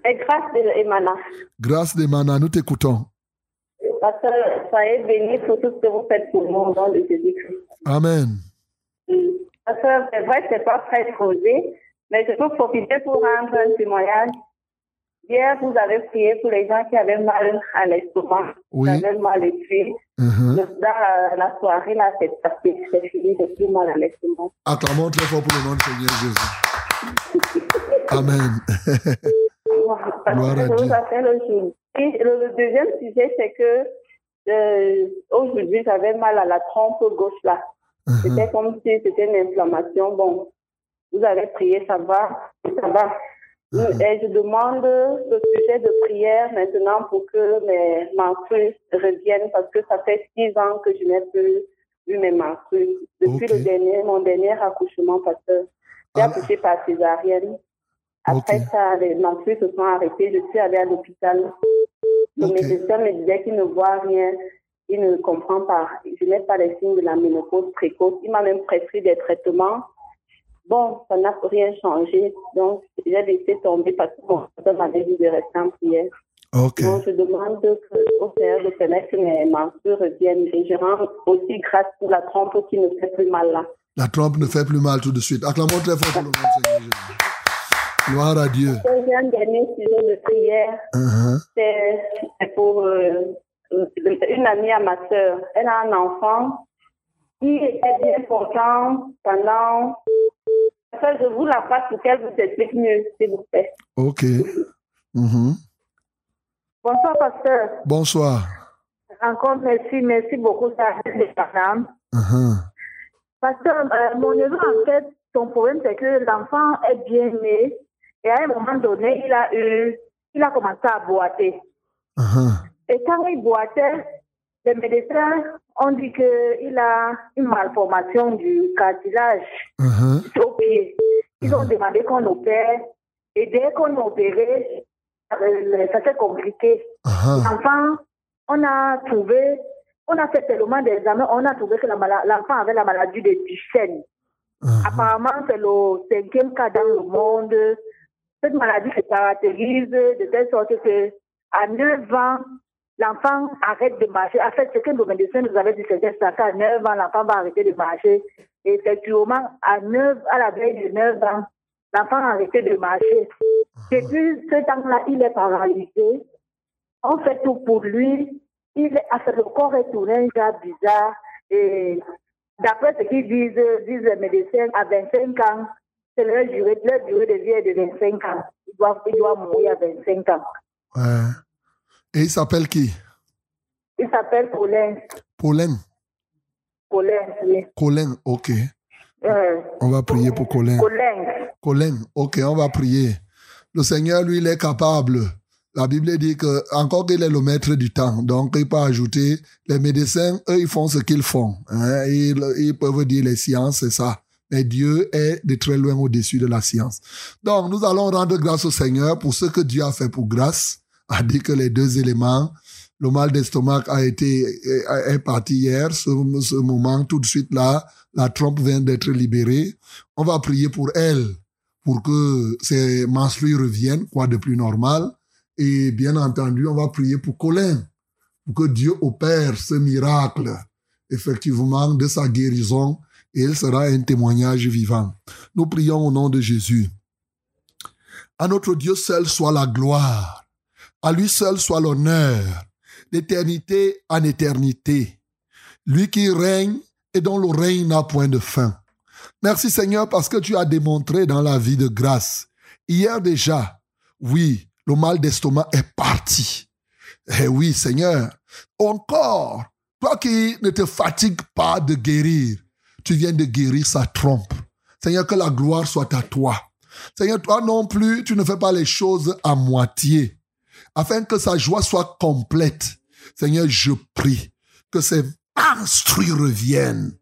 Et grâce de Emana. Grâce des manas, nous t'écoutons. Pasteur, soyez bénis pour tout ce que vous faites pour moi au nom de Jésus-Christ. Amen. Pasteur, c'est vrai que c'est pas très posé, mais je peux profiter pour rendre un témoignage. Hier, vous avez prié pour les gens qui avaient mal à l'estomac, Oui. qui avaient mal les pieds. Dans la soirée, là, c'est passé, c'est fini, j'ai plus mal à l'estomac. Acclamons très fort pour le nom du Seigneur Jésus. Amen. Gloire à Dieu. le, le deuxième sujet, c'est que euh, aujourd'hui, j'avais mal à la trompe gauche là. Mhm. C'était comme si c'était une inflammation. Bon, vous avez prié, ça va, ça va. Et je demande le sujet de prière maintenant pour que mes menstrues reviennent parce que ça fait six ans que je n'ai plus vu mes menstrues. Depuis le dernier, mon dernier accouchement, parce que j'ai Ah. accouché par césarienne. Après ça, les menstrues se sont arrêtées. Je suis allée à l'hôpital. Le Ok. médecin me disait qu'il ne voit rien, il ne comprend pas. Je n'ai pas les signes de la ménopause précoce. Il m'a même prescrit des traitements. Bon, ça n'a rien changé. Donc, j'ai laissé tomber parce que mon docteur m'avait dit de rester en prière. Donc, je demande au Seigneur de permettre que mes menstrues reviennent. Et je rends aussi grâce pour la trompe qui ne fait plus mal là. La trompe ne fait plus mal tout de suite. Acclamons très fort pour le du Seigneur Jésus. Gloire à Dieu. J'ai un dernier sujet de prière. Mhm. C'est c'est pour euh, une amie à ma sœur. Elle a un enfant qui était bien portant pendant. Je vous la passe pour qu'elle vous explique mieux, s'il vous plaît. Ok. Mhm. Bonsoir, pasteur. Bonsoir. Encore merci, merci beaucoup, ça madame. Mhm. Pasteur, euh, mon neveu, en fait, son problème, c'est que l'enfant est bien né et à un moment donné, il a eu, il a commencé à boiter. Mhm. Et quand il boitait, les médecins ont dit qu'il a une malformation du cartilage au pied. Ils ont demandé qu'on opère. Et dès qu'on opéré, euh, ça s'est compliqué. Mhm. L'enfant, on a trouvé, on a fait tellement d'examens, on a trouvé que l'enfant avait la maladie de Duchenne. Mhm. Apparemment, c'est le cinquième cas dans le monde. Cette maladie se caractérise de telle sorte que à 9 ans, l'enfant arrête de marcher. En fait, ce que nos médecins nous avaient dit, c'était ça, qu'à 9 ans, l'enfant va arrêter de marcher. Et effectivement, à 9, à la veille de 9 ans, l'enfant a arrêté de marcher. Depuis ce temps-là, il est paralysé. On fait tout pour lui. Il fait, le corps est tourné un bizarre. Et d'après ce qu'ils disent, disent les médecins, à 25 ans, c'est leur durée, leur durée de vie est de 25 ans. Il doit, il doit mourir à 25 ans. Ouais. Et il s'appelle qui? Il s'appelle Colin. Pauline. Colin, oui. Colin, ok. Euh, On va prier pour Colin. Colin. Colin, ok, on va prier. Le Seigneur, lui, il est capable. La Bible dit que, encore qu'il est le maître du temps, donc il peut ajouter, les médecins, eux, ils font ce qu'ils font. hein. Ils, ils peuvent dire les sciences, c'est ça. Mais Dieu est de très loin au-dessus de la science. Donc, nous allons rendre grâce au Seigneur pour ce que Dieu a fait pour grâce. A dit que les deux éléments, le mal d'estomac a été, est, est parti hier. Ce, ce moment, tout de suite là, la trompe vient d'être libérée. On va prier pour elle pour que ses menstrues reviennent, quoi de plus normal. Et bien entendu, on va prier pour Colin, pour que Dieu opère ce miracle, effectivement, de sa guérison, et il sera un témoignage vivant. Nous prions au nom de Jésus. À notre Dieu seul soit la gloire, à lui seul soit l'honneur, d'éternité en éternité. Lui qui règne et dont le règne n'a point de fin. Merci Seigneur parce que tu as démontré dans la vie de grâce. Hier déjà, oui, le mal d'estomac est parti. Eh oui Seigneur, encore, toi qui ne te fatigues pas de guérir, tu viens de guérir sa trompe. Seigneur, que la gloire soit à toi. Seigneur, toi non plus, tu ne fais pas les choses à moitié. Afin que sa joie soit complète. Seigneur, je prie que ces menstrues reviennent.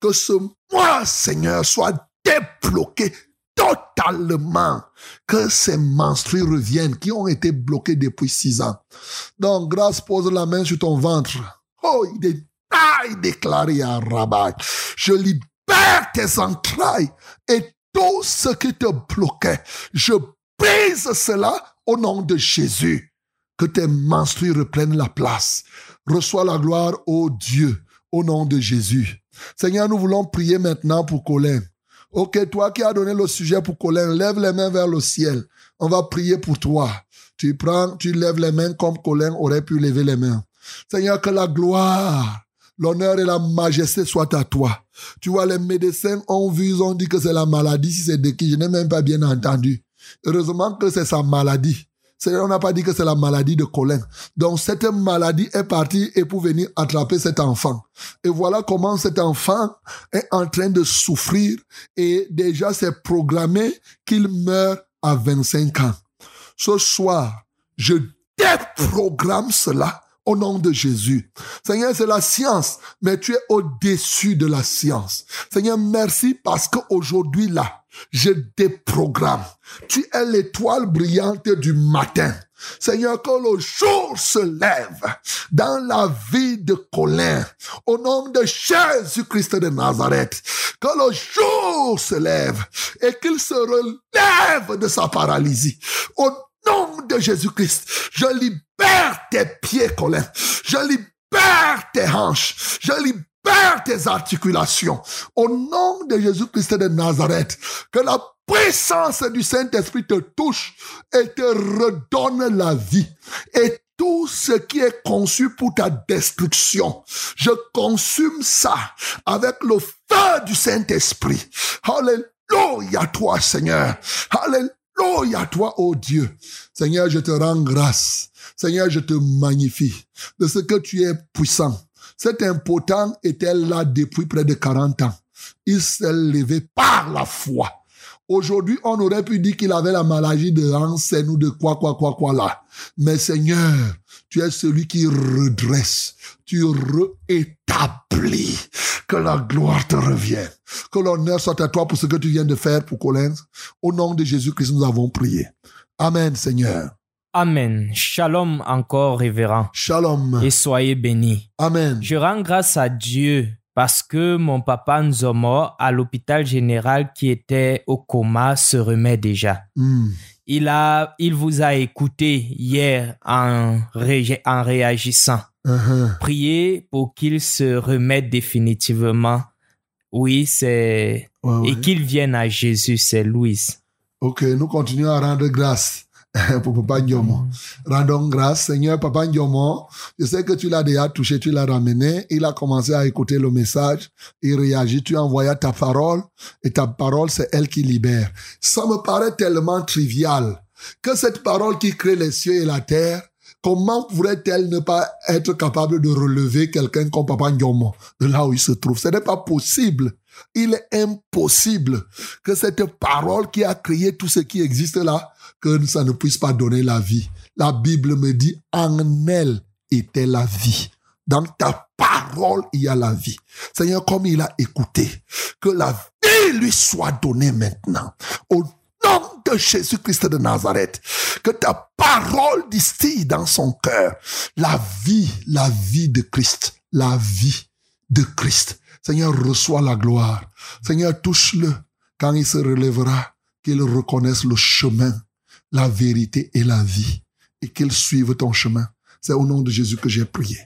Que ce mois, Seigneur, soit débloqué totalement. Que ces menstrues reviennent qui ont été bloquées depuis six ans. Donc, grâce, pose la main sur ton ventre. Oh, il est taille déclaré à Rabat. Je libère tes entrailles et tout ce qui te bloquait. Je brise cela au nom de Jésus. Que tes menstrues reprennent la place. Reçois la gloire, ô Dieu, au nom de Jésus. Seigneur, nous voulons prier maintenant pour Colin. Ok, toi qui as donné le sujet pour Colin, lève les mains vers le ciel. On va prier pour toi. Tu prends, tu lèves les mains comme Colin aurait pu lever les mains. Seigneur, que la gloire, l'honneur et la majesté soient à toi. Tu vois, les médecins ont vu, ils ont dit que c'est la maladie, si c'est de qui, je n'ai même pas bien entendu. Heureusement que c'est sa maladie. Seigneur, on n'a pas dit que c'est la maladie de Colin. Donc cette maladie est partie et pour venir attraper cet enfant. Et voilà comment cet enfant est en train de souffrir et déjà c'est programmé qu'il meurt à 25 ans. Ce soir, je déprogramme cela au nom de Jésus. Seigneur, c'est la science, mais tu es au-dessus de la science. Seigneur, merci parce qu'aujourd'hui là, je déprogramme. Tu es l'étoile brillante du matin. Seigneur, que le jour se lève dans la vie de Colin, au nom de Jésus-Christ de Nazareth. Que le jour se lève et qu'il se relève de sa paralysie. Au nom de Jésus-Christ, je libère tes pieds, Colin. Je libère tes hanches. Je tes articulations. Au nom de Jésus-Christ de Nazareth, que la puissance du Saint-Esprit te touche et te redonne la vie. Et tout ce qui est conçu pour ta destruction, je consume ça avec le feu du Saint-Esprit. Alléluia toi, Seigneur. Alléluia toi, oh Dieu. Seigneur, je te rends grâce. Seigneur, je te magnifie de ce que tu es puissant. Cet impotent était là depuis près de 40 ans. Il s'est levé par la foi. Aujourd'hui, on aurait pu dire qu'il avait la maladie de Hansen ou de quoi, quoi, quoi, quoi là. Mais Seigneur, tu es celui qui redresse, tu rétablis. Que la gloire te revienne. Que l'honneur soit à toi pour ce que tu viens de faire pour Collins. Au nom de Jésus-Christ, nous avons prié. Amen, Seigneur. Amen. Shalom encore, révérend. Shalom. Et soyez bénis. Amen. Je rends grâce à Dieu parce que mon papa Nzomo, à l'hôpital général qui était au coma, se remet déjà. Hmm. Il, a, il vous a écouté hier en, ré- en réagissant. Uh-huh. Priez pour qu'il se remette définitivement. Oui, c'est... Ouais, ouais. Et qu'il vienne à Jésus, c'est Louise. Ok, nous continuons à rendre grâce pour Papa Ndiomo. Rendons grâce, Seigneur Papa Ndiomo. Je sais que tu l'as déjà touché, tu l'as ramené. Il a commencé à écouter le message. Il réagit. Tu envoyais ta parole et ta parole, c'est elle qui libère. Ça me paraît tellement trivial que cette parole qui crée les cieux et la terre, comment pourrait-elle ne pas être capable de relever quelqu'un comme Papa Ndiomo de là où il se trouve? Ce n'est pas possible. Il est impossible que cette parole qui a créé tout ce qui existe là, que ça ne puisse pas donner la vie. La Bible me dit, en elle était la vie. Dans ta parole, il y a la vie. Seigneur, comme il a écouté, que la vie lui soit donnée maintenant. Au nom de Jésus-Christ de Nazareth, que ta parole distille dans son cœur la vie, la vie de Christ, la vie de Christ. Seigneur, reçois la gloire. Seigneur, touche-le quand il se relèvera, qu'il reconnaisse le chemin, la vérité et la vie, et qu'il suive ton chemin. C'est au nom de Jésus que j'ai prié.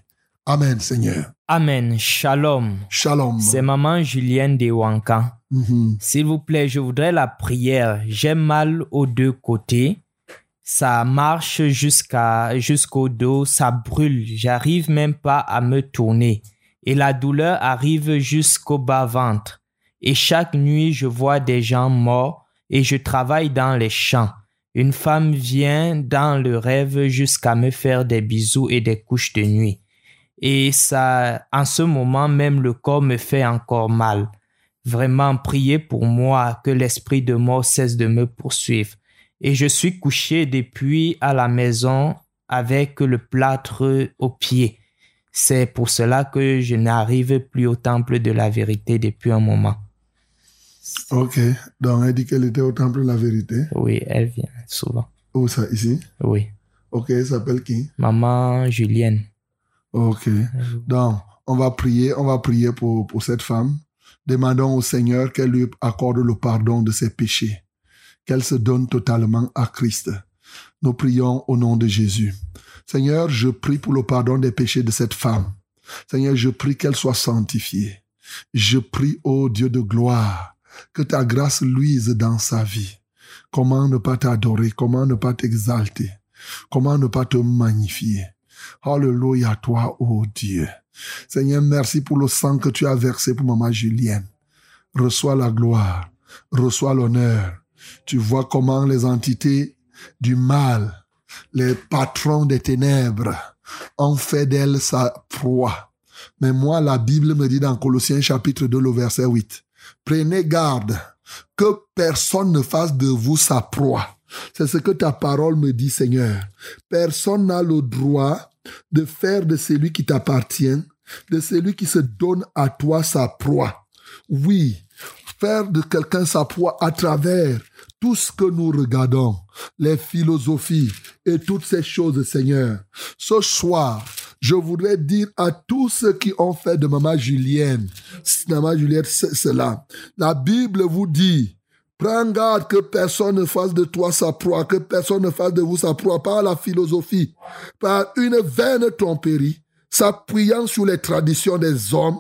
Amen, Seigneur. Amen. Shalom. Shalom. C'est maman Julienne de Wankan. Mhm. S'il vous plaît, je voudrais la prière. J'ai mal aux deux côtés. Ça marche jusqu'à jusqu'au dos, ça brûle. J'arrive même pas à me tourner. Et la douleur arrive jusqu'au bas-ventre. Et chaque nuit, je vois des gens morts et je travaille dans les champs. Une femme vient dans le rêve jusqu'à me faire des bisous et des couches de nuit. Et ça, en ce moment même, le corps me fait encore mal vraiment priez pour moi que l'esprit de mort cesse de me poursuivre. Et je suis couché depuis à la maison avec le plâtre au pied. C'est pour cela que je n'arrive plus au temple de la vérité depuis un moment. Ok. Donc, elle dit qu'elle était au temple de la vérité. Oui, elle vient souvent. Où ça, ici? Oui. Ok, elle s'appelle qui? Maman Julienne. Ok. Donc, on va prier, on va prier pour, pour cette femme. Demandons au Seigneur qu'elle lui accorde le pardon de ses péchés, qu'elle se donne totalement à Christ. Nous prions au nom de Jésus. Seigneur, je prie pour le pardon des péchés de cette femme. Seigneur, je prie qu'elle soit sanctifiée. Je prie, ô Dieu de gloire, que ta grâce luise dans sa vie. Comment ne pas t'adorer, comment ne pas t'exalter, comment ne pas te magnifier? Alléluia à toi, ô Dieu. Seigneur, merci pour le sang que tu as versé pour maman Julienne. Reçois la gloire, reçois l'honneur. Tu vois comment les entités du mal, les patrons des ténèbres, ont fait d'elle sa proie. Mais moi, la Bible me dit dans Colossiens chapitre 2, le verset 8, prenez garde que personne ne fasse de vous sa proie. C'est ce que ta parole me dit, Seigneur. Personne n'a le droit de faire de celui qui t'appartient, de celui qui se donne à toi sa proie. Oui, faire de quelqu'un sa proie à travers tout ce que nous regardons, les philosophies et toutes ces choses, Seigneur. Ce soir, je voudrais dire à tous ceux qui ont fait de Maman Julienne, Maman Julienne, c'est cela. La Bible vous dit, Prends garde que personne ne fasse de toi sa proie, que personne ne fasse de vous sa proie par la philosophie, par une vaine tromperie, s'appuyant sur les traditions des hommes,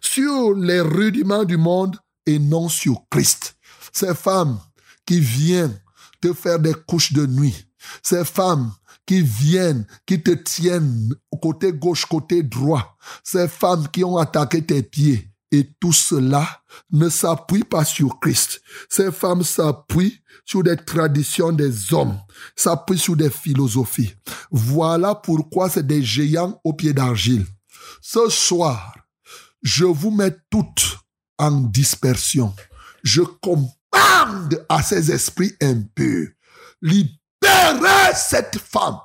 sur les rudiments du monde et non sur Christ. Ces femmes qui viennent te faire des couches de nuit, ces femmes qui viennent, qui te tiennent côté gauche, côté droit, ces femmes qui ont attaqué tes pieds, et tout cela ne s'appuie pas sur Christ. Ces femmes s'appuient sur des traditions des hommes, s'appuient sur des philosophies. Voilà pourquoi c'est des géants au pied d'argile. Ce soir, je vous mets toutes en dispersion. Je à ces esprits impurs, libérez cette femme,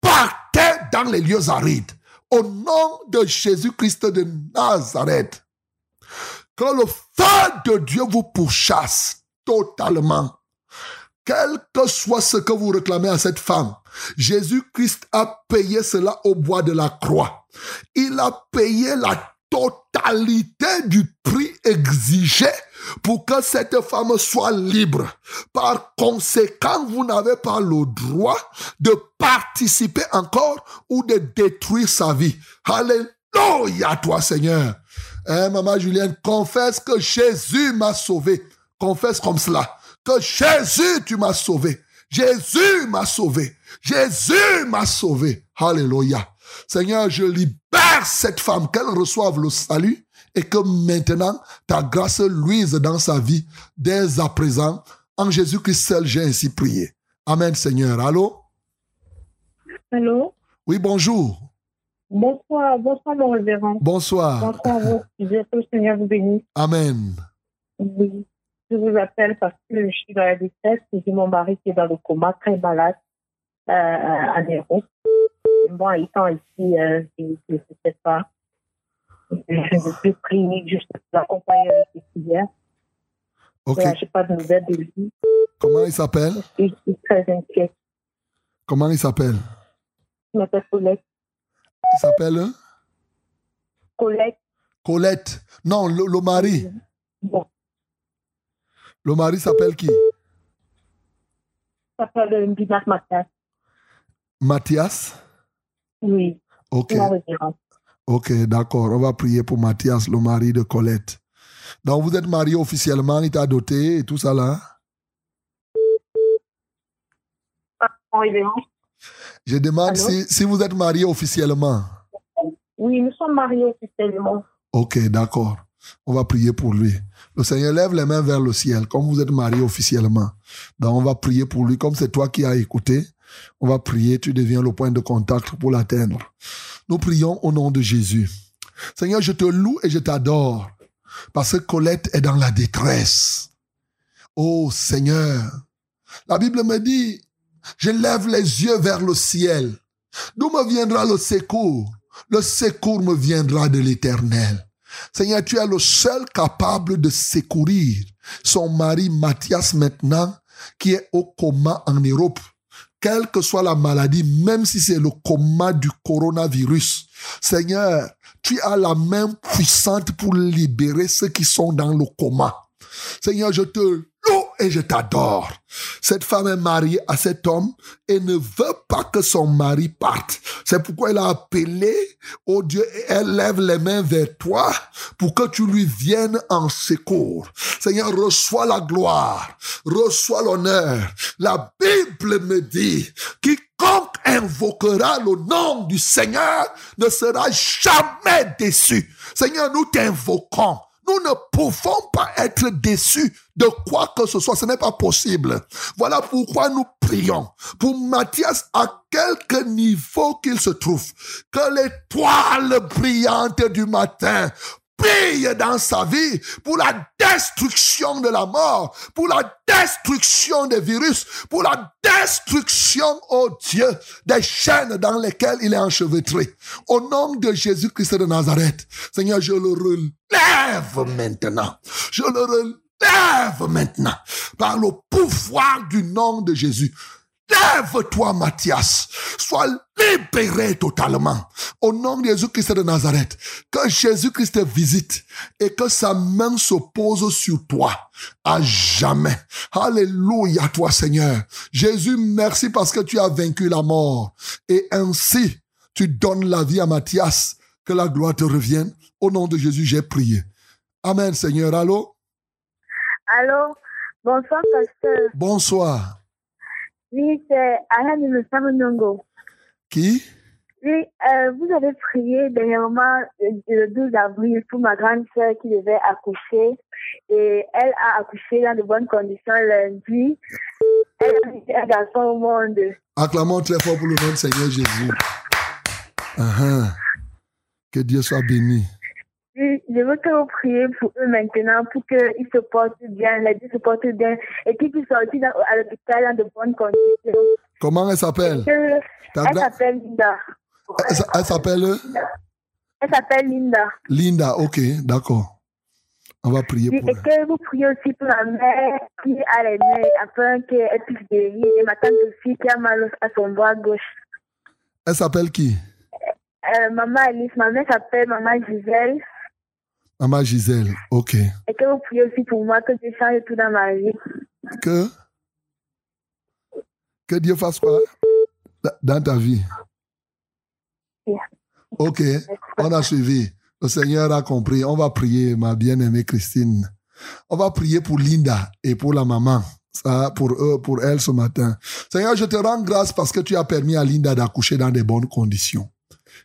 partez dans les lieux arides. Au nom de Jésus-Christ de Nazareth, que le feu de Dieu vous pourchasse totalement. Quel que soit ce que vous réclamez à cette femme, Jésus-Christ a payé cela au bois de la croix. Il a payé la totalité du prix exigé pour que cette femme soit libre. Par conséquent, vous n'avez pas le droit de participer encore ou de détruire sa vie. Alléluia, toi Seigneur. Hein, maman Julienne, confesse que Jésus m'a sauvé. Confesse comme cela. Que Jésus, tu m'as sauvé. Jésus m'a sauvé. Jésus m'a sauvé. Alléluia. Seigneur, je libère cette femme, qu'elle reçoive le salut et que maintenant ta grâce luise dans sa vie dès à présent. En Jésus-Christ seul, j'ai ainsi prié. Amen, Seigneur. Allô? Allô? Oui, bonjour. Bonsoir, bonsoir mon révérend. Bonsoir. Bonsoir vous. Je dis que le Seigneur vous bénisse. Amen. Oui. Je vous appelle parce que je suis dans la détresse et j'ai mon mari qui est dans le coma, très malade, euh, à Néron. Moi, étant ici, euh, je ne sais pas. Je ne peux prier, juste l'accompagner avec les prières. Ok. Je n'ai pas de nouvelles de lui. Comment il s'appelle? Je suis très inquiète. Comment il s'appelle? Je m'appelle Colette. Il s'appelle hein? Colette. Colette. Non, le, le mari. Bon, Le mari s'appelle qui? s'appelle Mbinat Mathias. Mathias? Oui, Ok. Ok, d'accord. On va prier pour Mathias, le mari de Colette. Donc, vous êtes marié officiellement, il t'a doté et tout ça là? Révérend. Je demande si, si vous êtes marié officiellement. Oui, nous sommes mariés officiellement. Ok, d'accord. On va prier pour lui. Le Seigneur lève les mains vers le ciel, comme vous êtes marié officiellement. Donc, on va prier pour lui, comme c'est toi qui as écouté. On va prier, tu deviens le point de contact pour l'atteindre. Nous prions au nom de Jésus. Seigneur, je te loue et je t'adore parce que Colette est dans la détresse. Oh Seigneur, la Bible me dit, je lève les yeux vers le ciel. D'où me viendra le secours? Le secours me viendra de l'Éternel. Seigneur, tu es le seul capable de secourir son mari Mathias maintenant, qui est au coma en Europe. Quelle que soit la maladie, même si c'est le coma du coronavirus. Seigneur, tu as la main puissante pour libérer ceux qui sont dans le coma. Seigneur, je te et je t'adore. Cette femme est mariée à cet homme et ne veut pas que son mari parte. C'est pourquoi elle a appelé au Dieu et elle lève les mains vers toi pour que tu lui viennes en secours. Seigneur, reçois la gloire, reçois l'honneur. La Bible me dit, quiconque invoquera le nom du Seigneur ne sera jamais déçu. Seigneur, nous t'invoquons. Nous ne pouvons pas être déçus de quoi que ce soit. Ce n'est pas possible. Voilà pourquoi nous prions pour Matthias à quelque niveau qu'il se trouve. Que l'étoile brillante du matin brille dans sa vie pour la destruction de la mort, pour la destruction des virus, pour la destruction, oh Dieu, des chaînes dans lesquelles il est enchevêtré. Au nom de Jésus-Christ de Nazareth, Seigneur, je le relève maintenant. Je le relève maintenant par le pouvoir du nom de Jésus. Lève-toi, Mathias. Sois libéré totalement. Au nom de Jésus-Christ de Nazareth. Que Jésus-Christ te visite et que sa main se pose sur toi à jamais. Alléluia, toi, Seigneur. Jésus, merci parce que tu as vaincu la mort. Et ainsi, tu donnes la vie à Mathias. Que la gloire te revienne. Au nom de Jésus, j'ai prié. Amen, Seigneur. Allô? Allô? Bonsoir, pasteur. Bonsoir. Oui, c'est Alain de Samonongo. Qui? Oui, euh, vous avez prié dernièrement euh, le 12 avril pour ma grande sœur qui devait accoucher. Et elle a accouché dans de bonnes conditions lundi. Elle a mis un garçon au monde. Acclamons très fort pour le nom du Seigneur Jésus. Ah, ah. Que Dieu soit béni. Oui, je veux que vous priez pour eux maintenant pour qu'ils se portent bien, les deux se portent bien et qu'ils puissent sortir dans- à l'hôpital dans de bonnes conditions. Comment elle s'appelle? Elle s'appelle Linda. Elle, s'appelle? Elle s'appelle Linda. Linda. Ok, d'accord. On va prier Oui, pour et elle. que vous priez aussi pour la mère qui a les nerfs afin qu'elle puisse guérir. Et ma tante aussi qui a mal à son bras gauche. Elle s'appelle qui? Euh, maman Alice, ma mère s'appelle Maman Gisèle. Maman Gisèle. Ok. Et que vous priez aussi pour moi que Dieu change tout dans ma vie. Que? Que Dieu fasse quoi? Da- dans ta vie. Ok, on a suivi. Le Seigneur a compris. On va prier, ma bien-aimée Christine. On va prier pour Linda et pour la maman. Ça, pour eux, pour elle ce matin. Seigneur, je te rends grâce parce que tu as permis à Linda d'accoucher dans des bonnes conditions.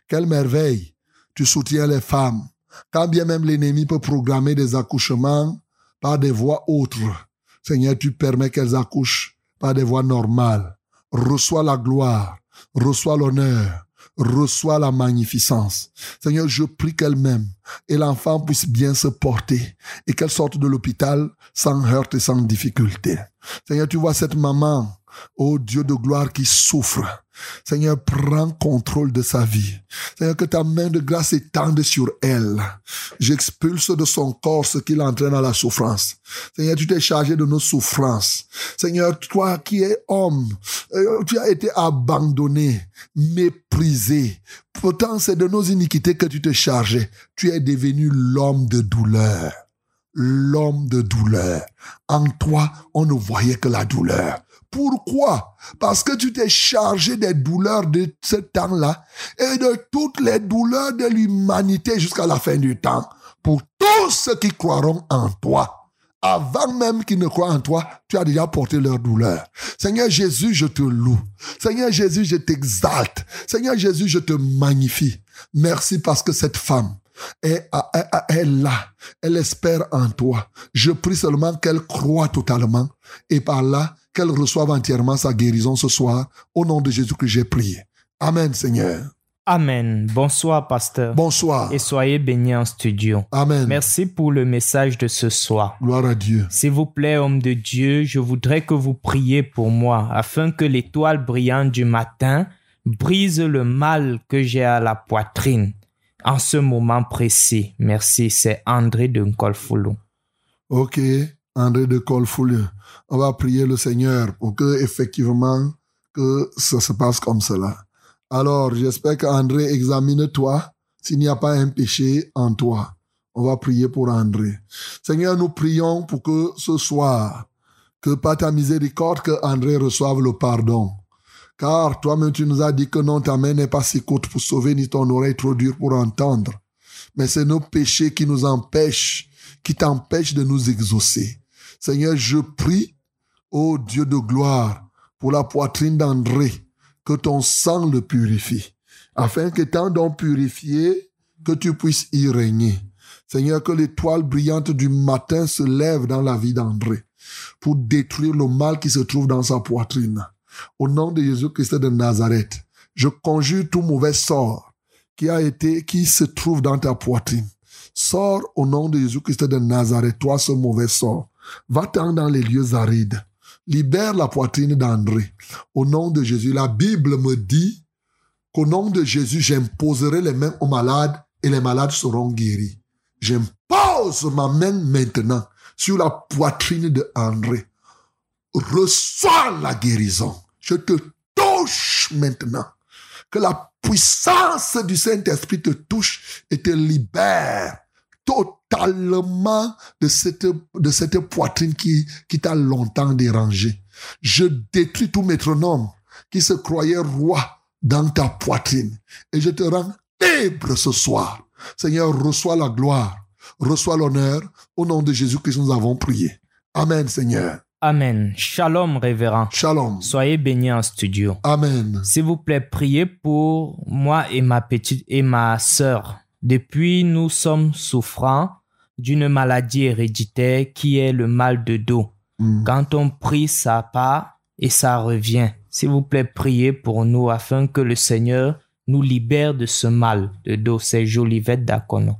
Quelle merveille. Tu soutiens les femmes. Quand bien même l'ennemi peut programmer des accouchements par des voies autres. Seigneur, tu permets qu'elles accouchent par des voies normales. Reçois la gloire, reçois l'honneur, reçois la magnificence. Seigneur, je prie qu'elle-même et l'enfant puisse bien se porter et qu'elle sorte de l'hôpital sans heurte et sans difficulté. Seigneur, tu vois cette maman, ô Dieu de gloire, qui souffre. Seigneur, prends contrôle de sa vie. Seigneur, que ta main de grâce étende sur elle. J'expulse de son corps ce qui l'entraîne à la souffrance. Seigneur, tu t'es chargé de nos souffrances. Seigneur, toi qui es homme, euh, tu as été abandonné, méprisé. Pourtant, c'est de nos iniquités que tu te chargeais. Tu es devenu l'homme de douleur. L'homme de douleur. En toi, on ne voyait que la douleur. Pourquoi? Parce que tu t'es chargé des douleurs de ce temps-là et de toutes les douleurs de l'humanité jusqu'à la fin du temps pour tous ceux qui croiront en toi. Avant même qu'ils ne croient en toi, tu as déjà porté leur douleur. Seigneur Jésus, je te loue. Seigneur Jésus, je t'exalte. Seigneur Jésus, je te magnifie. Merci parce que cette femme est, là. Elle espère en toi. Je prie seulement qu'elle croit totalement et par là, qu'elle reçoive entièrement sa guérison ce soir. Au nom de Jésus que j'ai prié. Amen, Seigneur. Amen. Bonsoir, pasteur. Bonsoir. Et soyez bénis en studio. Amen. Merci pour le message de ce soir. Gloire à Dieu. S'il vous plaît, homme de Dieu, je voudrais que vous priez pour moi afin que l'étoile brillante du matin brise le mal que j'ai à la poitrine en ce moment précis. Merci, c'est André de Nkolfoulou. Ok, André de Colfouleux. On va prier le Seigneur pour que effectivement que ça se passe comme cela. Alors, j'espère qu'André examine-toi s'il n'y a pas un péché en toi. On va prier pour André. Seigneur, nous prions pour que ce soir, que par ta miséricorde, que André reçoive le pardon. Car toi-même, tu nous as dit que non, ta main n'est pas si courte pour sauver, ni ton oreille trop dure pour entendre. Mais c'est nos péchés qui nous empêchent, qui t'empêchent de nous exaucer. Seigneur, je prie, ô Dieu de gloire, pour la poitrine d'André, que ton sang le purifie, afin qu'étant donc purifié, que tu puisses y régner. Seigneur, que l'étoile brillante du matin se lève dans la vie d'André pour détruire le mal qui se trouve dans sa poitrine. Au nom de Jésus-Christ de Nazareth, je conjure tout mauvais sort qui a été, qui se trouve dans ta poitrine. Sors au nom de Jésus-Christ de Nazareth, toi ce mauvais sort. Va-t'en dans les lieux arides. Libère la poitrine d'André. Au nom de Jésus, la Bible me dit qu'au nom de Jésus, j'imposerai les mains aux malades et les malades seront guéris. J'impose ma main maintenant sur la poitrine de André. Reçois la guérison. Je te touche maintenant. Que la puissance du Saint-Esprit te touche et te libère de cette, de cette poitrine qui, qui t'a longtemps dérangé. Je détruis tout métronome qui se croyait roi dans ta poitrine et je te rends libre ce soir. Seigneur, reçois la gloire, reçois l'honneur. Au nom de Jésus-Christ, nous avons prié. Amen, Seigneur. Amen. Shalom, révérend. Shalom. Soyez bénis en studio. Amen. S'il vous plaît, priez pour moi et ma petite et ma sœur. Depuis, nous sommes souffrants d'une maladie héréditaire qui est le mal de dos. Mm. Quand on prie, ça part et ça revient. S'il vous plaît, priez pour nous afin que le Seigneur nous libère de ce mal de dos. C'est Jolivette d'Akono.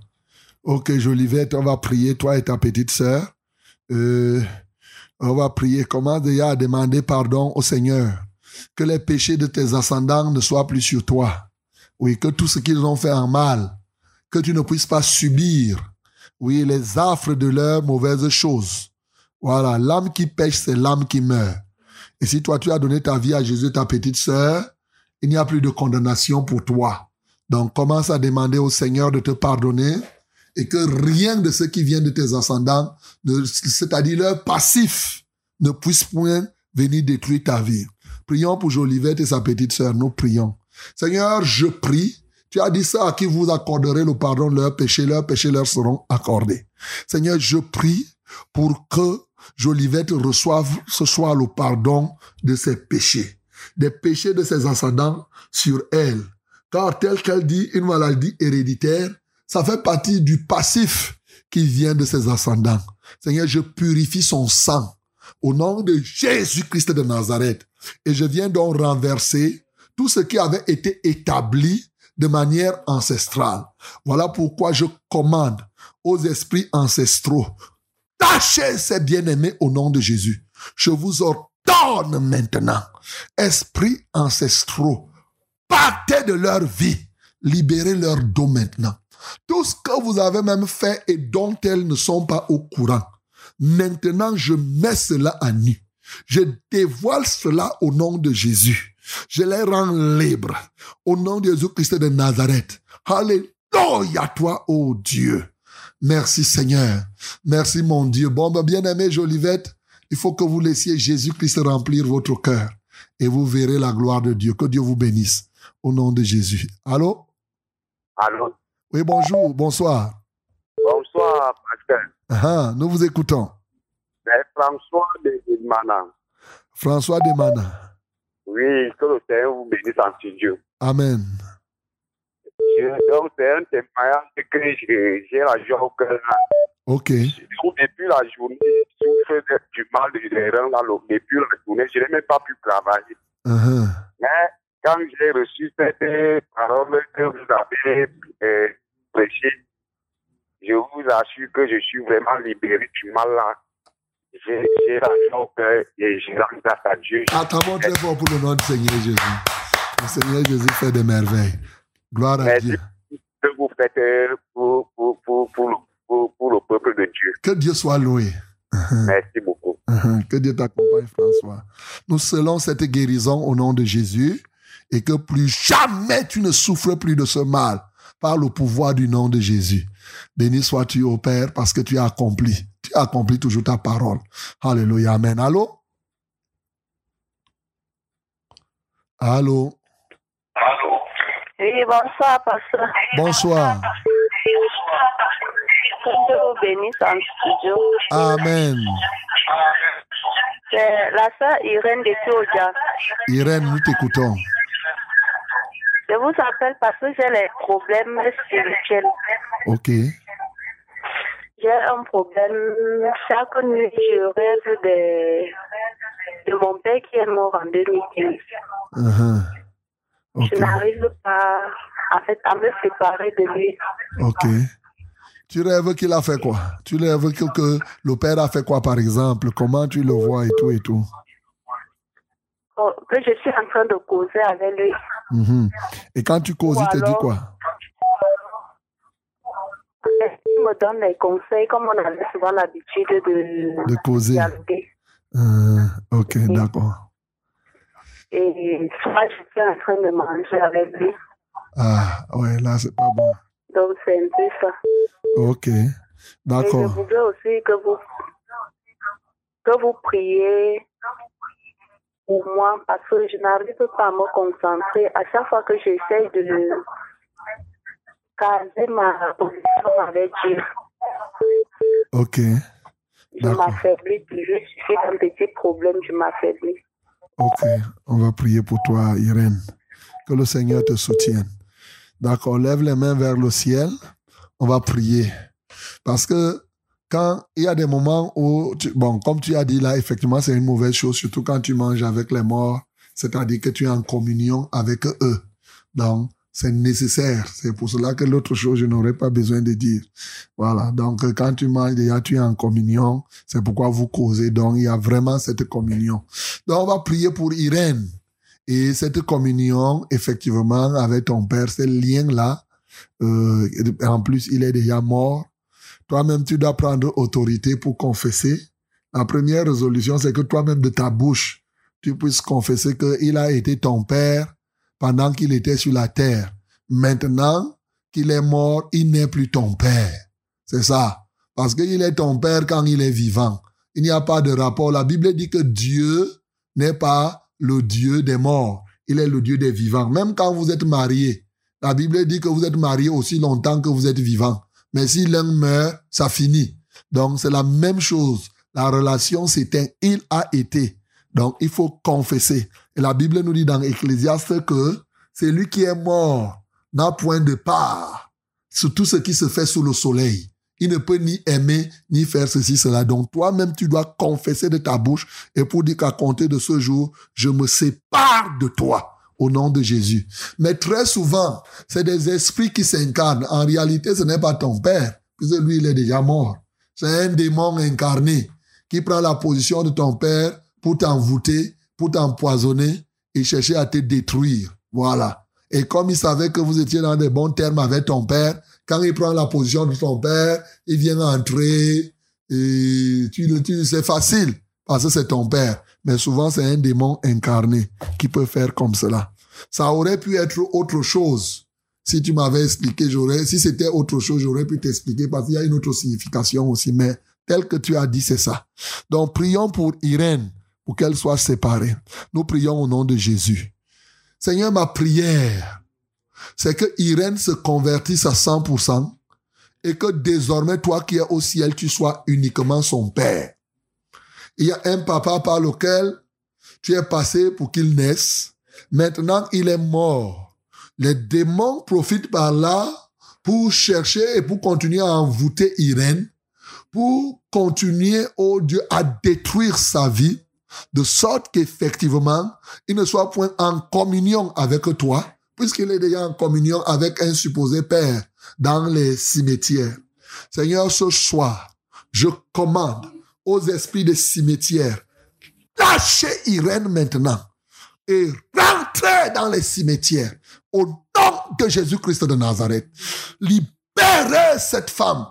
Ok, Jolivette, on va prier, toi et ta petite sœur. Euh, on va prier. Commence déjà à demander pardon au Seigneur. Que les péchés de tes ascendants ne soient plus sur toi. Oui, que tout ce qu'ils ont fait en mal, que tu ne puisses pas subir, oui, les affres de leurs mauvaises choses. Voilà, l'âme qui pêche, c'est l'âme qui meurt. Et si toi, tu as donné ta vie à Jésus, ta petite sœur, il n'y a plus de condamnation pour toi. Donc, commence à demander au Seigneur de te pardonner et que rien de ce qui vient de tes ascendants, c'est-à-dire leur passif, ne puisse point venir détruire ta vie. Prions pour Jolivette et sa petite sœur. Nous prions. Seigneur, je prie. Tu as dit ça à qui vous accorderez le pardon de leurs péchés, leurs péchés leur seront accordés. Seigneur, je prie pour que Jolivette reçoive ce soir le pardon de ses péchés, des péchés de ses ascendants sur elle. Car tel qu'elle dit, une maladie héréditaire, ça fait partie du passif qui vient de ses ascendants. Seigneur, je purifie son sang au nom de Jésus-Christ de Nazareth. Et je viens donc renverser tout ce qui avait été établi de manière ancestrale. Voilà pourquoi je commande aux esprits ancestraux, tâchez ces bien-aimés au nom de Jésus. Je vous ordonne maintenant, esprits ancestraux, partez de leur vie, libérez leur dos maintenant. Tout ce que vous avez même fait et dont elles ne sont pas au courant. Maintenant, je mets cela à nu. Je dévoile cela au nom de Jésus. Je les rends libres au nom de Jésus-Christ de Nazareth. Alléluia toi, ô Dieu. Merci Seigneur. Merci mon Dieu. Bon, ben, bien-aimé Jolivette, il faut que vous laissiez Jésus-Christ remplir votre cœur et vous verrez la gloire de Dieu. Que Dieu vous bénisse au nom de Jésus. Allô? Allô, Oui, bonjour, bonsoir. bonsoir, pasteur. Ah, nous vous écoutons. C'est François de Mana. François Demana. Oui, que le Seigneur vous bénisse en studio. Amen. Je- Donc, c'est un témoignage que j'ai j'ai la joie au cœur. Ok. Depuis la journée, je souffre du mal depuis la journée, je n'ai même pas pu travailler. Uh-huh. Mais quand j'ai reçu cette parole que vous avez euh, prêchée, je vous assure que je suis vraiment libéré du mal là. J'ai j'ai la cœur et je rends grâce à Dieu. Attendons très fort pour le nom du Seigneur Jésus. Le Seigneur Jésus fait des merveilles. Gloire à. Dieu. que vous faites euh, pour, pour, pour, pour, pour, le peuple de Dieu. Que Dieu soit loué. Merci beaucoup. Uh-huh. Que Dieu t'accompagne, François. Nous scellons cette guérison au nom de Jésus et que plus jamais tu ne souffres plus de ce mal par le pouvoir du nom de Jésus. Béni sois-tu au Père parce que tu as accompli. Tu as accompli toujours ta parole. Alléluia. Amen. Allô? Allô? Oui, bonsoir, pasteur. Bonsoir. Que Dieu vous bénisse en studio. Amen. C'est la sœur Irène de Tiodia. Irène, nous t'écoutons. Je vous appelle parce que j'ai les problèmes spirituels. OK. J'ai un problème. Chaque nuit, je rêve de, de mon père qui est mort en 2015. Uh-huh. Je n'arrive pas, en fait, à me séparer de lui. OK. Tu rêves qu'il a fait quoi? Tu rêves que, que le père a fait quoi, par exemple? Comment tu le vois et tout et tout? Oh, Que je suis en train de causer avec lui. Mhm. Et quand tu causes, Ou il te dit quoi? Il me donne des conseils, comme on avait souvent l'habitude de, De causer. Euh, ok, d'accord. Et soit je suis en train de manger avec lui. Ah, ouais, là, c'est pas bon. Donc, c'est un peu ça. Ok, Et je d'accord. voudrais aussi que vous, que vous priez pour moi parce que je n'arrive pas à me concentrer. À chaque fois que j'essaye de caser ma position avec Dieu, Ok, Je m'affaiblis. Je suis un petit problème, je m'affaiblis. Ok, on va prier pour toi, Irène. Que le Seigneur te soutienne. D'accord, lève les mains vers le ciel. On va prier. Parce que quand il y a des moments où, tu- bon, comme tu as dit là, effectivement, c'est une mauvaise chose, surtout quand tu manges avec les morts, c'est-à-dire que tu es en communion avec eux. Donc, c'est nécessaire. C'est pour cela que l'autre chose, je n'aurais pas besoin de dire. Voilà. Donc, quand tu manges déjà, tu es en communion. C'est pourquoi vous causez. Donc, il y a vraiment cette communion. Donc, on va prier pour Irène. Et cette communion, effectivement, avec ton père, ce lien-là, euh, en plus, il est déjà mort. Toi-même, tu dois prendre autorité pour confesser. La première résolution, c'est que toi-même, de ta bouche, tu puisses confesser qu'il a été ton père pendant qu'il était sur la terre. Maintenant qu'il est mort, il n'est plus ton père. C'est ça. Parce qu'il est ton père quand il est vivant. Il n'y a pas de rapport. La Bible dit que Dieu n'est pas le Dieu des morts. Il est le Dieu des vivants. Même quand vous êtes marié, la Bible dit que vous êtes marié aussi longtemps que vous êtes vivant. Mais si l'un meurt, ça finit. Donc c'est la même chose. La relation s'éteint. Il a été. Donc il faut confesser. Et la Bible nous dit dans Ecclésiaste que c'est lui qui est mort n'a point de part sur tout ce qui se fait sous le soleil. Il ne peut ni aimer, ni faire ceci, cela. Donc toi-même, tu dois confesser de ta bouche et pour dire qu'à compter de ce jour, je me sépare de toi au nom de Jésus. Mais très souvent, c'est des esprits qui s'incarnent. En réalité, ce n'est pas ton père, puisque lui, il est déjà mort. C'est un démon incarné qui prend la position de ton père pour t'envoûter, pour t'empoisonner et chercher à te détruire. Voilà. Et comme il savait que vous étiez dans des bons termes avec ton père, quand il prend la position de ton père, il vient entrer et tu, le- tu, c'est facile parce que c'est ton père. Mais souvent, c'est un démon incarné qui peut faire comme cela. Ça aurait pu être autre chose. Si tu m'avais expliqué, j'aurais, si c'était autre chose, j'aurais pu t'expliquer parce qu'il y a une autre signification aussi. Mais tel que tu as dit, c'est ça. Donc, prions pour Irène, pour qu'elle soit séparée. Nous prions au nom de Jésus. Seigneur, ma prière, c'est que Irène se convertisse à 100% et que désormais, toi qui es au ciel, tu sois uniquement son père. Il y a un papa par lequel tu es passé pour qu'il naisse. Maintenant, il est mort. Les démons profitent par là pour chercher et pour continuer à envoûter Irène, pour continuer, oh Dieu, à détruire sa vie, de sorte qu'effectivement, il ne soit point en communion avec toi, puisqu'il est déjà en communion avec un supposé père dans les cimetières. Seigneur, ce soir, je commande aux esprits des cimetières, lâchez Irène maintenant et rentrez dans les cimetières au nom de Jésus-Christ de Nazareth. Libérez cette femme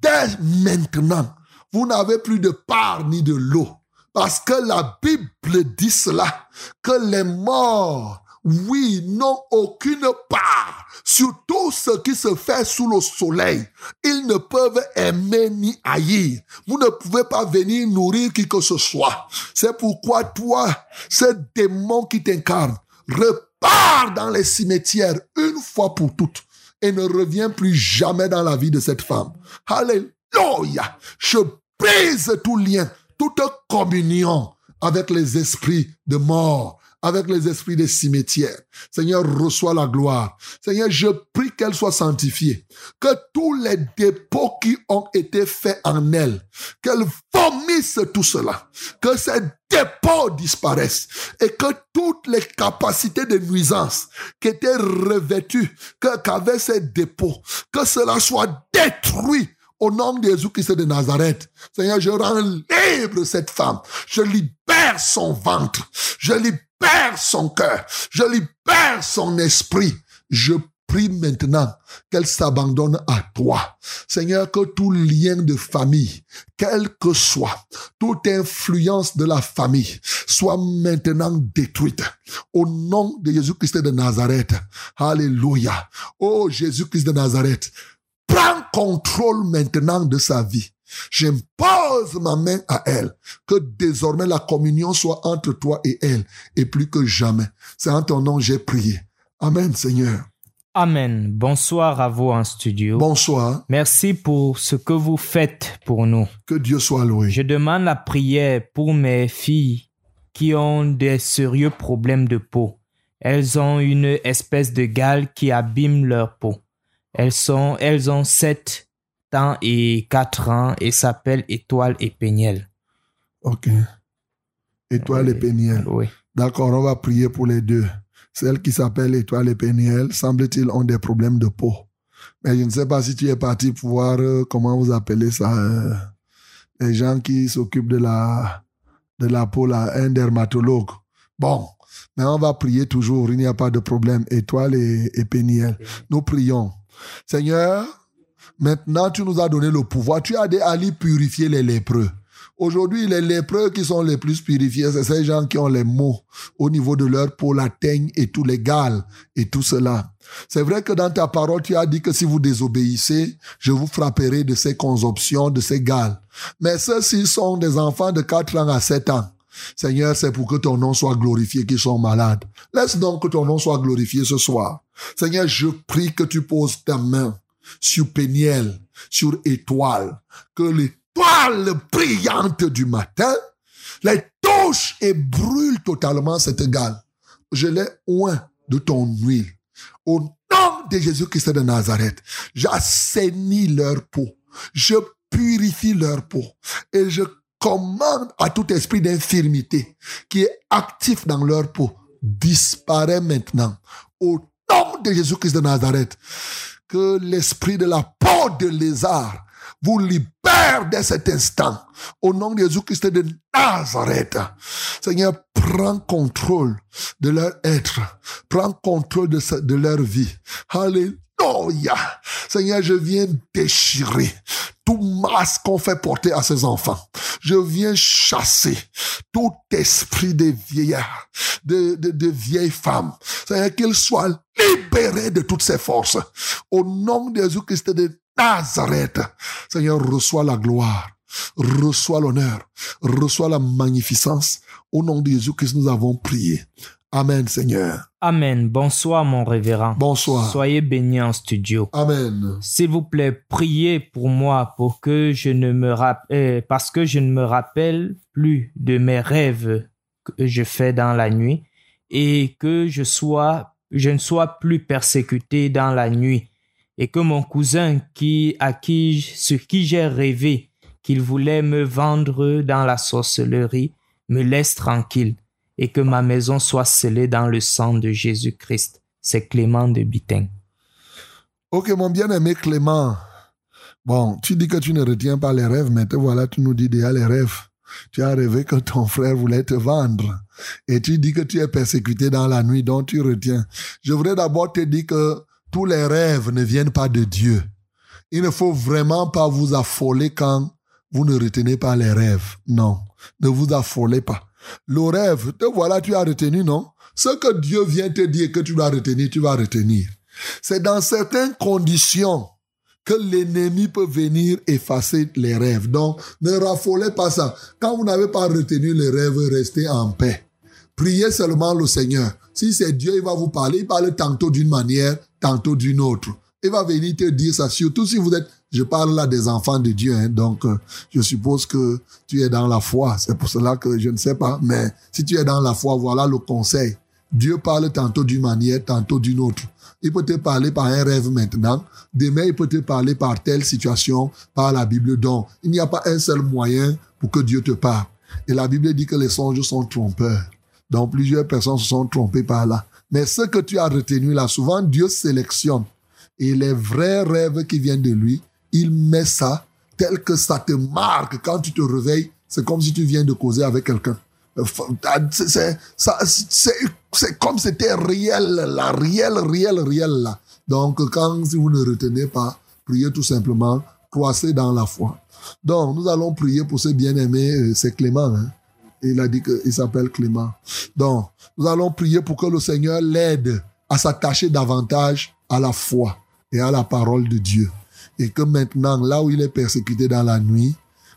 dès maintenant. Vous n'avez plus de part ni de l'eau. Parce que la Bible dit cela, que les morts, oui, n'ont aucune part sur tout ce qui se fait sous le soleil. Ils ne peuvent aimer ni haïr. Vous ne pouvez pas venir nourrir qui que ce soit. C'est pourquoi toi, ce démon qui t'incarne, repart dans les cimetières une fois pour toutes et ne revient plus jamais dans la vie de cette femme. Alléluia. Je brise tout lien, toute communion avec les esprits de mort, avec les esprits des cimetières. Seigneur, reçois la gloire. Seigneur, je prie qu'elle soit sanctifiée. Que tous les dépôts qui ont été faits en elle, qu'elle vomisse tout cela. Que ces dépôts disparaissent. Et que toutes les capacités de nuisance qui étaient revêtues, qu'avaient ces dépôts, que cela soit détruit au nom de Jésus-Christ de Nazareth. Seigneur, je rends libre cette femme. Je libère son ventre. Je libère son cœur. Je libère son esprit. Je prie maintenant qu'elle s'abandonne à toi. Seigneur, que tout lien de famille, quel que soit, toute influence de la famille, soit maintenant détruite. Au nom de Jésus-Christ de Nazareth. Alléluia. Oh Jésus-Christ de Nazareth. Prends contrôle maintenant de sa vie. J'impose ma main à elle. Que désormais la communion soit entre toi et elle. Et plus que jamais. C'est en ton nom j'ai prié. Amen, Seigneur. Amen. Bonsoir à vous en studio. Bonsoir. Merci pour ce que vous faites pour nous. Que Dieu soit loué. Je demande la prière pour mes filles qui ont des sérieux problèmes de peau. Elles ont une espèce de gale qui abîme leur peau. Elles sont, elles ont 7 ans et 4 ans et s'appellent Étoile et Péniel. Ok. Étoile et Péniel. Oui. D'accord, on va prier pour les deux. Celles qui s'appellent Étoile et Péniel, semble-t-il, ont des problèmes de peau. Mais je ne sais pas si tu es parti pour voir euh, comment vous appelez ça. euh, les gens qui s'occupent de la, de la peau, là, un dermatologue. Bon, mais on va prier toujours, il n'y a pas de problème. Étoile et, et Péniel. Nous prions. Seigneur, maintenant tu nous as donné le pouvoir. Tu as aller purifier les lépreux. Aujourd'hui, les lépreux qui sont les plus purifiés, c'est ces gens qui ont les maux au niveau de leur peau, la teigne et tout l'égal et tout cela. C'est vrai que dans ta parole, tu as dit que si vous désobéissez, je vous frapperai de ces consomptions, de ces gales. Mais ceux-ci sont des enfants de 4 ans à 7 ans. Seigneur, c'est pour que ton nom soit glorifié qu'ils sont malades. Laisse donc que ton nom soit glorifié ce soir. Seigneur, je prie que tu poses ta main sur Péniel, sur Étoile, que l'étoile brillante du matin les touche et brûle totalement cette gale. Je les oins de ton huile. Au nom de Jésus-Christ de Nazareth, j'assainis leur peau. Je purifie leur peau. Et je commande à tout esprit d'infirmité qui est actif dans leur peau, disparaît maintenant. Au nom de Jésus-Christ de Nazareth, que l'esprit de la peau de lézard vous libère dès cet instant. Au nom de Jésus-Christ de Nazareth. Seigneur, prends contrôle de leur être. Prends contrôle de, de leur vie. Alléluia. Seigneur, je viens déchirer tout masque qu'on fait porter à ces enfants. Je viens chasser tout esprit de vieillard, de, de, de vieilles femmes. Seigneur, qu'ils soient libérés de toutes ces forces. Au nom de Jésus-Christ de Nazareth. Seigneur, reçois la gloire. Reçois l'honneur. Reçois la magnificence. Au nom de Jésus-Christ, nous avons prié. Amen, Seigneur. Amen. Bonsoir, mon révérend. Bonsoir. Soyez bénis en studio. Amen. S'il vous plaît, priez pour moi pour que je ne me rappelle, parce que je ne me rappelle plus de mes rêves que je fais dans la nuit et que je sois, je ne sois plus persécuté dans la nuit et que mon cousin qui, à qui, ce qui j'ai rêvé qu'il voulait me vendre dans la sorcellerie me laisse tranquille et que ma maison soit scellée dans le sang de Jésus-Christ. C'est Clément de Biting. Ok, mon bien-aimé Clément. Bon, tu dis que tu ne retiens pas les rêves, mais te voilà, tu nous dis déjà les rêves. Tu as rêvé que ton frère voulait te vendre. Et tu dis que tu es persécuté dans la nuit, donc tu retiens. Je voudrais d'abord te dire que tous les rêves ne viennent pas de Dieu. Il ne faut vraiment pas vous affoler quand vous ne retenez pas les rêves. Non, ne vous affolez pas. Le rêve, te voilà, tu as retenu, non? Ce que Dieu vient te dire que tu dois retenir, tu vas retenir. C'est dans certaines conditions que l'ennemi peut venir effacer les rêves. Donc, ne raffolez pas ça. Quand vous n'avez pas retenu les rêves, restez en paix. Priez seulement le Seigneur. Si c'est Dieu, il va vous parler. Il parle tantôt d'une manière, tantôt d'une autre. Il va venir te dire ça, surtout si vous êtes, je parle là des enfants de Dieu, hein, donc euh, je suppose que tu es dans la foi. C'est pour cela que je ne sais pas, mais si tu es dans la foi, voilà le conseil. Dieu parle tantôt d'une manière, tantôt d'une autre. Il peut te parler par un rêve maintenant. Demain, il peut te parler par telle situation, par la Bible. Donc, il n'y a pas un seul moyen pour que Dieu te parle. Et la Bible dit que les songes sont trompeurs. Donc, plusieurs personnes se sont trompées par là. Mais ce que tu as retenu là, souvent, Dieu sélectionne. Et les vrais rêves qui viennent de lui, il met ça tel que ça te marque. Quand tu te réveilles, c'est comme si tu viens de causer avec quelqu'un. C'est, comme c'était réel, là, réel, réel, réel, là. Donc, quand si vous ne retenez pas, priez tout simplement, croissez dans la foi. Donc, nous allons prier pour ce bien-aimé, euh, c'est Clément, hein. Il a dit qu'il s'appelle Clément. Donc, nous allons prier pour que le Seigneur l'aide à s'attacher davantage à la foi et à la parole de Dieu. Et que maintenant, là où il est persécuté dans la nuit,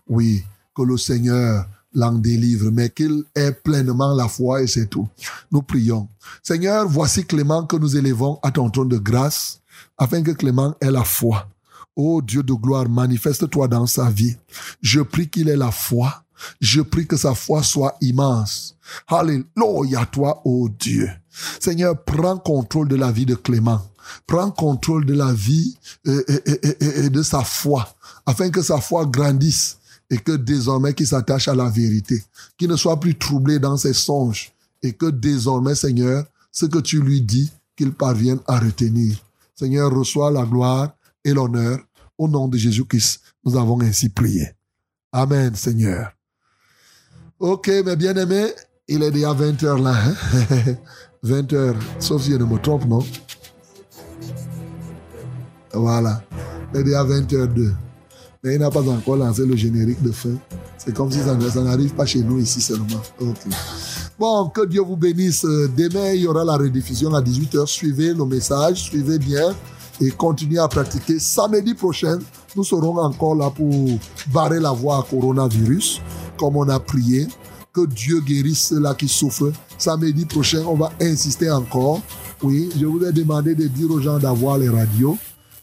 oui, que le Seigneur l'en délivre, mais qu'il ait pleinement la foi et c'est tout. Nous prions. Seigneur, voici Clément que nous élevons à ton trône de grâce, afin que Clément ait la foi. Ô Dieu de gloire, manifeste-toi dans sa vie. Je prie qu'il ait la foi. Je prie que sa foi soit immense. Alléluia toi, ô Dieu. Seigneur, prends contrôle de la vie de Clément. Prends contrôle de la vie et, de sa foi, afin que sa foi grandisse et que désormais qu'il s'attache à la vérité, qu'il ne soit plus troublé dans ses songes et que désormais, Seigneur, ce que tu lui dis, qu'il parvienne à retenir. Seigneur, reçois la gloire et l'honneur. Au nom de Jésus-Christ, nous avons ainsi prié. Amen, Seigneur. Ok, mes bien-aimés, il est déjà 20 heures là. hein? 20 heures, sauf si je ne me trompe, non? Voilà. Il est déjà 20 heures 2. Mais il n'a pas encore lancé le générique de fin. C'est comme si ça n'arrive pas chez nous ici seulement. Bon, que Dieu vous bénisse. Euh, Demain, il y aura la rediffusion à 18h. Suivez le message, suivez bien et continuez à pratiquer. Samedi prochain, nous serons encore là pour barrer la voie à coronavirus, comme on a prié. Que Dieu guérisse ceux-là qui souffrent. Samedi prochain, on va insister encore. Oui, je vous ai demandé de dire aux gens d'avoir les radios.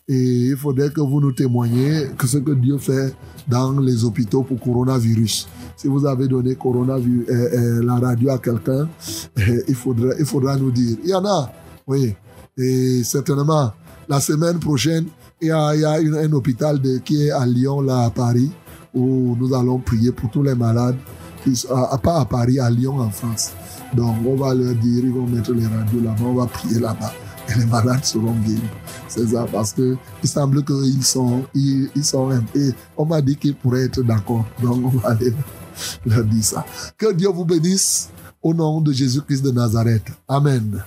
Et il faudrait que vous nous témoigniez que ce que Dieu fait dans les hôpitaux pour coronavirus. Si vous avez donné coronavirus, euh, euh, la radio à quelqu'un, euh, il, faudra, nous dire. Il y en a, oui. Et certainement, la semaine prochaine, il y a, un hôpital qui est à Lyon, là, à Paris, où nous allons prier pour tous les malades, qui à- pas à Paris, à Lyon, en France. Donc, on va leur dire, ils vont mettre les radios là-bas, on va prier là-bas. Et les malades seront guéris. C'est ça, parce que il semble qu'ils sont, ils, ils sont peu, on m'a dit qu'ils pourraient être d'accord. Donc, on va aller leur dire ça. Que Dieu vous bénisse au nom de Jésus-Christ de Nazareth. Amen.